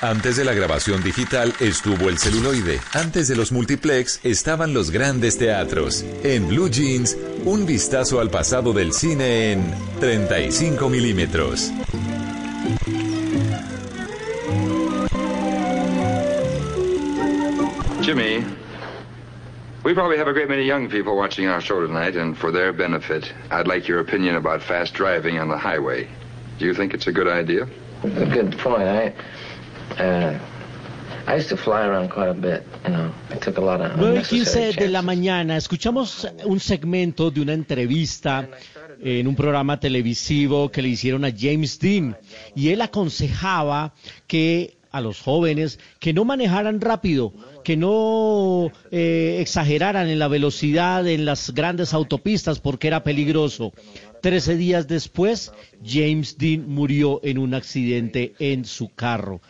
Speaker 11: Antes de la grabación digital estuvo el celuloide. Antes de los multiplex estaban los grandes teatros. En Blue Jeans, un vistazo al pasado del cine en 35 milímetros.
Speaker 48: Jimmy, we probably have a great many young people watching our show tonight, and for their benefit, I'd like your opinion about fast driving on the highway. Do you think it's a good idea?
Speaker 47: A good point. I, uh, I used to fly around quite a bit. You know, I took a lot of
Speaker 5: 9 y
Speaker 47: unnecessary
Speaker 5: 15 de la mañana escuchamos un segmento de una entrevista en un programa televisivo que le hicieron a James Dean y él aconsejaba que a los jóvenes que no manejaran rápido, que no eh, exageraran en la velocidad en las grandes autopistas porque era peligroso. Trece días después, James Dean murió en un accidente en su carro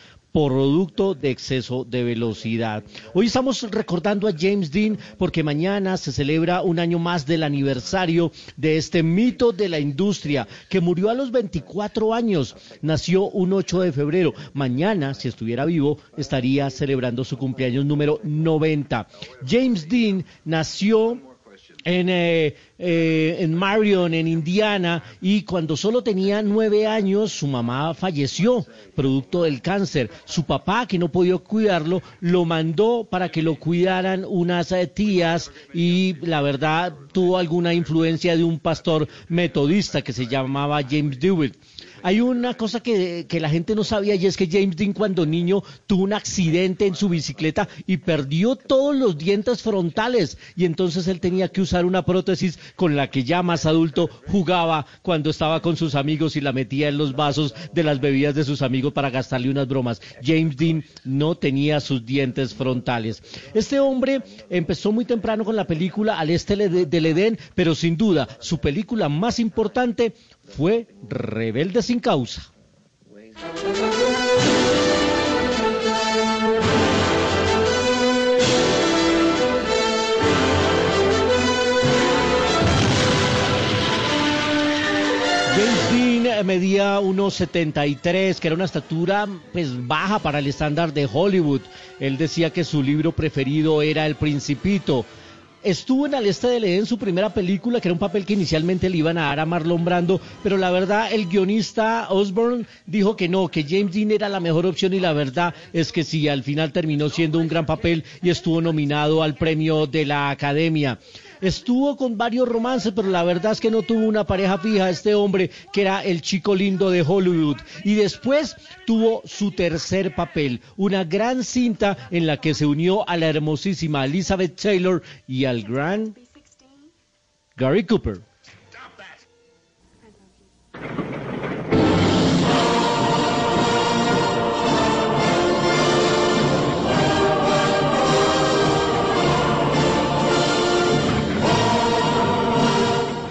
Speaker 5: producto de exceso de velocidad. Hoy estamos recordando a James Dean porque mañana se celebra un año más del aniversario de este mito de la industria que murió a los 24 años. Nació un 8 de febrero. Mañana, si estuviera vivo, estaría celebrando su cumpleaños número 90. James Dean nació en, eh, eh, en Marion, en Indiana, y cuando solo tenía nueve años, su mamá falleció, producto del cáncer. Su papá, que no podía cuidarlo, lo mandó para que lo cuidaran unas eh, tías y la verdad tuvo alguna influencia de un pastor metodista que se llamaba James Dewitt. Hay una cosa que, la gente no sabía y es que James Dean cuando niño tuvo un accidente en su bicicleta y perdió todos los dientes frontales y entonces él tenía que usar una prótesis con la que ya más adulto jugaba cuando estaba con sus amigos y la metía en los vasos de las bebidas de sus amigos para gastarle unas bromas. James Dean no tenía sus dientes frontales. Este hombre empezó muy temprano con la película Al Este del Edén, pero sin duda su película más importante fue Rebelde sin causa. James Dean medía unos 73, que era una estatura pues baja para el estándar de Hollywood. Él decía que su libro preferido era El Principito. Estuvo en Al Este del Edén su primera película, que era un papel que inicialmente le iban a dar a Marlon Brando, pero la verdad el guionista Osborne dijo que no, que James Dean era la mejor opción y la verdad es que sí, al final terminó siendo un gran papel y estuvo nominado al premio de la Academia. Estuvo con varios romances, pero la verdad es que no tuvo una pareja fija este hombre, que era el chico lindo de Hollywood. Y después tuvo su tercer papel, una gran cinta en la que se unió a la hermosísima Elizabeth Taylor y al gran Gary Cooper.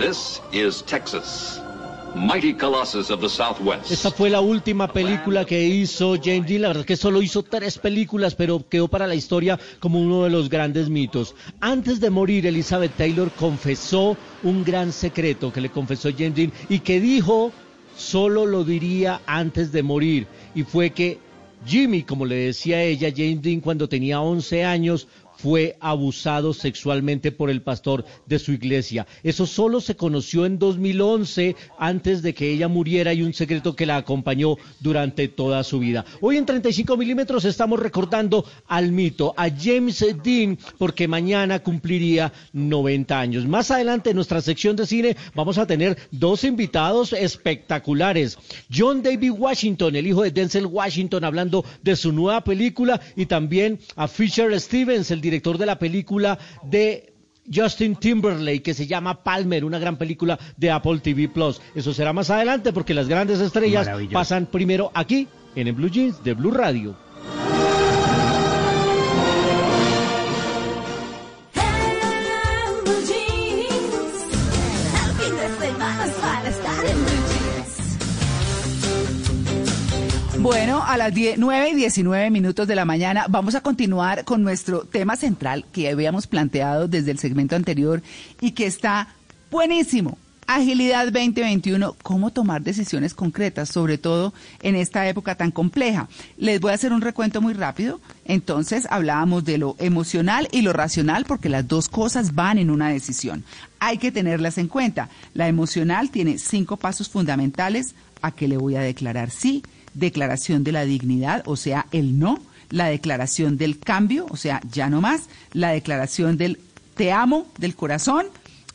Speaker 49: This is Texas, mighty colossus of the Southwest.
Speaker 5: Esta fue la última película que hizo James Dean. La verdad es que solo hizo tres películas, pero quedó para la historia como uno de los grandes mitos. Antes de morir, Elizabeth Taylor confesó un gran secreto que le confesó James Dean y que dijo solo lo diría antes de morir. Y fue que Jimmy, como le decía ella, James Dean cuando tenía 11 años, fue abusado sexualmente por el pastor de su iglesia. Eso solo se conoció en 2011, antes de que ella muriera, y un secreto que la acompañó durante toda su vida. Hoy en 35 milímetros estamos recordando al mito, a James Dean, porque mañana cumpliría 90 años. Más adelante en nuestra sección de cine vamos a tener dos invitados espectaculares. John David Washington, el hijo de Denzel Washington, hablando de su nueva película, y también a Fisher Stevens, el director de la película de Justin Timberlake que se llama Palmer, una gran película de Apple TV Plus. Eso será más adelante porque las grandes estrellas pasan primero aquí en el Blue Jeans de Blue Radio.
Speaker 7: Bueno, a las 10, 9 y 19 minutos de la mañana vamos a continuar con nuestro tema central que habíamos planteado desde el segmento anterior y que está buenísimo. Agilidad 2021, cómo tomar decisiones concretas, sobre todo en esta época tan compleja. Les voy a hacer un recuento muy rápido. Entonces hablábamos de lo emocional y lo racional porque las dos cosas van en una decisión. Hay que tenerlas en cuenta. La emocional tiene cinco pasos fundamentales a que le voy a declarar sí, declaración de la dignidad, o sea, el no, la declaración del cambio, o sea, ya no más, la declaración del te amo del corazón,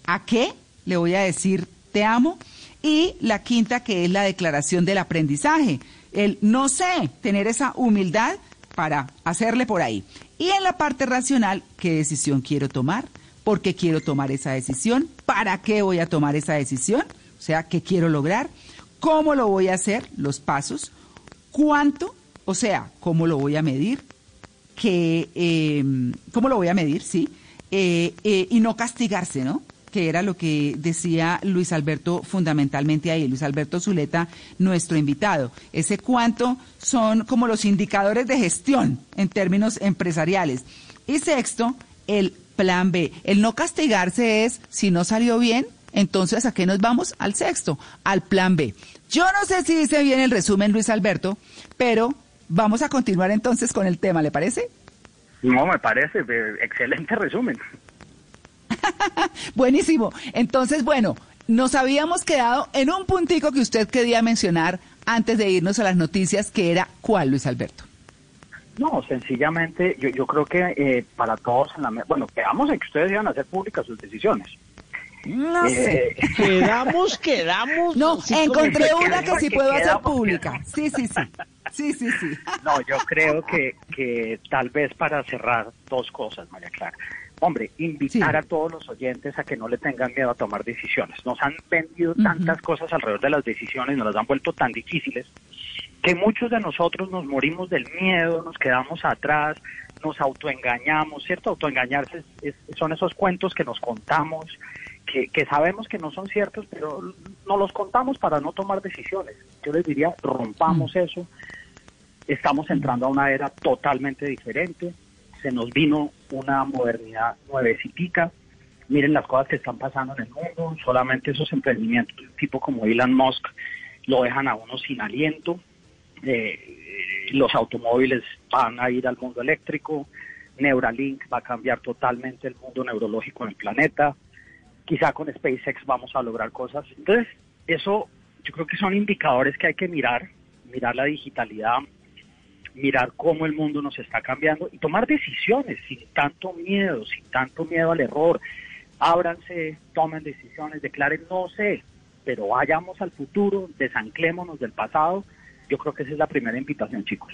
Speaker 7: a qué le voy a decir te amo, y la quinta que es la declaración del aprendizaje, el no sé, tener esa humildad para hacerle por ahí. Y en la parte racional, ¿qué decisión quiero tomar? ¿Por qué quiero tomar esa decisión? ¿Para qué voy a tomar esa decisión? O sea, ¿qué quiero lograr? ¿Cómo lo voy a hacer? Los pasos. ¿Cuánto? O sea, ¿cómo lo voy a medir? Que, eh, ¿Cómo lo voy a medir? Sí. Eh, eh, y no castigarse, ¿no? que era lo que decía Luis Alberto fundamentalmente ahí, Luis Alberto Zuleta, nuestro invitado. Ese cuánto son como los indicadores de gestión en términos empresariales. Y sexto, el plan B. El no castigarse es, si no salió bien, entonces ¿a qué nos vamos? Al sexto, al plan B. Yo no sé si dice bien el resumen, Luis Alberto, pero vamos a continuar entonces con el tema, ¿le parece?
Speaker 35: No, me parece, eh, excelente resumen.
Speaker 7: Buenísimo. Entonces, bueno, nos habíamos quedado en un puntico que usted quería mencionar antes de irnos a las noticias, que era ¿cuál, Luis Alberto?
Speaker 35: No, sencillamente, yo, yo creo que eh, para todos en la mesa, bueno, quedamos en que ustedes iban a hacer públicas sus decisiones.
Speaker 7: No
Speaker 35: Eh,
Speaker 7: sé.
Speaker 5: Quedamos, quedamos.
Speaker 7: No,
Speaker 35: Sí,
Speaker 7: encontré
Speaker 35: que
Speaker 7: una que sí
Speaker 35: que
Speaker 7: puedo hacer
Speaker 35: quedamos,
Speaker 7: pública. Sí, sí, sí. Sí, sí, sí.
Speaker 35: No, yo creo que, que tal vez para cerrar dos cosas, María Clara. Hombre, invitar a todos los oyentes a que no le tengan miedo a tomar decisiones. Nos han vendido tantas cosas alrededor de las decisiones, nos las han vuelto tan difíciles, que muchos de nosotros nos morimos del miedo, nos quedamos atrás, nos autoengañamos, ¿cierto? Autoengañarse es- es- son esos cuentos que nos contamos, que, que sabemos que no son ciertos, pero nos los contamos para no tomar decisiones. Yo les diría, rompamos eso. Estamos entrando a una era totalmente diferente. Se nos vino una modernidad nuevecitica. Miren las cosas que están pasando en el mundo. Solamente esos emprendimientos, tipo como Elon Musk, lo dejan a uno sin aliento. Eh, los automóviles van a ir al mundo eléctrico. Neuralink va a cambiar totalmente el mundo neurológico en el planeta. Quizá con SpaceX vamos a lograr cosas. Entonces, eso yo creo que son indicadores que hay que mirar, mirar la digitalidad, mirar cómo el mundo nos está cambiando y tomar decisiones sin tanto miedo, sin tanto miedo al error. Ábranse, tomen decisiones, declaren no sé, pero vayamos al futuro, desanclémonos del pasado. Yo creo que esa es la primera invitación, chicos.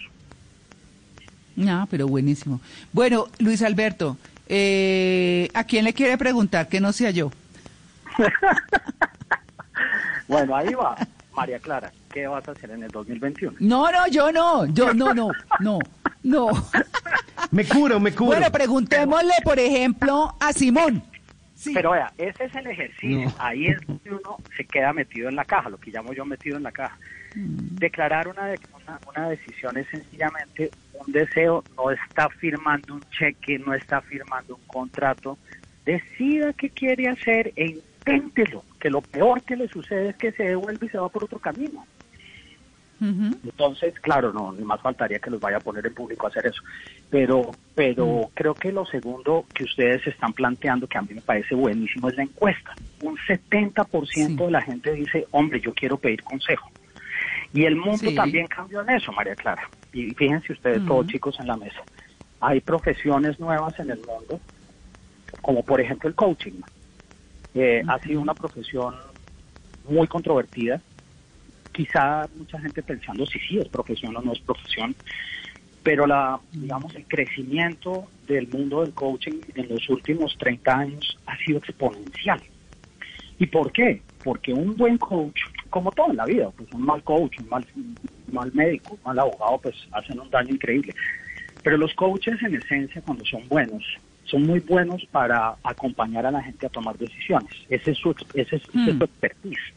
Speaker 7: No, pero buenísimo. Bueno, Luis Alberto, eh, ¿a quién le quiere preguntar que no sea yo?
Speaker 35: Bueno, ahí va. María Clara, ¿qué vas a hacer en el 2021?
Speaker 7: No, no, yo no, yo no, no, no, no.
Speaker 2: Me curo, me curo.
Speaker 7: Bueno, preguntémosle, por ejemplo, a Simón.
Speaker 35: Pero vea, ese es el ejercicio. Ahí es donde uno se queda metido en la caja, lo que llamo yo metido en la caja. Declarar una, de- una, una decisión es sencillamente un deseo, no está firmando un cheque, no está firmando un contrato. Decida qué quiere hacer e inténtelo, que lo peor que le sucede es que se devuelve y se va por otro camino. Entonces, claro, no, ni más faltaría que los vaya a poner en público a hacer eso. Pero, pero creo que lo segundo que ustedes están planteando, que a mí me parece buenísimo, es la encuesta. Un 70% de la gente dice, hombre, yo quiero pedir consejo. Y el mundo
Speaker 50: Sí.
Speaker 35: también cambió en eso, María Clara. Y fíjense ustedes, todos chicos en la mesa. Hay profesiones nuevas en el mundo, como por ejemplo el coaching. Eh, Ha sido una profesión muy controvertida. Quizá mucha gente pensando si sí es profesión o no es profesión, pero la, digamos, el crecimiento del mundo del coaching en los últimos 30 años ha sido exponencial. ¿Y por qué? Porque un buen coach, como todo en la vida, pues un mal coach, un mal, mal médico, un mal abogado, pues hacen un daño increíble. Pero los coaches en esencia, cuando son buenos, son muy buenos para acompañar a la gente a tomar decisiones. Ese es su, ese es, ese es su expertise.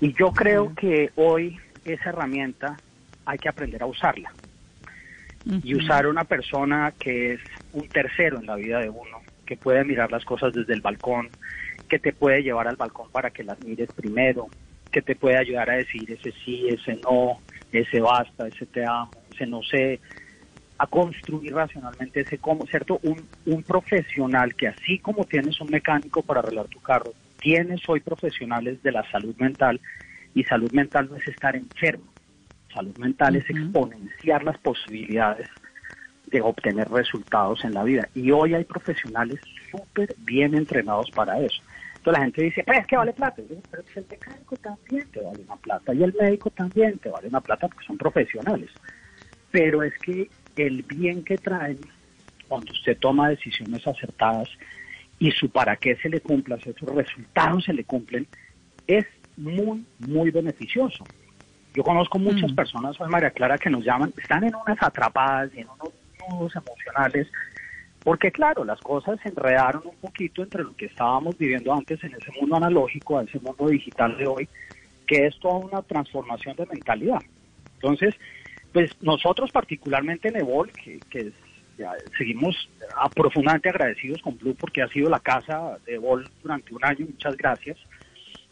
Speaker 35: Y yo creo que hoy esa herramienta hay que aprender a usarla. Y usar una persona que es un tercero en la vida de uno, que puede mirar las cosas desde el balcón, que te puede llevar al balcón para que las mires primero, que te puede ayudar a decir ese sí, ese no, ese basta, ese te amo, ese no sé, a construir racionalmente ese cómo, ¿cierto? Un, un profesional que así como tienes un mecánico para arreglar tu carro, tienes hoy profesionales de la salud mental y salud mental no es estar enfermo, salud mental es exponenciar las posibilidades de obtener resultados en la vida y hoy hay profesionales súper bien entrenados para eso. Entonces la gente dice, pues es que vale plata. Yo digo, pero pues el mecánico también te vale una plata y el médico también te vale una plata porque son profesionales. Pero es que el bien que traen cuando usted toma decisiones acertadas y su para qué se le cumpla, si sus resultados se le cumplen, es muy, muy beneficioso. Yo conozco muchas personas, soy María Clara, que nos llaman, están en unas atrapadas y en unos nudos emocionales, porque claro, las cosas se enredaron un poquito entre lo que estábamos viviendo antes en ese mundo analógico a ese mundo digital de hoy, que es toda una transformación de mentalidad. Entonces, pues nosotros particularmente en Evol, que, que es- ya seguimos profundamente agradecidos con Blue porque ha sido la casa de Evol durante un año, muchas gracias,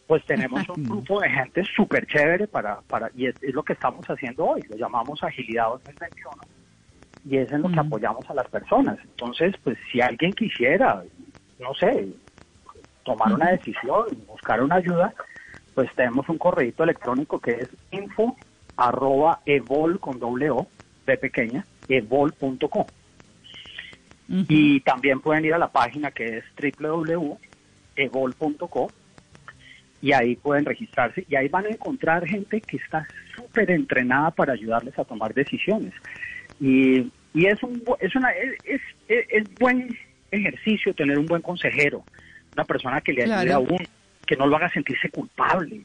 Speaker 35: pues tenemos un grupo de gente súper chévere para, para, y es, es lo que estamos haciendo hoy, lo llamamos Agilidad 2021, y es en lo que apoyamos a las personas. Entonces, pues si alguien quisiera, no sé, tomar una decisión, buscar una ayuda, pues tenemos un correo electrónico que es info arroba evol con doble o, de pequeña, evol.com. Y también pueden ir a la página que es www.evol.co y ahí pueden registrarse y ahí van a encontrar gente que está súper entrenada para ayudarles a tomar decisiones. Y, y es, un, es, una, es, es, es buen ejercicio tener un buen consejero, una persona que le ayude
Speaker 7: Claro.
Speaker 35: a uno, que no lo haga sentirse culpable,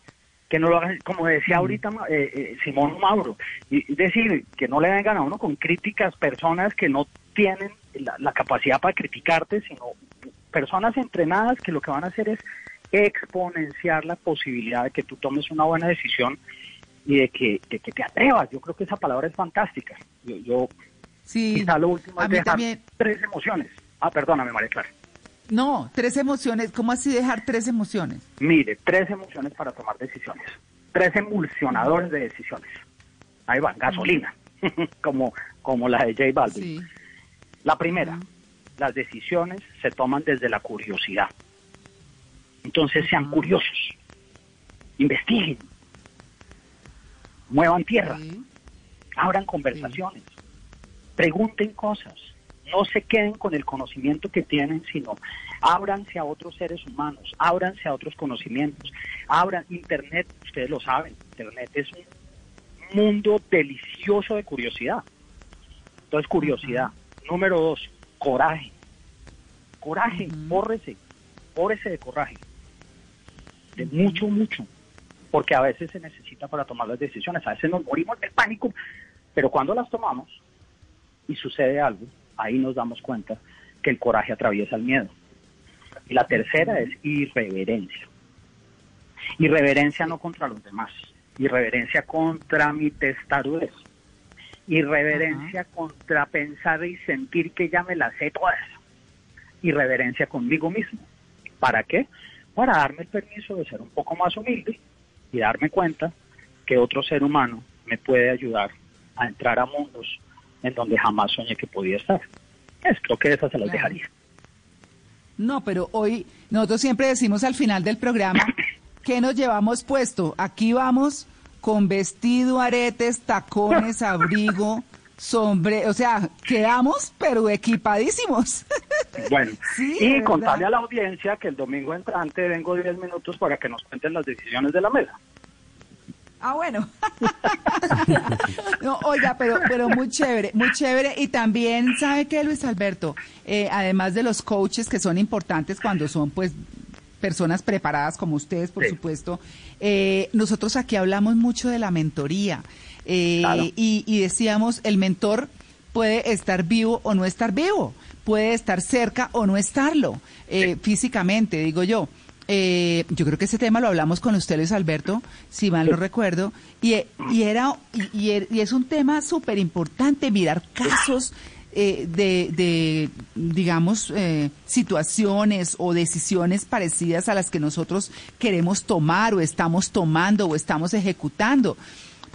Speaker 35: que no lo haga, como decía ahorita eh, eh, Simón Mauro, y es decir, que no le vengan a uno con críticas personas que no tienen la, la capacidad para criticarte, sino personas entrenadas que lo que van a hacer es exponenciar la posibilidad de que tú tomes una buena decisión y de que, de que te atrevas. Yo creo que esa palabra es fantástica. Yo, yo
Speaker 7: Sí,
Speaker 35: quizá lo último es dejar
Speaker 7: también.
Speaker 35: tres emociones. Ah, perdóname, María Clara.
Speaker 7: No, tres emociones. ¿Cómo así dejar tres emociones?
Speaker 35: Mire, tres emociones para tomar decisiones. Tres emulsionadores de decisiones. Ahí van, gasolina, como, como la de J Balvin. La primera, las decisiones se toman desde la curiosidad. Entonces sean curiosos, investiguen, muevan tierra, abran conversaciones, pregunten cosas, no se queden con el conocimiento que tienen, sino ábranse a otros seres humanos, ábranse a otros conocimientos, abran Internet, ustedes lo saben, Internet es un mundo delicioso de curiosidad. Entonces, curiosidad. Número dos, coraje. Coraje, bórrese, bórrese de coraje. De mucho, mucho. Porque a veces se necesita para tomar las decisiones. A veces nos morimos del pánico, pero cuando las tomamos y sucede algo, ahí nos damos cuenta que el coraje atraviesa el miedo. Y la tercera es irreverencia. Irreverencia no contra los demás, irreverencia contra mi testarudez, irreverencia contra pensar y sentir que ya me las sé todas, irreverencia conmigo mismo. ¿Para qué? Para darme el permiso de ser un poco más humilde y darme cuenta que otro ser humano me puede ayudar a entrar a mundos en donde jamás soñé que podía estar. Es, creo que esas se las dejaría.
Speaker 7: No, pero hoy nosotros siempre decimos al final del programa que nos llevamos puesto. Aquí vamos con vestido, aretes, tacones, abrigo, sombre, o sea, quedamos pero equipadísimos.
Speaker 35: Bueno,
Speaker 7: Sí,
Speaker 35: y
Speaker 7: de
Speaker 35: contarle
Speaker 7: verdad.
Speaker 35: a la audiencia que el domingo entrante vengo 10 minutos para que nos cuenten las decisiones de la mesa.
Speaker 7: Ah, bueno. No, oiga, pero, pero muy chévere, muy chévere. Y también, ¿sabe qué, Luis Alberto? Eh, además de los coaches que son importantes cuando son, pues, personas preparadas como ustedes, por supuesto, eh, nosotros aquí hablamos mucho de la mentoría. Eh,
Speaker 51: Claro.
Speaker 7: y, y decíamos, el mentor puede estar vivo o no estar vivo, puede estar cerca o no estarlo, eh, físicamente, digo yo. eh, yo creo que ese tema lo hablamos con usted, Luis Alberto, si mal no recuerdo, y, y era y, y er- y es un tema súper importante mirar casos eh, de, de, digamos, eh, situaciones o decisiones parecidas a las que nosotros queremos tomar o estamos tomando o estamos ejecutando.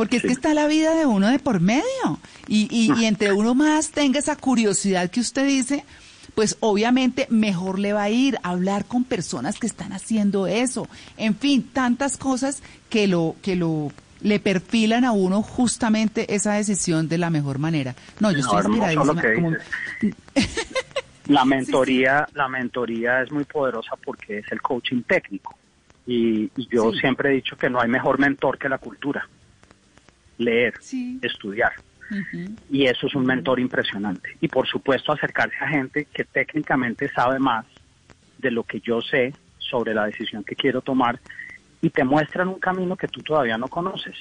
Speaker 7: Porque es que está la vida de uno de por medio. Y, y, y entre uno más tenga esa curiosidad que usted dice, pues obviamente mejor le va a ir a hablar con personas que están haciendo eso. En fin, tantas cosas que lo, que lo le perfilan a uno justamente esa decisión de la mejor manera. No, yo
Speaker 35: No,
Speaker 7: estoy inspiradísima. como-
Speaker 35: La mentoría, la mentoría es muy poderosa porque es el coaching técnico. Y, y yo siempre he dicho que no hay mejor mentor que la cultura. Leer, estudiar. Y eso es un mentor impresionante. Y por supuesto acercarse a gente que técnicamente sabe más de lo que yo sé sobre la decisión que quiero tomar y te muestran un camino que tú todavía no conoces.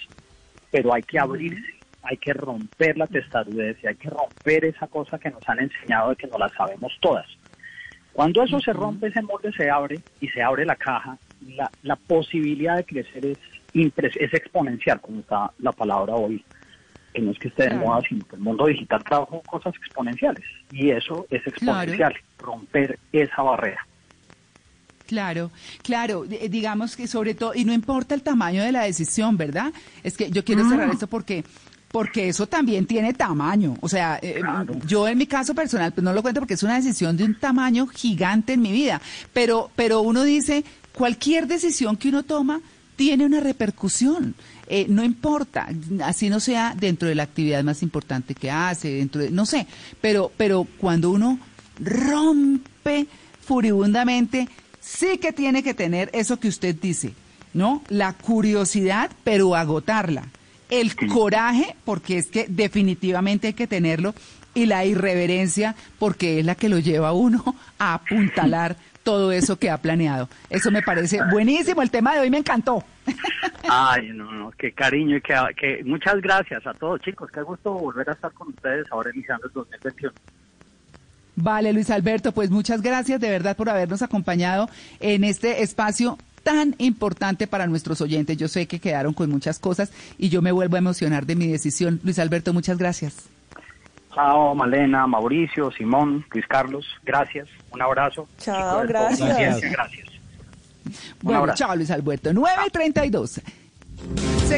Speaker 35: Pero hay que abrirse, hay que romper la testarudez y hay que romper esa cosa que nos han enseñado de que no la sabemos todas. Cuando eso se rompe, ese molde se abre y se abre la caja, la, la posibilidad de crecer es, es exponencial, como está la palabra hoy que no es que esté de
Speaker 7: Claro.
Speaker 35: moda, sino que el mundo digital trabaja con cosas exponenciales. Y eso es exponencial, romper esa barrera.
Speaker 7: Claro, claro, di- digamos que sobre todo, y no importa el tamaño de la decisión, ¿verdad? Es que yo quiero cerrar
Speaker 35: Mm.
Speaker 7: esto porque porque eso también tiene tamaño. O sea, eh, yo en mi caso personal, pues no lo cuento porque es una decisión de un tamaño gigante en mi vida. Pero, pero uno dice, cualquier decisión que uno toma tiene una repercusión. Eh, no importa, así no sea dentro de la actividad más importante que hace, dentro de, no sé, pero, pero cuando uno rompe furibundamente, sí que tiene que tener eso que usted dice, ¿no? La curiosidad, pero agotarla. El coraje, porque es que definitivamente hay que tenerlo, y la irreverencia, porque es la que lo lleva a uno a apuntalar todo eso que ha planeado. Eso me parece buenísimo. El tema de hoy me encantó.
Speaker 35: Ay, no, no, qué cariño y que, que muchas gracias a todos, chicos. Qué gusto volver a estar con ustedes ahora iniciando el 2021.
Speaker 7: Vale, Luis Alberto, pues muchas gracias de verdad por habernos acompañado en este espacio tan importante para nuestros oyentes. Yo sé que quedaron con muchas cosas y yo me vuelvo a emocionar de mi decisión. Luis Alberto, muchas gracias.
Speaker 35: Chao, Malena, Mauricio, Simón, Luis Carlos, gracias. Un abrazo.
Speaker 4: Chao, gracias.
Speaker 35: audiencia, gracias.
Speaker 7: Bueno,
Speaker 35: abrazo.
Speaker 7: chao Luis Alberto. 9 y 32. Se-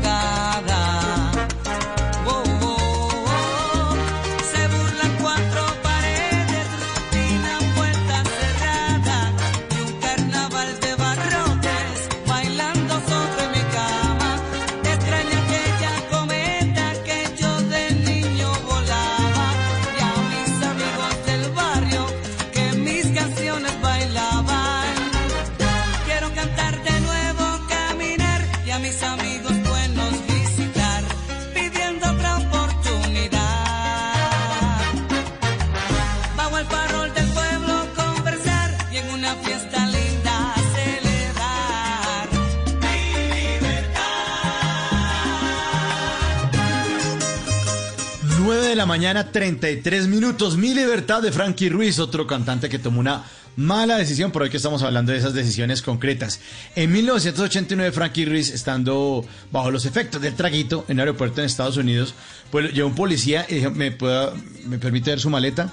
Speaker 3: Mañana, 33 minutos. Mi libertad de Frankie Ruiz, otro cantante que tomó una mala decisión, por hoy que estamos hablando de esas decisiones concretas. En 1989, Frankie Ruiz, estando bajo los efectos del traguito en un aeropuerto en Estados Unidos, pues llegó un policía y dijo, ¿me, puedo, ¿me permite ver su maleta?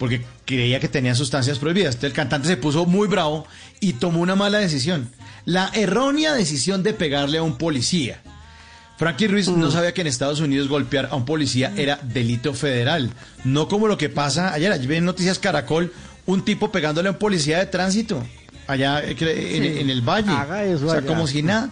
Speaker 3: Porque creía que tenía sustancias prohibidas. El cantante se puso muy bravo y tomó una mala decisión. La errónea decisión de pegarle a un policía. Frankie Ruiz no sabía que en Estados Unidos golpear a un policía era delito federal. No como lo que pasa ayer. Allí ven Noticias Caracol, un tipo pegándole a un policía de tránsito. Allá eh, en,
Speaker 5: Sí.
Speaker 3: en el valle.
Speaker 5: Haga eso
Speaker 3: o sea,
Speaker 5: allá.
Speaker 3: como si nada.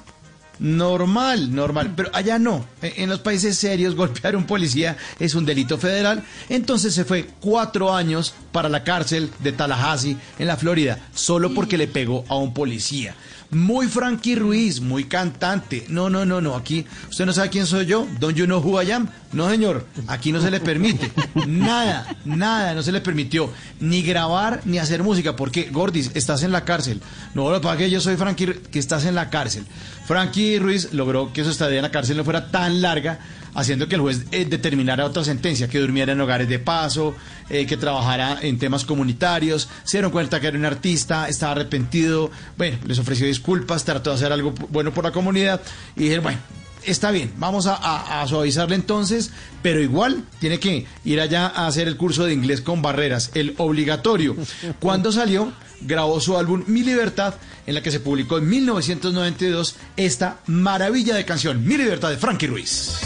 Speaker 3: normal, normal. Pero allá no. En en los países serios, golpear a un policía es un delito federal. Entonces se fue cuatro años para la cárcel de Tallahassee, en la Florida, solo porque le pegó a un policía. Muy Frankie Ruiz, muy cantante. No, no, no, no. Aquí, ¿usted no sabe quién soy yo? ¿Don't you know who I am? No, señor. Aquí no se le permite. Nada, nada, no se le permitió. Ni grabar, ni hacer música. Porque, Gordis, estás en la cárcel. No, lo que yo soy Frankie, que estás en la cárcel. Frankie Ruiz logró que su estadía en la cárcel no fuera tan larga, haciendo que el juez eh, determinara otra sentencia, que durmiera en hogares de paso, eh, que trabajara en temas comunitarios, se dieron cuenta que era un artista, estaba arrepentido, bueno, les ofreció disculpas, trató de hacer algo bueno por la comunidad y dijeron, bueno, está bien, vamos a, a- a suavizarle entonces, pero igual tiene que ir allá a hacer el curso de inglés con barreras, el obligatorio. Cuando salió, grabó su álbum Mi Libertad, en la que se publicó en 1992 esta maravilla de canción, Mi Libertad de Frankie Ruiz.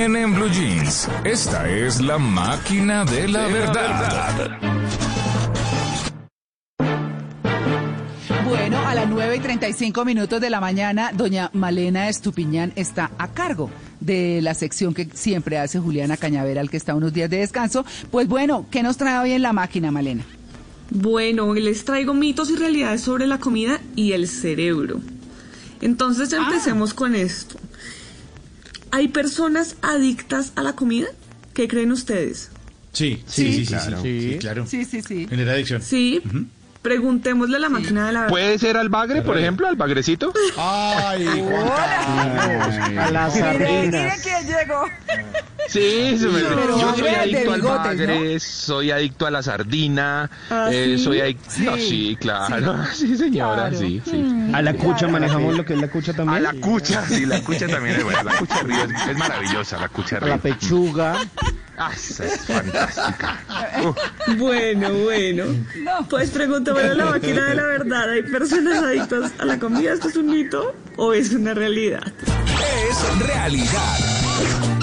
Speaker 8: En, en Blue Jeans, esta es la máquina de la verdad.
Speaker 7: Bueno, a las 9 y 35 minutos de la mañana, doña Malena Estupiñán está a cargo de la sección que siempre hace Juliana Cañaveral, que está unos días de descanso. Pues bueno, ¿qué nos trae hoy en la máquina, Malena?
Speaker 4: Bueno, les traigo mitos y realidades sobre la comida y el cerebro. Entonces empecemos con esto. ¿Hay personas adictas a la comida? ¿Qué creen ustedes?
Speaker 3: Sí, sí, sí, sí,
Speaker 4: claro.
Speaker 3: sí, sí, claro.
Speaker 7: Sí, sí, sí.
Speaker 3: Genera adicción.
Speaker 4: Sí. Preguntémosle a la máquina de la verdad.
Speaker 22: ¿Puede ser al bagre, por ejemplo, al bagrecito?
Speaker 3: Ay,
Speaker 22: A las
Speaker 7: Miren, miren quién llegó.
Speaker 22: Sí, se me-
Speaker 7: Pero
Speaker 22: yo soy adicto al
Speaker 7: bigotes,
Speaker 22: bagre, soy adicto a la sardina,
Speaker 7: ¿Ah,
Speaker 22: eh,
Speaker 7: sí?
Speaker 22: soy adicto... No,
Speaker 7: Sí.
Speaker 22: sí, claro, sí, señora,
Speaker 7: Claro.
Speaker 22: sí, sí.
Speaker 2: A la cucha
Speaker 22: Claro.
Speaker 2: manejamos lo que es la cucha también.
Speaker 22: A la cucha, sí, la cucha también es buena, la cucha de río es, es maravillosa, la cucha de río.
Speaker 5: La pechuga.
Speaker 22: Ah, esa es fantástica.
Speaker 4: Bueno, bueno. Pues preguntémosle a la máquina de la verdad. ¿Hay personas adictas a la comida? ¿Esto es un mito o es una realidad?
Speaker 8: Es realidad.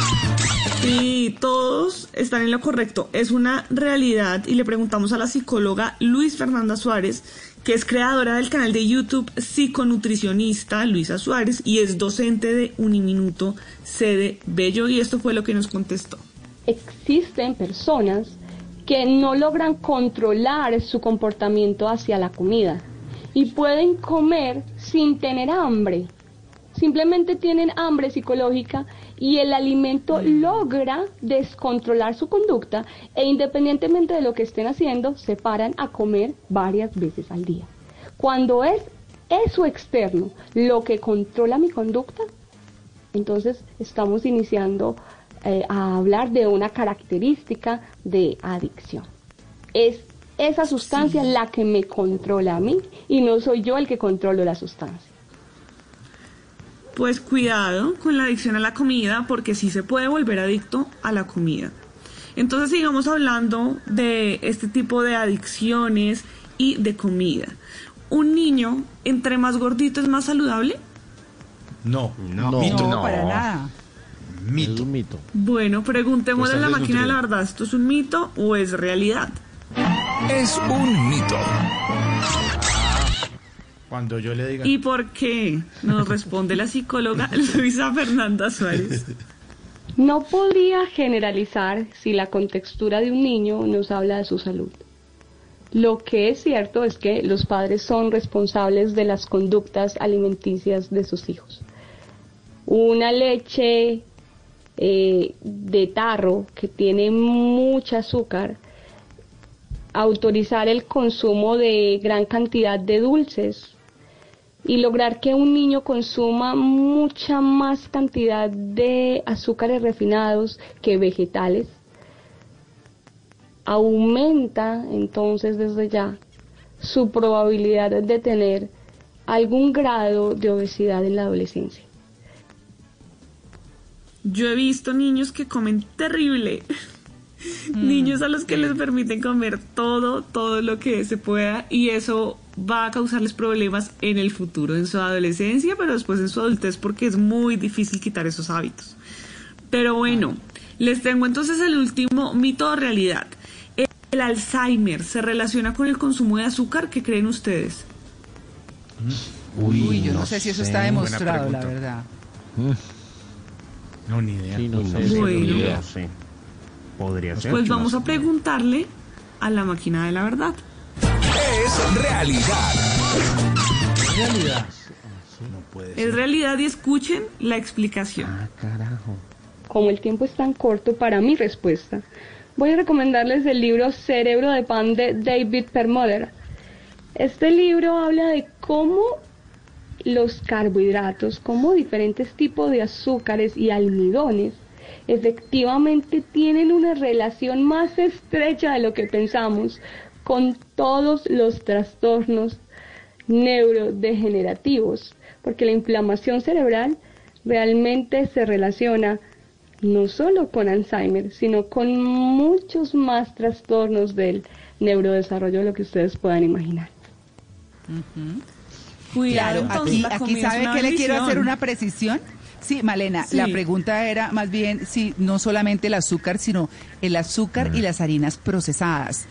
Speaker 4: Y todos están en lo correcto. Es una realidad. Y le preguntamos a la psicóloga Luis Fernanda Suárez, que es creadora del canal de YouTube Psiconutricionista Luisa Suárez y es docente de Uniminuto sede Bello. Y esto fue lo que nos contestó.
Speaker 52: existen personas que no logran controlar su comportamiento hacia la comida y pueden comer sin tener hambre. Simplemente tienen hambre psicológica y el alimento logra descontrolar su conducta e independientemente de lo que estén haciendo, se paran a comer varias veces al día. Cuando es eso externo lo que controla mi conducta, entonces estamos iniciando eh, a hablar de una característica de adicción. Es esa sustancia la que me controla a mí y no soy yo el que controlo la sustancia.
Speaker 4: Pues cuidado con la adicción a la comida porque sí se puede volver adicto a la comida. Entonces sigamos hablando de este tipo de adicciones y de comida. ¿Un niño entre más gordito es más saludable?
Speaker 3: No,
Speaker 4: No.
Speaker 3: mito.
Speaker 4: No, para nada.
Speaker 3: Mito.
Speaker 5: Es un mito.
Speaker 4: Bueno, preguntémosle
Speaker 3: Pues
Speaker 4: a la máquina de la verdad, ¿esto es un mito o es realidad?
Speaker 8: Es un mito.
Speaker 3: Cuando yo le diga.
Speaker 4: ¿Y por qué? Nos responde la psicóloga Luisa Fernanda Suárez.
Speaker 52: No podría generalizar si la contextura de un niño nos habla de su salud. Lo que es cierto es que los padres son responsables de las conductas alimenticias de sus hijos. Una leche eh, de tarro que tiene mucha azúcar, autorizar el consumo de gran cantidad de dulces y lograr que un niño consuma mucha más cantidad de azúcares refinados que vegetales, aumenta entonces desde ya su probabilidad de tener algún grado de obesidad en la adolescencia.
Speaker 4: Yo he visto niños que comen terrible. Niños a los que les permiten comer todo, todo lo que se pueda y eso va a causarles problemas en el futuro, en su adolescencia, pero después en su adultez porque es muy difícil quitar esos hábitos. Pero bueno, les tengo entonces el último mito o realidad. ¿El Alzheimer se relaciona con el consumo de azúcar? ¿Qué creen ustedes?
Speaker 7: Uy, yo no, sé si eso está demostrado, la verdad.
Speaker 2: No, ni idea.
Speaker 3: Sí, no
Speaker 2: Uy,
Speaker 3: sé,
Speaker 2: sé,
Speaker 4: Bueno.
Speaker 2: ni idea, sí. Podría ser.
Speaker 4: Pues vamos a preguntarle a la máquina de la verdad.
Speaker 8: Es realidad.
Speaker 3: Realidad.
Speaker 4: Es realidad y escuchen la explicación.
Speaker 52: Como el tiempo es tan corto para mi respuesta, voy a recomendarles el libro Cerebro de Pan de David Perlmutter. Este libro habla de cómo los carbohidratos, como diferentes tipos de azúcares y almidones, efectivamente tienen una relación más estrecha de lo que pensamos con todos los trastornos neurodegenerativos, porque la inflamación cerebral realmente se relaciona no solo con Alzheimer, sino con muchos más trastornos del neurodesarrollo de lo que ustedes puedan imaginar.
Speaker 4: Cuidado,
Speaker 7: Claro, aquí, sabe que le quiero hacer una precisión. Sí, Malena,
Speaker 4: Sí.
Speaker 7: la pregunta era más bien si no solamente el azúcar, sino el azúcar y las harinas procesadas.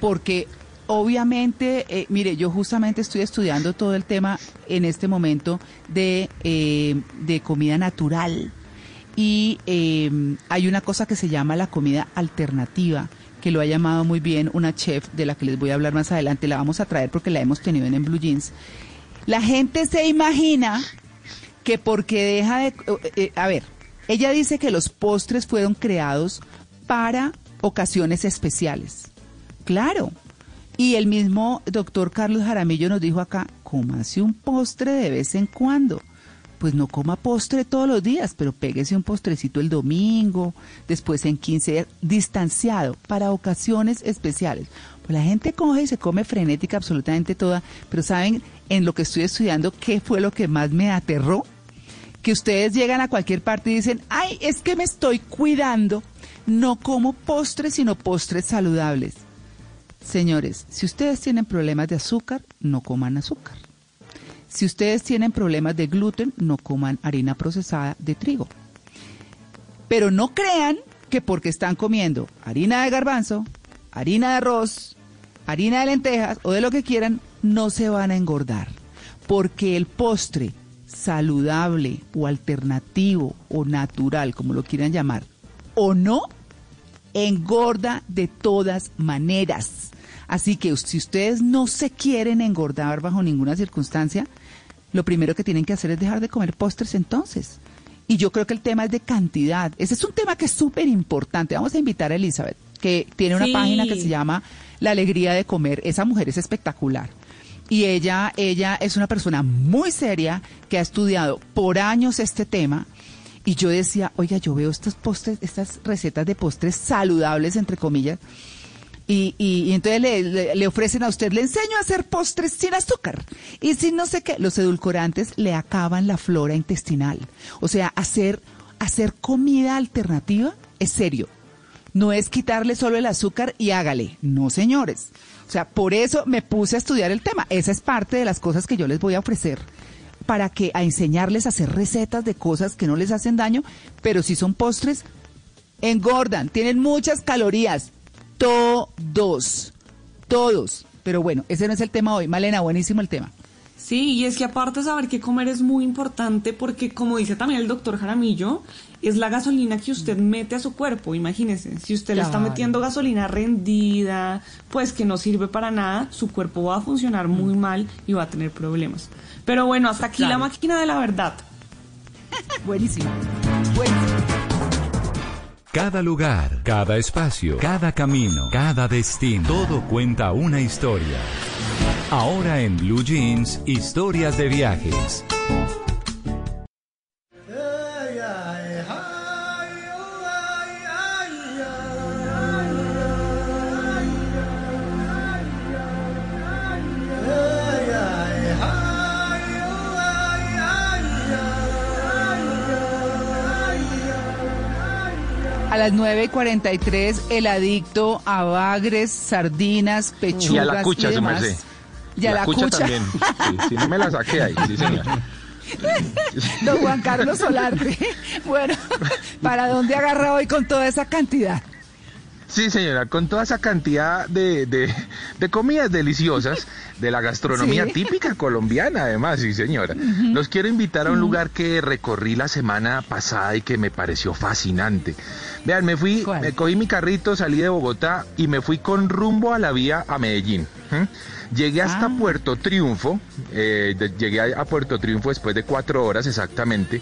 Speaker 7: Porque obviamente, eh, mire, yo justamente estoy estudiando todo el tema en este momento de, eh, de comida natural. Y eh, hay una cosa que se llama la comida alternativa, que lo ha llamado muy bien una chef de la que les voy a hablar más adelante. La vamos a traer porque la hemos tenido en, en Blue Jeans. La gente se imagina que porque deja de... eh, a ver, ella dice que los postres fueron creados para ocasiones especiales. Claro. Y el mismo doctor Carlos Jaramillo nos dijo acá, cómase un postre de vez en cuando. Pues no coma postre todos los días, pero péguese un postrecito el domingo, después en 15 días, distanciado, para ocasiones especiales. Pues la gente coge y se come frenética absolutamente toda, pero ¿saben en lo que estoy estudiando qué fue lo que más me aterró? Que ustedes llegan a cualquier parte y dicen, ay, es que me estoy cuidando, no como postres, sino postres saludables. Señores, si ustedes tienen problemas de azúcar, no coman azúcar. Si ustedes tienen problemas de gluten, no coman harina procesada de trigo. Pero no crean que porque están comiendo harina de garbanzo, harina de arroz, harina de lentejas o de lo que quieran, no se van a engordar. Porque el postre saludable o alternativo o natural, como lo quieran llamar, o no, engorda de todas maneras. Así que si ustedes no se quieren engordar bajo ninguna circunstancia, lo primero que tienen que hacer es dejar de comer postres entonces. Y yo creo que el tema es de cantidad. Ese es un tema que es súper importante. Vamos a invitar a Elizabeth, que tiene una
Speaker 4: Sí.
Speaker 7: página que se llama La Alegría de Comer. Esa mujer es espectacular. Y ella, ella es una persona muy seria que ha estudiado por años este tema. Y yo decía, oiga, yo veo estos postres, estas recetas de postres saludables, entre comillas. Y, y- y entonces le, le- le ofrecen a usted, le enseño a hacer postres sin azúcar y sin no sé qué. Los edulcorantes le acaban la flora intestinal. O sea, hacer, hacer comida alternativa es serio. No es quitarle solo el azúcar y hágale. No, señores. O sea, por eso me puse a estudiar el tema. Esa es parte de las cosas que yo les voy a ofrecer para que a enseñarles a hacer recetas de cosas que no les hacen daño, pero si son postres, engordan, tienen muchas calorías. Todos, todos. Pero bueno, ese no es el tema hoy. Malena, buenísimo el tema.
Speaker 4: Sí, y es que aparte saber qué comer es muy importante porque como dice también el doctor Jaramillo, es la gasolina que usted mete a su cuerpo, imagínese, si usted le está metiendo gasolina rendida, pues que no sirve para nada, su cuerpo va a funcionar muy mal y va a tener problemas. Pero bueno, hasta aquí la máquina de la verdad.
Speaker 7: Buenísimo.
Speaker 11: Cada lugar, cada espacio, cada camino, cada destino, todo cuenta una historia. Ahora en Blue Jeans, historias de viajes.
Speaker 7: A las 9 y 43, el adicto a bagres, sardinas, pechugas
Speaker 22: Y a la cucha,
Speaker 7: y demás.
Speaker 22: merced.
Speaker 7: Y a la,
Speaker 22: cucha,
Speaker 7: cucha.
Speaker 22: también. Sí, no me la saqué ahí, sí, señor.
Speaker 7: Don Juan Carlos Solarte. Bueno, ¿para dónde agarra hoy con toda esa cantidad?
Speaker 22: Sí, señora, con toda esa cantidad de, de, de comidas deliciosas de la gastronomía
Speaker 7: Sí.
Speaker 22: típica colombiana, además, sí, señora. Los quiero invitar a un lugar que recorrí la semana pasada y que me pareció fascinante. Vean, me fui, me cogí mi carrito, salí de Bogotá y me fui con rumbo a la vía a Medellín. Llegué hasta Puerto Triunfo, eh, de- llegué a, a Puerto Triunfo después de cuatro horas exactamente,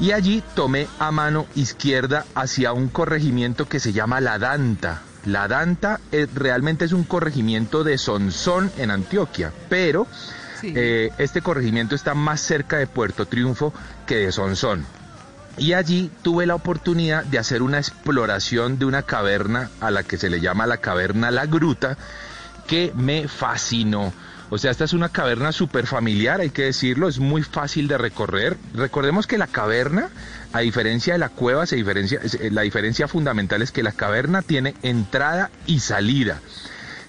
Speaker 22: y allí tomé a mano izquierda hacia un corregimiento que se llama La Danta. La Danta eh, realmente es un corregimiento de Sonsón en Antioquia, pero eh, este corregimiento está más cerca de Puerto Triunfo que de Sonsón. Y allí tuve la oportunidad de hacer una exploración de una caverna a la que se le llama la caverna La Gruta, que me fascinó. O sea, esta es una caverna súper familiar, hay que decirlo, es muy fácil de recorrer. Recordemos que la caverna, a diferencia de la cueva, se diferencia, eh, la diferencia fundamental es que la caverna tiene entrada y salida.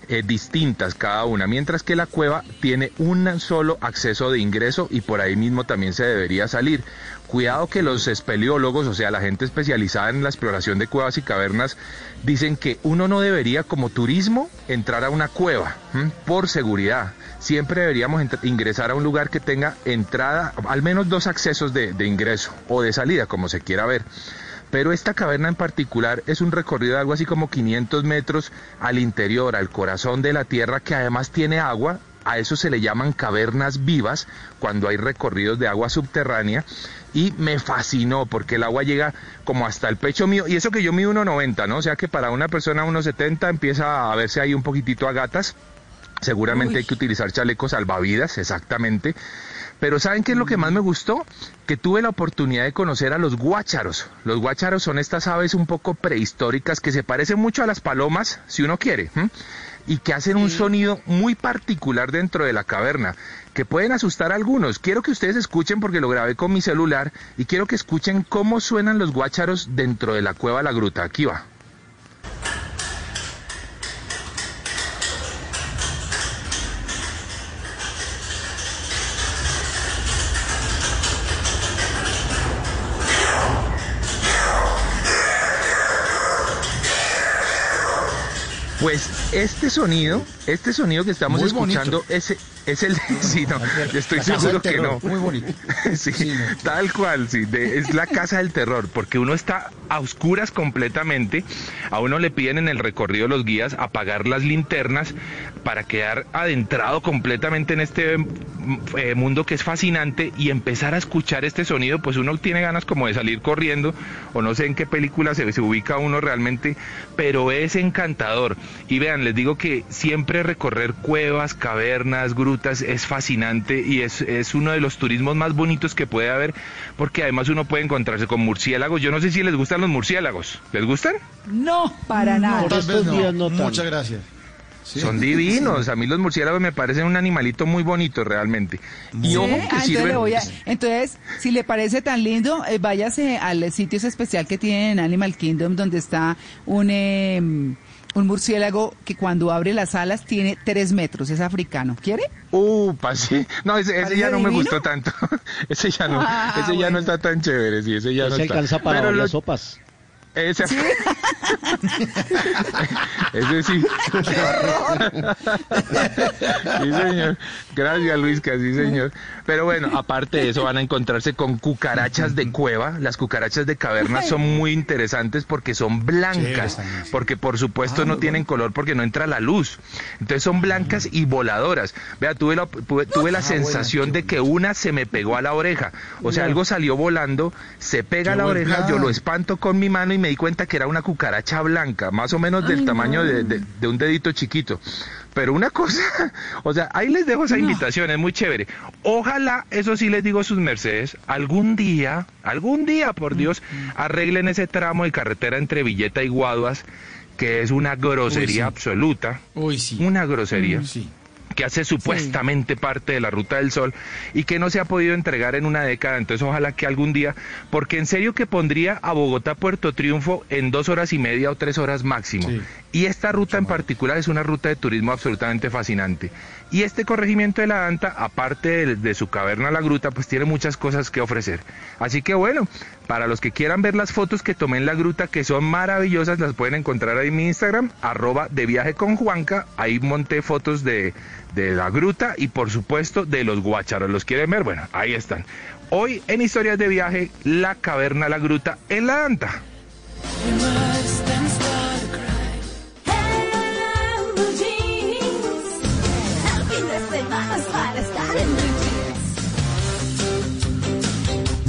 Speaker 22: eh, distintas cada una, mientras que la cueva tiene un solo acceso de ingreso y por ahí mismo también se debería salir. Cuidado que los espeleólogos, o sea, la gente especializada en la exploración de cuevas y cavernas, dicen que uno no debería como turismo entrar a una cueva por seguridad. Siempre deberíamos ingresar a un lugar que tenga entrada, al menos dos accesos de, de ingreso o de salida, como se quiera ver. Pero esta caverna en particular es un recorrido de algo así como 500 metros al interior, al corazón de la tierra, que además tiene agua. A eso se le llaman cavernas vivas cuando hay recorridos de agua subterránea. Y me fascinó porque el agua llega como hasta el pecho mío. Y eso que yo mido 1,90, ¿no? O sea que para una persona 1,70 empieza a verse ahí un poquitito a gatas. Seguramente hay que utilizar chalecos salvavidas, exactamente. Pero ¿saben qué es lo que más me gustó? Que tuve la oportunidad de conocer a los guácharos. Los guácharos son estas aves un poco prehistóricas que se parecen mucho a las palomas, si uno quiere, y que hacen un sonido muy particular dentro de la caverna, que pueden asustar a algunos. Quiero que ustedes escuchen porque lo grabé con mi celular y quiero que escuchen cómo suenan los guácharos dentro de la cueva La Gruta. Aquí va. Pues este sonido, este sonido que estamos
Speaker 3: Muy bonito.
Speaker 22: escuchando, ese es el sí, no, yo estoy seguro que no.
Speaker 3: muy bonito.
Speaker 22: sí, tal cual, sí, de- es la casa del terror, porque uno está a oscuras completamente, a uno le piden en el recorrido los guías apagar las linternas para quedar adentrado completamente en este mm, eh, mundo que es fascinante y empezar a escuchar este sonido, pues uno tiene ganas como de salir corriendo, o no sé en qué película se, se ubica uno realmente, pero es encantador. Y vean, les digo que siempre recorrer cuevas, cavernas, es fascinante y es, es uno de los turismos más bonitos que puede haber, porque además uno puede encontrarse con murciélagos. Yo no sé si les gustan los murciélagos. ¿Les gustan?
Speaker 7: No, para nada.
Speaker 5: Por estos días no.
Speaker 3: Muchas gracias.
Speaker 22: Son divinos. A mí los murciélagos me parecen un animalito muy bonito realmente. Y
Speaker 7: Sí,
Speaker 22: ojo que
Speaker 7: ah, entonces,
Speaker 22: sirven.
Speaker 7: le voy a- entonces, si le parece tan lindo, eh, váyase al sitio especial que tienen en Animal Kingdom, donde está un, eh, un murciélago que cuando abre las alas tiene tres metros, es africano. ¿Quiere?
Speaker 22: Upa, sí. No, ese, ese
Speaker 7: ¿Parece
Speaker 22: ya no me gustó tanto. ese ya no,
Speaker 7: Ah,
Speaker 22: ese ya no está tan chévere, sí, ese ya
Speaker 5: Ese
Speaker 22: no está.
Speaker 5: alcanza para
Speaker 22: Pero lo-
Speaker 5: sopas.
Speaker 22: Ese, ese sí. sí, señor. Gracias, Luis, que sí, señor. Pero bueno, aparte de eso, van a encontrarse con cucarachas de cueva. Las cucarachas de caverna son muy interesantes porque son blancas. Porque, por supuesto, no tienen color porque no entra la luz. Entonces son blancas y voladoras. Vea, tuve la, tuve, la sensación de que una se me pegó a la oreja. O sea, algo salió volando, se pega a la oreja, yo lo espanto con mi mano y me di cuenta que era una cucaracha blanca, más o menos del
Speaker 3: Ay,
Speaker 22: tamaño
Speaker 3: no.
Speaker 22: de, de- de un dedito chiquito. Pero una cosa, o sea, ahí les dejo esa invitación, es muy chévere. Ojalá, eso sí les digo a sus mercedes, algún día, algún día, por Dios, arreglen ese tramo de carretera entre Villeta y Guaduas, que es una grosería
Speaker 3: Uy, sí.
Speaker 22: absoluta.
Speaker 3: Uy, sí.
Speaker 22: Una grosería.
Speaker 3: Mm, sí.
Speaker 22: Que hace supuestamente parte de la Ruta del Sol y que no se ha podido entregar en una década. Entonces ojalá que algún día, porque en serio que pondría a Bogotá Puerto Triunfo en dos horas y media o tres horas máximo. Y esta ruta en particular es una ruta de turismo absolutamente fascinante. Y este corregimiento de la Danta, aparte de, su caverna La Gruta, pues tiene muchas cosas que ofrecer. Así que bueno, para los que quieran ver las fotos que tomé en la gruta, que son maravillosas, las pueden encontrar ahí en mi Instagram, arroba de viaje con Juanca. Ahí monté fotos de, de la gruta y por supuesto de los guacharos. ¿Los quieren ver? Bueno, ahí están. Hoy en Historias de Viaje, la caverna La Gruta en la Danta.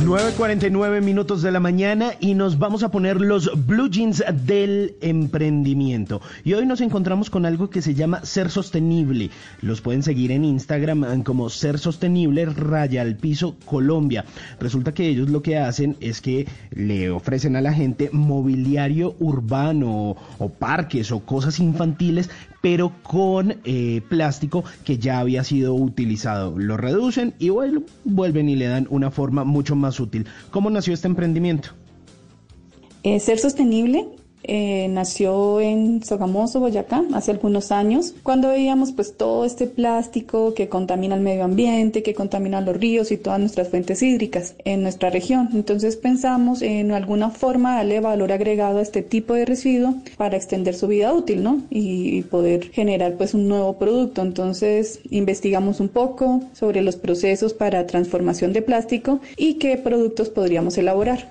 Speaker 2: 9.49 minutos de la mañana y nos vamos a poner los blue jeans del emprendimiento. Y hoy nos encontramos con algo que se llama Ser Sostenible. Los pueden seguir en Instagram como Ser Sostenible Raya al Piso Colombia. Resulta que ellos lo que hacen es que le ofrecen a la gente mobiliario urbano o parques o cosas infantiles pero con eh, plástico que ya había sido utilizado. Lo reducen y vuelven y le dan una forma mucho más útil. ¿Cómo nació este emprendimiento?
Speaker 53: Eh, Ser Sostenible eh, nació en Sogamoso, Boyacá, hace algunos años, cuando veíamos pues todo este plástico que contamina el medio ambiente, que contamina los ríos y todas nuestras fuentes hídricas en nuestra región. Entonces pensamos en alguna forma darle valor agregado a este tipo de residuo para extender su vida útil, ¿no? Y, y poder generar pues un nuevo producto. Entonces investigamos un poco sobre los procesos para transformación de plástico y qué productos podríamos elaborar.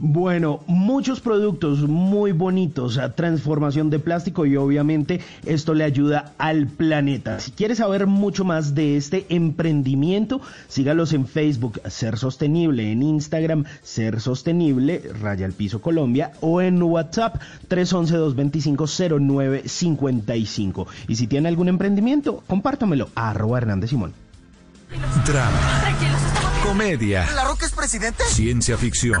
Speaker 2: Bueno, muchos productos muy bonitos, a transformación de plástico y obviamente esto le ayuda al planeta. Si quieres saber mucho más de este emprendimiento, sígalos en Facebook Ser Sostenible, en Instagram Ser Sostenible, Raya al Piso Colombia o en WhatsApp 311-225-0955. Y si tiene algún emprendimiento, compártamelo a arroba Hernández Simón.
Speaker 11: Drama, comedia,
Speaker 27: ¿La Roca es presidente?
Speaker 11: ciencia ficción,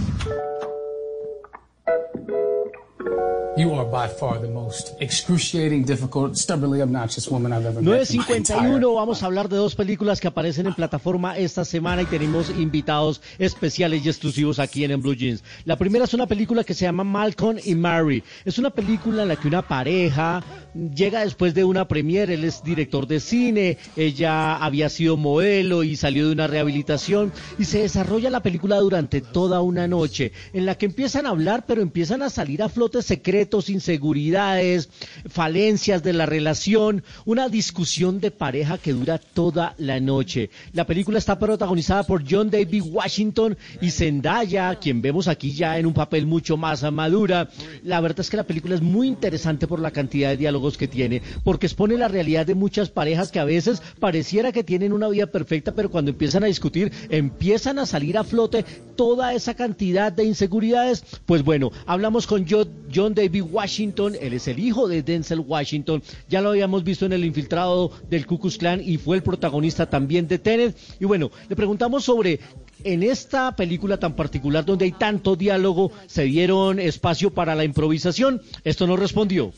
Speaker 5: 9.51 vamos a hablar de dos películas que aparecen en plataforma esta semana y tenemos invitados especiales y exclusivos aquí en, en Blue Jeans. La primera es una película que se llama Malcolm y Mary. Es una película en la que una pareja llega después de una premiere, él es director de cine, ella había sido modelo y salió de una rehabilitación y se desarrolla la película durante toda una noche en la que empiezan a hablar pero empiezan a salir a flote secretos, inseguridades, falencias de la relación, una discusión de pareja que dura toda la noche. La película está protagonizada por John David Washington y Zendaya, quien vemos aquí ya en un papel mucho más madura. La verdad es que la película es muy interesante por la cantidad de diálogos que tiene, porque expone la realidad de muchas parejas que a veces pareciera que tienen una vida perfecta, pero cuando empiezan a discutir, empiezan a salir a flote toda esa cantidad de inseguridades. Pues bueno, hablamos con Jo- John David Washington, él es el hijo de Denzel Washington, ya lo habíamos visto en el infiltrado del Ku Klux Klan y fue el protagonista también de Tenet. Y bueno, le preguntamos sobre en esta película tan particular donde hay tanto diálogo, ¿se dieron espacio para la improvisación? Esto nos respondió.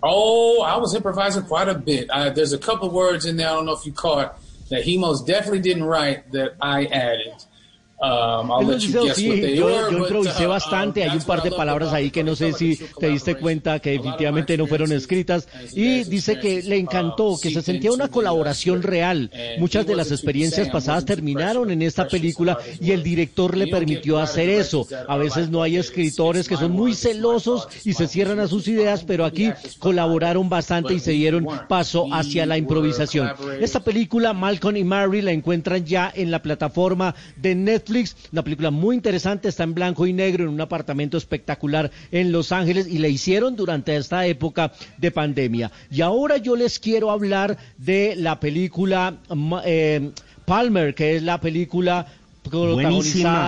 Speaker 54: Oh, I was improvising quite a bit. Uh, there's a couple words in there I don't know if you caught that he most definitely didn't write that I added. Um, I'll let you guess
Speaker 5: sí,
Speaker 54: what they
Speaker 5: yo, yo
Speaker 54: but,
Speaker 5: improvisé
Speaker 54: uh,
Speaker 5: bastante, hay un
Speaker 54: that's
Speaker 5: par de palabras ahí que no sé si te diste cuenta que definitivamente no fueron escritas y dice que le encantó, que se sentía una colaboración real. Muchas de las experiencias pasadas terminaron en esta película y el director le permitió hacer eso. A veces no hay escritores que son muy celosos y se cierran a sus ideas, pero aquí colaboraron bastante y se dieron paso hacia la improvisación. Esta película, Malcolm y Mary, la encuentran ya en la plataforma de Netflix. Una película muy interesante, está en blanco y negro en un apartamento espectacular en Los Ángeles y la hicieron durante esta época de pandemia. Y ahora yo les quiero hablar de la película ma- eh, Palmer, que es la película protagonizada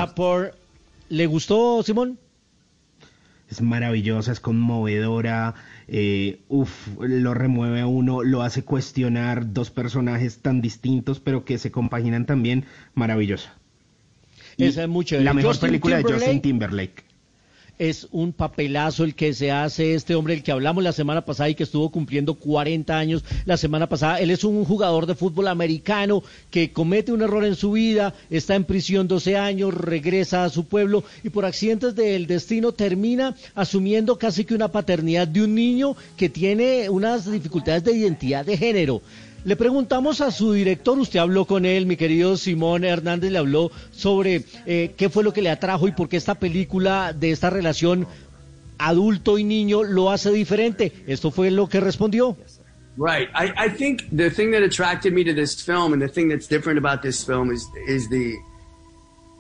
Speaker 2: Buenísima.
Speaker 5: por... ¿Le gustó, Simón?
Speaker 2: es maravillosa, es conmovedora, eh, uf, lo remueve a uno, lo hace cuestionar dos personajes tan distintos, pero que se compaginan también, maravillosa.
Speaker 5: Esa es muy chévere.
Speaker 2: La mejor
Speaker 5: Justin
Speaker 2: película de Justin Timberlake.
Speaker 5: Es un papelazo el que se hace este hombre, el que hablamos la semana pasada y que estuvo cumpliendo 40 años la semana pasada. Él es un jugador de fútbol americano que comete un error en su vida, está en prisión 12 años, regresa a su pueblo y por accidentes del destino termina asumiendo casi que una paternidad de un niño que tiene unas dificultades de identidad de género. Le preguntamos a su director, usted habló con él, mi querido Simón Hernández, le habló sobre eh, qué fue lo que le atrajo y por qué esta película de esta relación adulto y niño lo hace diferente. Esto fue lo que respondió.
Speaker 55: Right. I, I think the thing that attracted me to this film and the thing that's different about this film is is the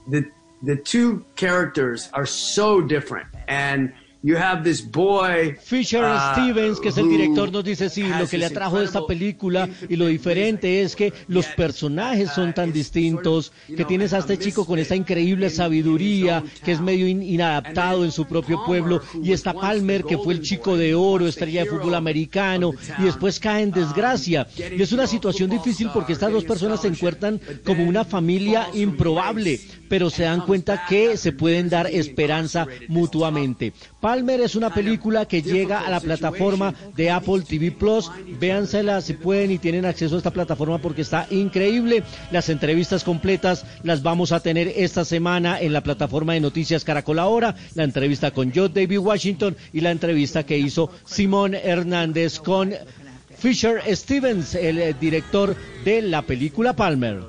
Speaker 55: the the two characters are so different and you have this boy
Speaker 5: Fisher
Speaker 55: uh,
Speaker 5: Stevens, que es el director, nos dice, sí, lo que le atrajo de esta película y lo diferente es que los personajes son tan distintos, que tienes a este chico con esta increíble sabiduría, que es medio in- inadaptado en su propio pueblo, y está Palmer, que fue el chico de oro, estrella de fútbol americano, y después cae en desgracia. Y es una situación difícil porque estas dos personas se encuentran como una familia improbable, pero se dan cuenta que se pueden dar esperanza mutuamente. Palmer es una película que llega a la plataforma de Apple TV Plus. Véansela si pueden y tienen acceso a esta plataforma porque está increíble. Las entrevistas completas las vamos a tener esta semana en la plataforma de Noticias Caracol Ahora. La entrevista con Joe David Washington y la entrevista que hizo Simón Hernández con Fisher Stevens, el eh, director de la película Palmer.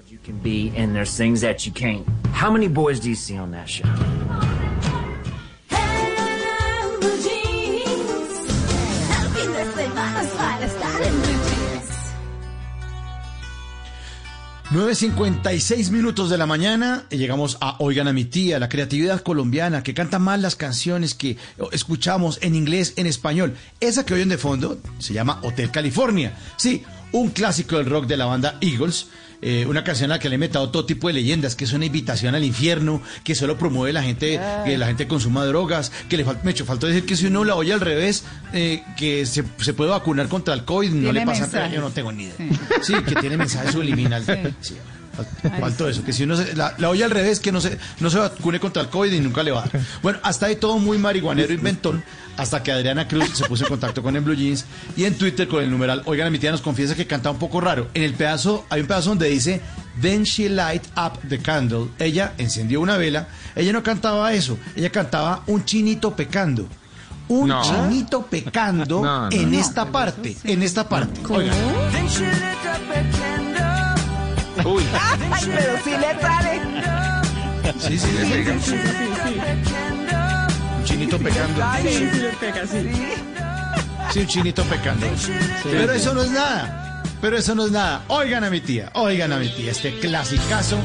Speaker 3: 9.56 minutos de la mañana y llegamos a Oigan a mi tía, la creatividad colombiana que canta más las canciones que escuchamos en inglés, en español. Esa que oyen de fondo se llama Hotel California. Sí, un clásico del rock de la banda Eagles. eh, una canción a la que le he metido todo tipo de leyendas, que es una invitación al infierno, que solo promueve la gente, que la gente consuma drogas, que le falta, me hecho falta decir que si uno la oye al revés, eh, que se, se puede vacunar contra el COVID, no le pasa nada, yo no tengo ni idea. Sí, que tiene mensaje subliminal. Sí. Faltó eso, que si uno se- la, la oye al revés, que no se, no se vacune contra el COVID y nunca le va a dar. Bueno, hasta ahí todo muy marihuanero inventón, hasta que Adriana Cruz se puso en contacto con el Blue Jeans y en Twitter con el numeral, oigan, a mi tía nos confiesa que canta un poco raro. En el pedazo, hay un pedazo donde dice, then she light up the candle. Ella encendió una vela, ella no cantaba eso, ella cantaba un chinito pecando. Un
Speaker 22: No.
Speaker 3: chinito pecando
Speaker 22: No, no,
Speaker 3: en
Speaker 22: no.
Speaker 3: esta parte, en esta parte. Oigan.
Speaker 28: Then she lit up a candle.
Speaker 22: Uy.
Speaker 7: Ay, pero sí le sale.
Speaker 3: Sí, sí, le pega. Un chinito pecando.
Speaker 56: Sí, sí le pega, sí.
Speaker 3: Sí, un chinito pecando. Pero eso no es nada. Pero eso no es nada. Oigan a mi tía, oigan a mi tía. Este clasicazo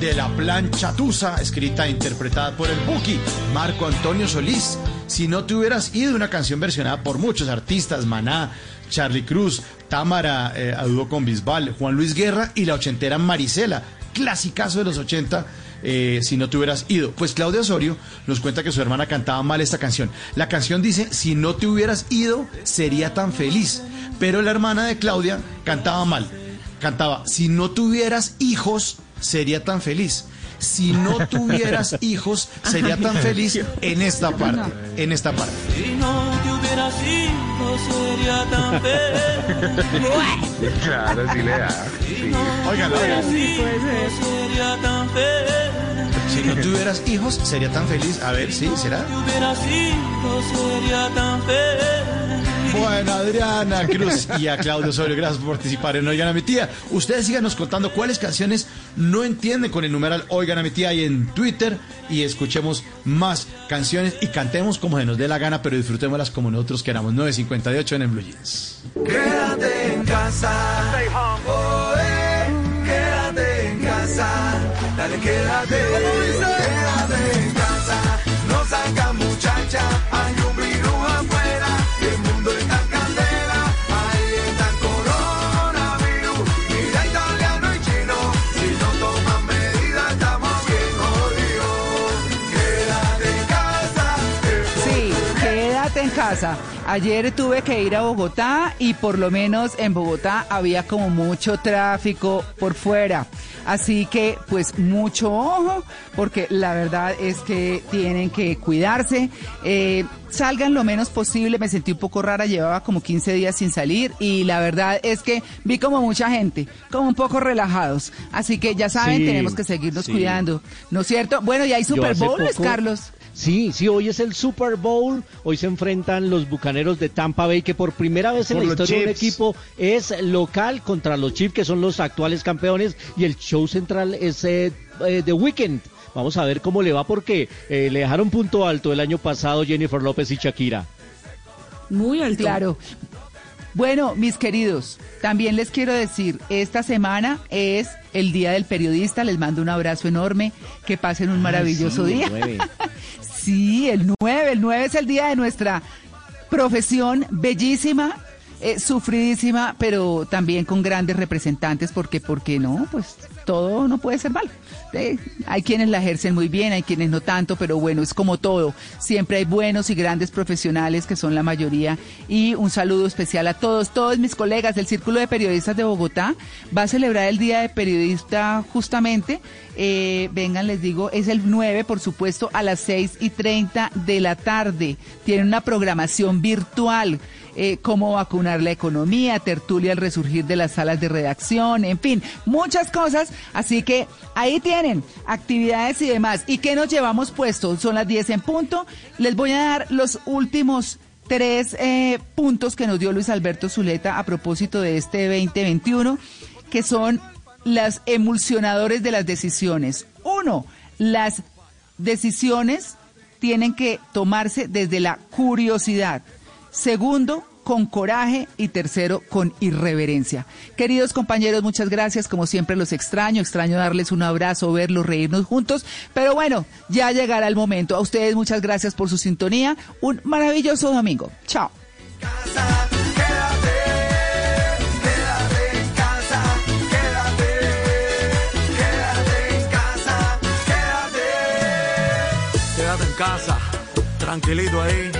Speaker 3: de la plancha tusa, escrita e interpretada por el Buki, Marco Antonio Solís. Si no te hubieras ido, una canción versionada por muchos artistas, Maná, Charlie Cruz, Támara, eh, a dúo con Bisbal, Juan Luis Guerra y la ochentera Marisela. Clasicazo de los 80. Eh, si no te hubieras ido. Pues Claudia Osorio nos cuenta que su hermana cantaba mal esta canción. La canción dice, si no te hubieras ido, sería tan feliz. Pero la hermana de Claudia cantaba mal. Cantaba, si no tuvieras hijos, sería tan feliz. Si no tuvieras hijos, sería tan feliz en esta parte. En esta parte.
Speaker 28: Si no te hubieras ido, sería tan feliz.
Speaker 22: Claro, sí le da. Sí.
Speaker 3: Oigan,
Speaker 28: sería tan feliz.
Speaker 3: Si no tuvieras hijos, sería tan feliz. A ver, ¿sí? ¿Será?
Speaker 28: Si hubieras ido, sería tan feliz.
Speaker 3: Bueno, Adriana Cruz y a Claudio Osorio, gracias por participar en Oigan a mi tía. Ustedes síganos contando cuáles canciones no entienden con el numeral Oigan a mi tía y en Twitter y escuchemos más canciones y cantemos como se nos dé la gana, pero disfrutémoslas como nosotros queramos. 9.58 en el Blue Jeans.
Speaker 28: Quédate en casa. Oh, eh, quédate en casa. Dale, quédate. Casa.
Speaker 7: Ayer tuve que ir a Bogotá y por lo menos en Bogotá había como mucho tráfico por fuera. Así que pues mucho ojo porque la verdad es que tienen que cuidarse. Eh, salgan lo menos posible. Me sentí un poco rara, llevaba como 15 días sin salir y la verdad es que vi como mucha gente, como un poco relajados. Así que ya saben,
Speaker 5: Sí,
Speaker 7: tenemos que seguirnos
Speaker 5: sí.
Speaker 7: cuidando. ¿No es cierto? Bueno, y hay Super
Speaker 5: hace
Speaker 7: Bowl, Luis
Speaker 5: poco-
Speaker 7: Carlos.
Speaker 5: Sí, sí, hoy es el Super Bowl. Hoy se enfrentan los bucaneros de Tampa Bay, que por primera vez en
Speaker 2: Por
Speaker 5: la historia de un equipo es local contra los Chiefs, que son los actuales campeones. Y el show central es eh, eh, The Weeknd. Vamos a ver cómo le va, porque eh, le dejaron punto alto el año pasado Jennifer López y Shakira.
Speaker 56: Muy alto.
Speaker 7: Claro. Bueno, mis queridos, también les quiero decir, esta semana es el Día del Periodista, les mando un abrazo enorme, que pasen un maravilloso
Speaker 5: sí,
Speaker 7: día. sí, el 9, el 9 es el día de nuestra profesión bellísima, eh, sufridísima, pero también con grandes representantes, porque, ¿por qué no? Pues todo no puede ser malo. Eh, hay quienes la ejercen muy bien, hay quienes no tanto, pero bueno, es como todo. Siempre hay buenos y grandes profesionales que son la mayoría. Y un saludo especial a todos, todos mis colegas del Círculo de Periodistas de Bogotá. Va a celebrar el Día de Periodista justamente. Eh, vengan, les digo, es el 9, por supuesto, a las 6 y 30 de la tarde. Tiene una programación virtual eh, cómo vacunar la economía, tertulia al resurgir de las salas de redacción, en fin, muchas cosas. Así que ahí tienen actividades y demás. ¿Y qué nos llevamos puesto? Son las 10 en punto. Les voy a dar los últimos tres eh, puntos que nos dio Luis Alberto Zuleta a propósito de este 2021, que son las emulsionadores de las decisiones. Uno, las decisiones tienen que tomarse desde la curiosidad. Segundo, con coraje y tercero, con irreverencia. Queridos compañeros, muchas gracias. Como siempre los extraño, extraño darles un abrazo, verlos, reírnos juntos. Pero bueno, ya llegará el momento. A ustedes muchas gracias por su sintonía. Un maravilloso domingo. Chao.
Speaker 57: Quédate en casa, tranquilito ahí,